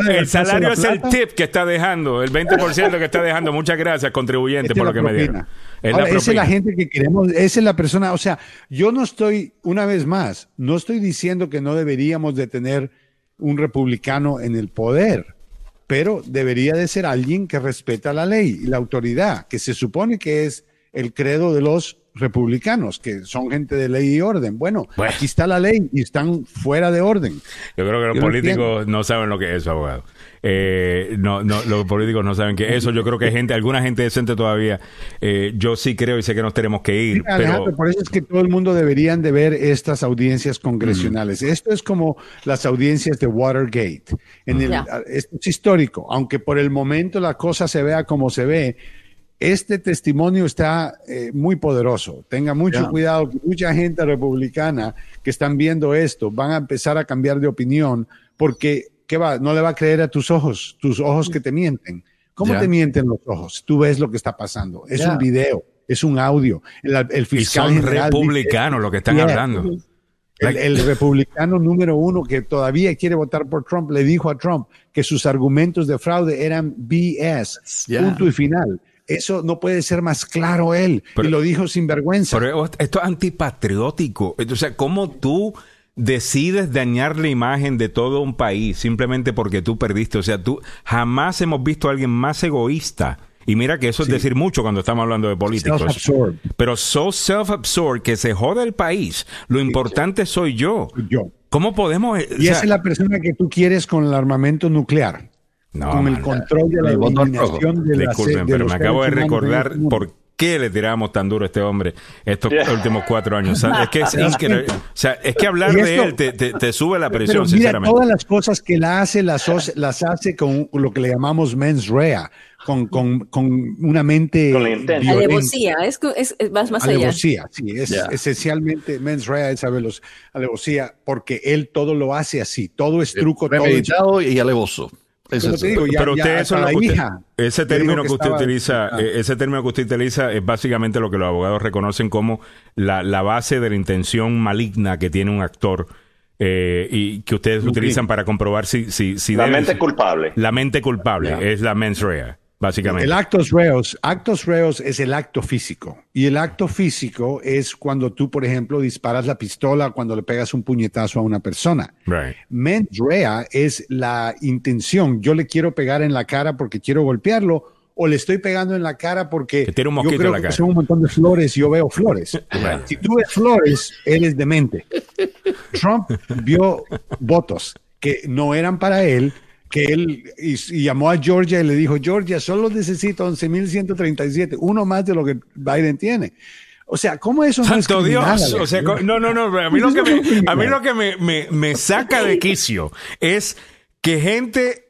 el salario es el tip que está dejando, el 20% que está dejando. Muchas gracias, contribuyente, por lo que me dieron. esa es la gente que queremos, esa es la persona, o sea, yo no estoy, una vez más, no estoy diciendo que no deberíamos de tener un republicano en el poder pero debería de ser alguien que respeta la ley y la autoridad, que se supone que es el credo de los republicanos, que son gente de ley y orden. Bueno, aquí está la ley y están fuera de orden. Yo creo que los políticos no saben lo que es eso, abogado. Eh, no, no, los políticos no saben que eso. Yo creo que hay gente, alguna gente decente todavía. Eh, yo sí creo y sé que nos tenemos que ir. pero... Por eso es que todo el mundo deberían de ver estas audiencias congresionales. Mm. Esto es como las audiencias de Watergate. En el, Esto es histórico, aunque por el momento la cosa se vea como se ve. Este testimonio está eh, muy poderoso. Tenga mucho cuidado, mucha gente republicana que están viendo esto van a empezar a cambiar de opinión porque ¿qué va? No le va a creer a tus ojos, tus ojos que te mienten. ¿Cómo te mienten los ojos? Tú ves lo que está pasando. Es un video, es un audio. El, fiscal y son republicanos lo que están hablando. El, republicano número uno que todavía quiere votar por Trump le dijo a Trump que sus argumentos de fraude eran BS, punto y final. Eso no puede ser más claro él. y lo dijo sin vergüenza. Pero esto es antipatriótico. O sea, ¿cómo tú decides dañar la imagen de todo un país simplemente porque tú perdiste. O sea, tú jamás hemos visto a alguien más egoísta. Y mira que eso es decir mucho cuando estamos hablando de políticos. Pero so self-absorbed que se jode el país. Lo importante soy yo. Yo. ¿Cómo podemos...? Y esa es la persona que tú quieres con el armamento nuclear. No, con el control de la eliminación de la Disculpen, pero me acabo de recordar por qué le tiramos tan duro a este hombre estos últimos cuatro años? es que, es, que hablar de él te, sube la presión, mira, sinceramente. Todas las cosas que él hace, las, las hace con lo que le llamamos mens rea. Con, con, con, una mente. Con alevosía, es, es, es, más, más alevosía, sí, es esencialmente mens rea, es alevosía, porque él todo lo hace así, todo es truco, todo. y alevoso pero usted eso ese término que, usted utiliza, ah. eh, ese término que usted utiliza es básicamente lo que los abogados reconocen como la, base de la intención maligna que tiene un actor. Eh, y que ustedes utilizan para comprobar si, si, si la mente culpable. La mente culpable es la mens rea básicamente. El actos reos, actos reos es el acto físico. Y el acto físico es cuando tú, por ejemplo, disparas la pistola cuando le pegas un puñetazo a una persona. Right. Mens rea es la intención. Yo le quiero pegar en la cara porque quiero golpearlo o le estoy pegando en la cara porque yo creo que son un montón de flores y yo veo flores. Si tú ves flores, eres demente. Trump vio votos que no eran para él que él y, llamó a Georgia y le dijo, Georgia, solo necesito 11.137, uno más de lo que Biden tiene. O sea, ¿cómo eso Santo Dios. O sea, no, no, no. A mí lo que, me, a mí lo que me, me saca de quicio es que gente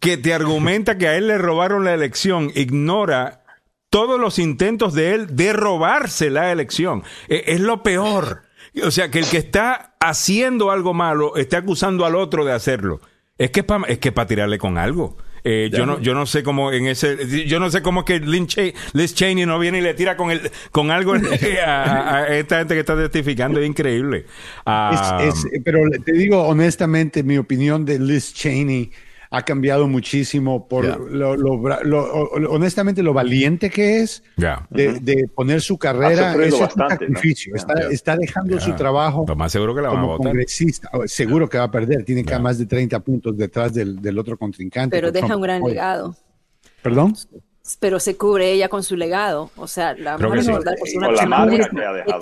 que te argumenta que a él le robaron la elección ignora todos los intentos de él de robarse la elección. E, es lo peor. O sea, que el que está haciendo algo malo está acusando al otro de hacerlo. Es que es para tirarle con algo. Eh, yo no yo no sé cómo en ese yo no sé cómo que Liz Cheney no viene y le tira con el con algo a, esta gente que está testificando es increíble ah, pero te digo honestamente mi opinión de Liz Cheney ha cambiado muchísimo por lo, honestamente lo valiente que es de, poner su carrera. Es un sacrificio. Está, dejando su trabajo lo más seguro que la como congresista. Seguro que va a perder. Tiene que más de 30 puntos detrás del, otro contrincante. Pero deja un gran legado. ¿Perdón? pero se cubre ella con su legado. O sea, la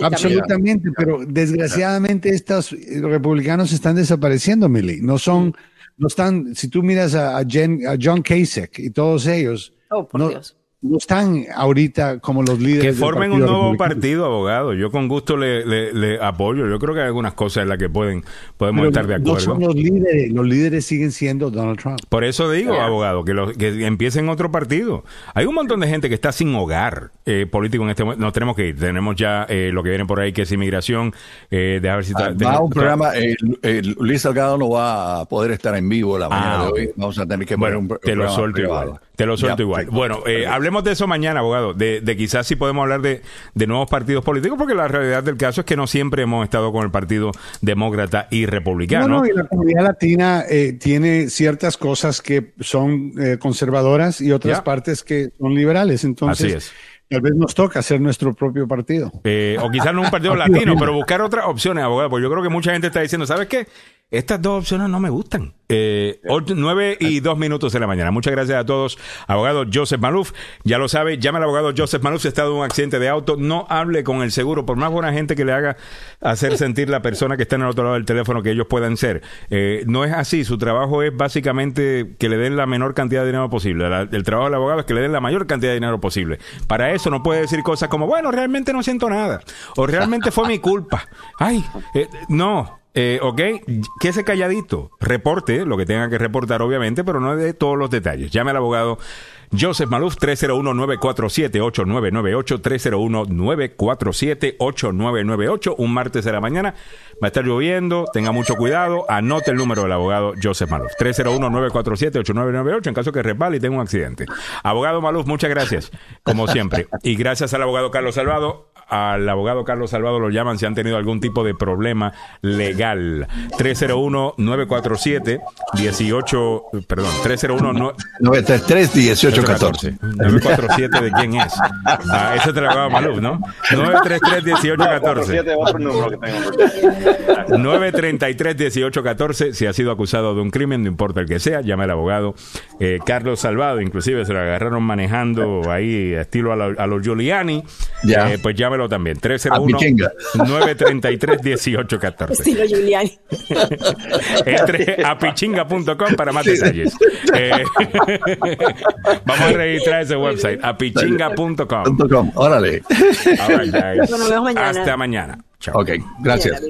Absolutamente, pero desgraciadamente estos republicanos están desapareciendo, Millie. No son, no están, si tú miras a, John Kasich y todos ellos, oh, por Dios no están ahorita como los líderes. Que formen un nuevo partido, abogado. Yo con gusto le, apoyo. Yo creo que hay algunas cosas en las que pueden podemos estar de acuerdo. No son los líderes. Los líderes siguen siendo Donald Trump. Por eso digo, abogado, que, los, que empiecen otro partido. Hay un montón de gente que está sin hogar eh, político en este momento. Nos tenemos que ir. Tenemos ya eh, lo que viene por ahí, que es inmigración. Eh, de ver si ah, va un programa. Luis Salgado no va a poder estar en vivo la mañana ah, de hoy. Vamos a tener que poner un, te lo suelto igual. Te lo suelto igual. Bueno, hablemos de eso mañana, abogado, de, quizás si podemos hablar de, nuevos partidos políticos, porque la realidad del caso es que no siempre hemos estado con el Partido Demócrata y Republicano. No, y la comunidad latina eh, tiene ciertas cosas que son eh, conservadoras y otras partes que son liberales. Entonces, Tal vez nos toca hacer nuestro propio partido. Eh, o quizás no un partido latino, pero buscar otras opciones, abogado. Porque yo creo que mucha gente está diciendo, ¿sabes qué? Estas dos opciones no me gustan. Eh, 9 y 2 minutos de la mañana. Muchas gracias a todos. Abogado Joseph Maluf, ya lo sabe, llame al abogado Joseph Maluf si ha estado en un accidente de auto. No hable con el seguro, por más buena gente que le haga hacer sentir la persona que está en el otro lado del teléfono que ellos puedan ser. Eh, no es así. Su trabajo es básicamente que le den la menor cantidad de dinero posible. el trabajo del abogado es que le den la mayor cantidad de dinero posible. Para eso no puede decir cosas como, bueno, realmente no siento nada. O realmente fue mi culpa. Ay, eh, no. Eh, ok, quédese calladito, reporte lo que tenga que reportar, obviamente, pero no de todos los detalles. Llame al abogado Joseph Maluf, 301-947-8998, 301-947-8998, un martes de la mañana. Va a estar lloviendo, tenga mucho cuidado, anote el número del abogado Joseph Maluf, 301-947-8998, en caso que resbale y tenga un accidente. Abogado Maluf, muchas gracias, como siempre. Y gracias al abogado Carlos Salvado al abogado Carlos Salvado lo llaman si han tenido algún tipo de problema legal. 301-947-18, perdón, 301-933-1814. 947 de quién es. Ah, ese te lo acaba Maluf, ¿no? 933-1814. 933-1814. Si ha sido acusado de un crimen, no importa el que sea, llame al abogado eh, Carlos Salvado. Inclusive se lo agarraron manejando ahí, estilo a, los Giuliani. Ya. Eh, pues llámelo también. 301-933-1814. Estilo Giuliani. Entre a pichinga.com para más detalles. Eh, vamos a registrar ese website, apichinga.com. Órale. Nos vemos mañana. Hasta mañana. Chao. Ok, gracias.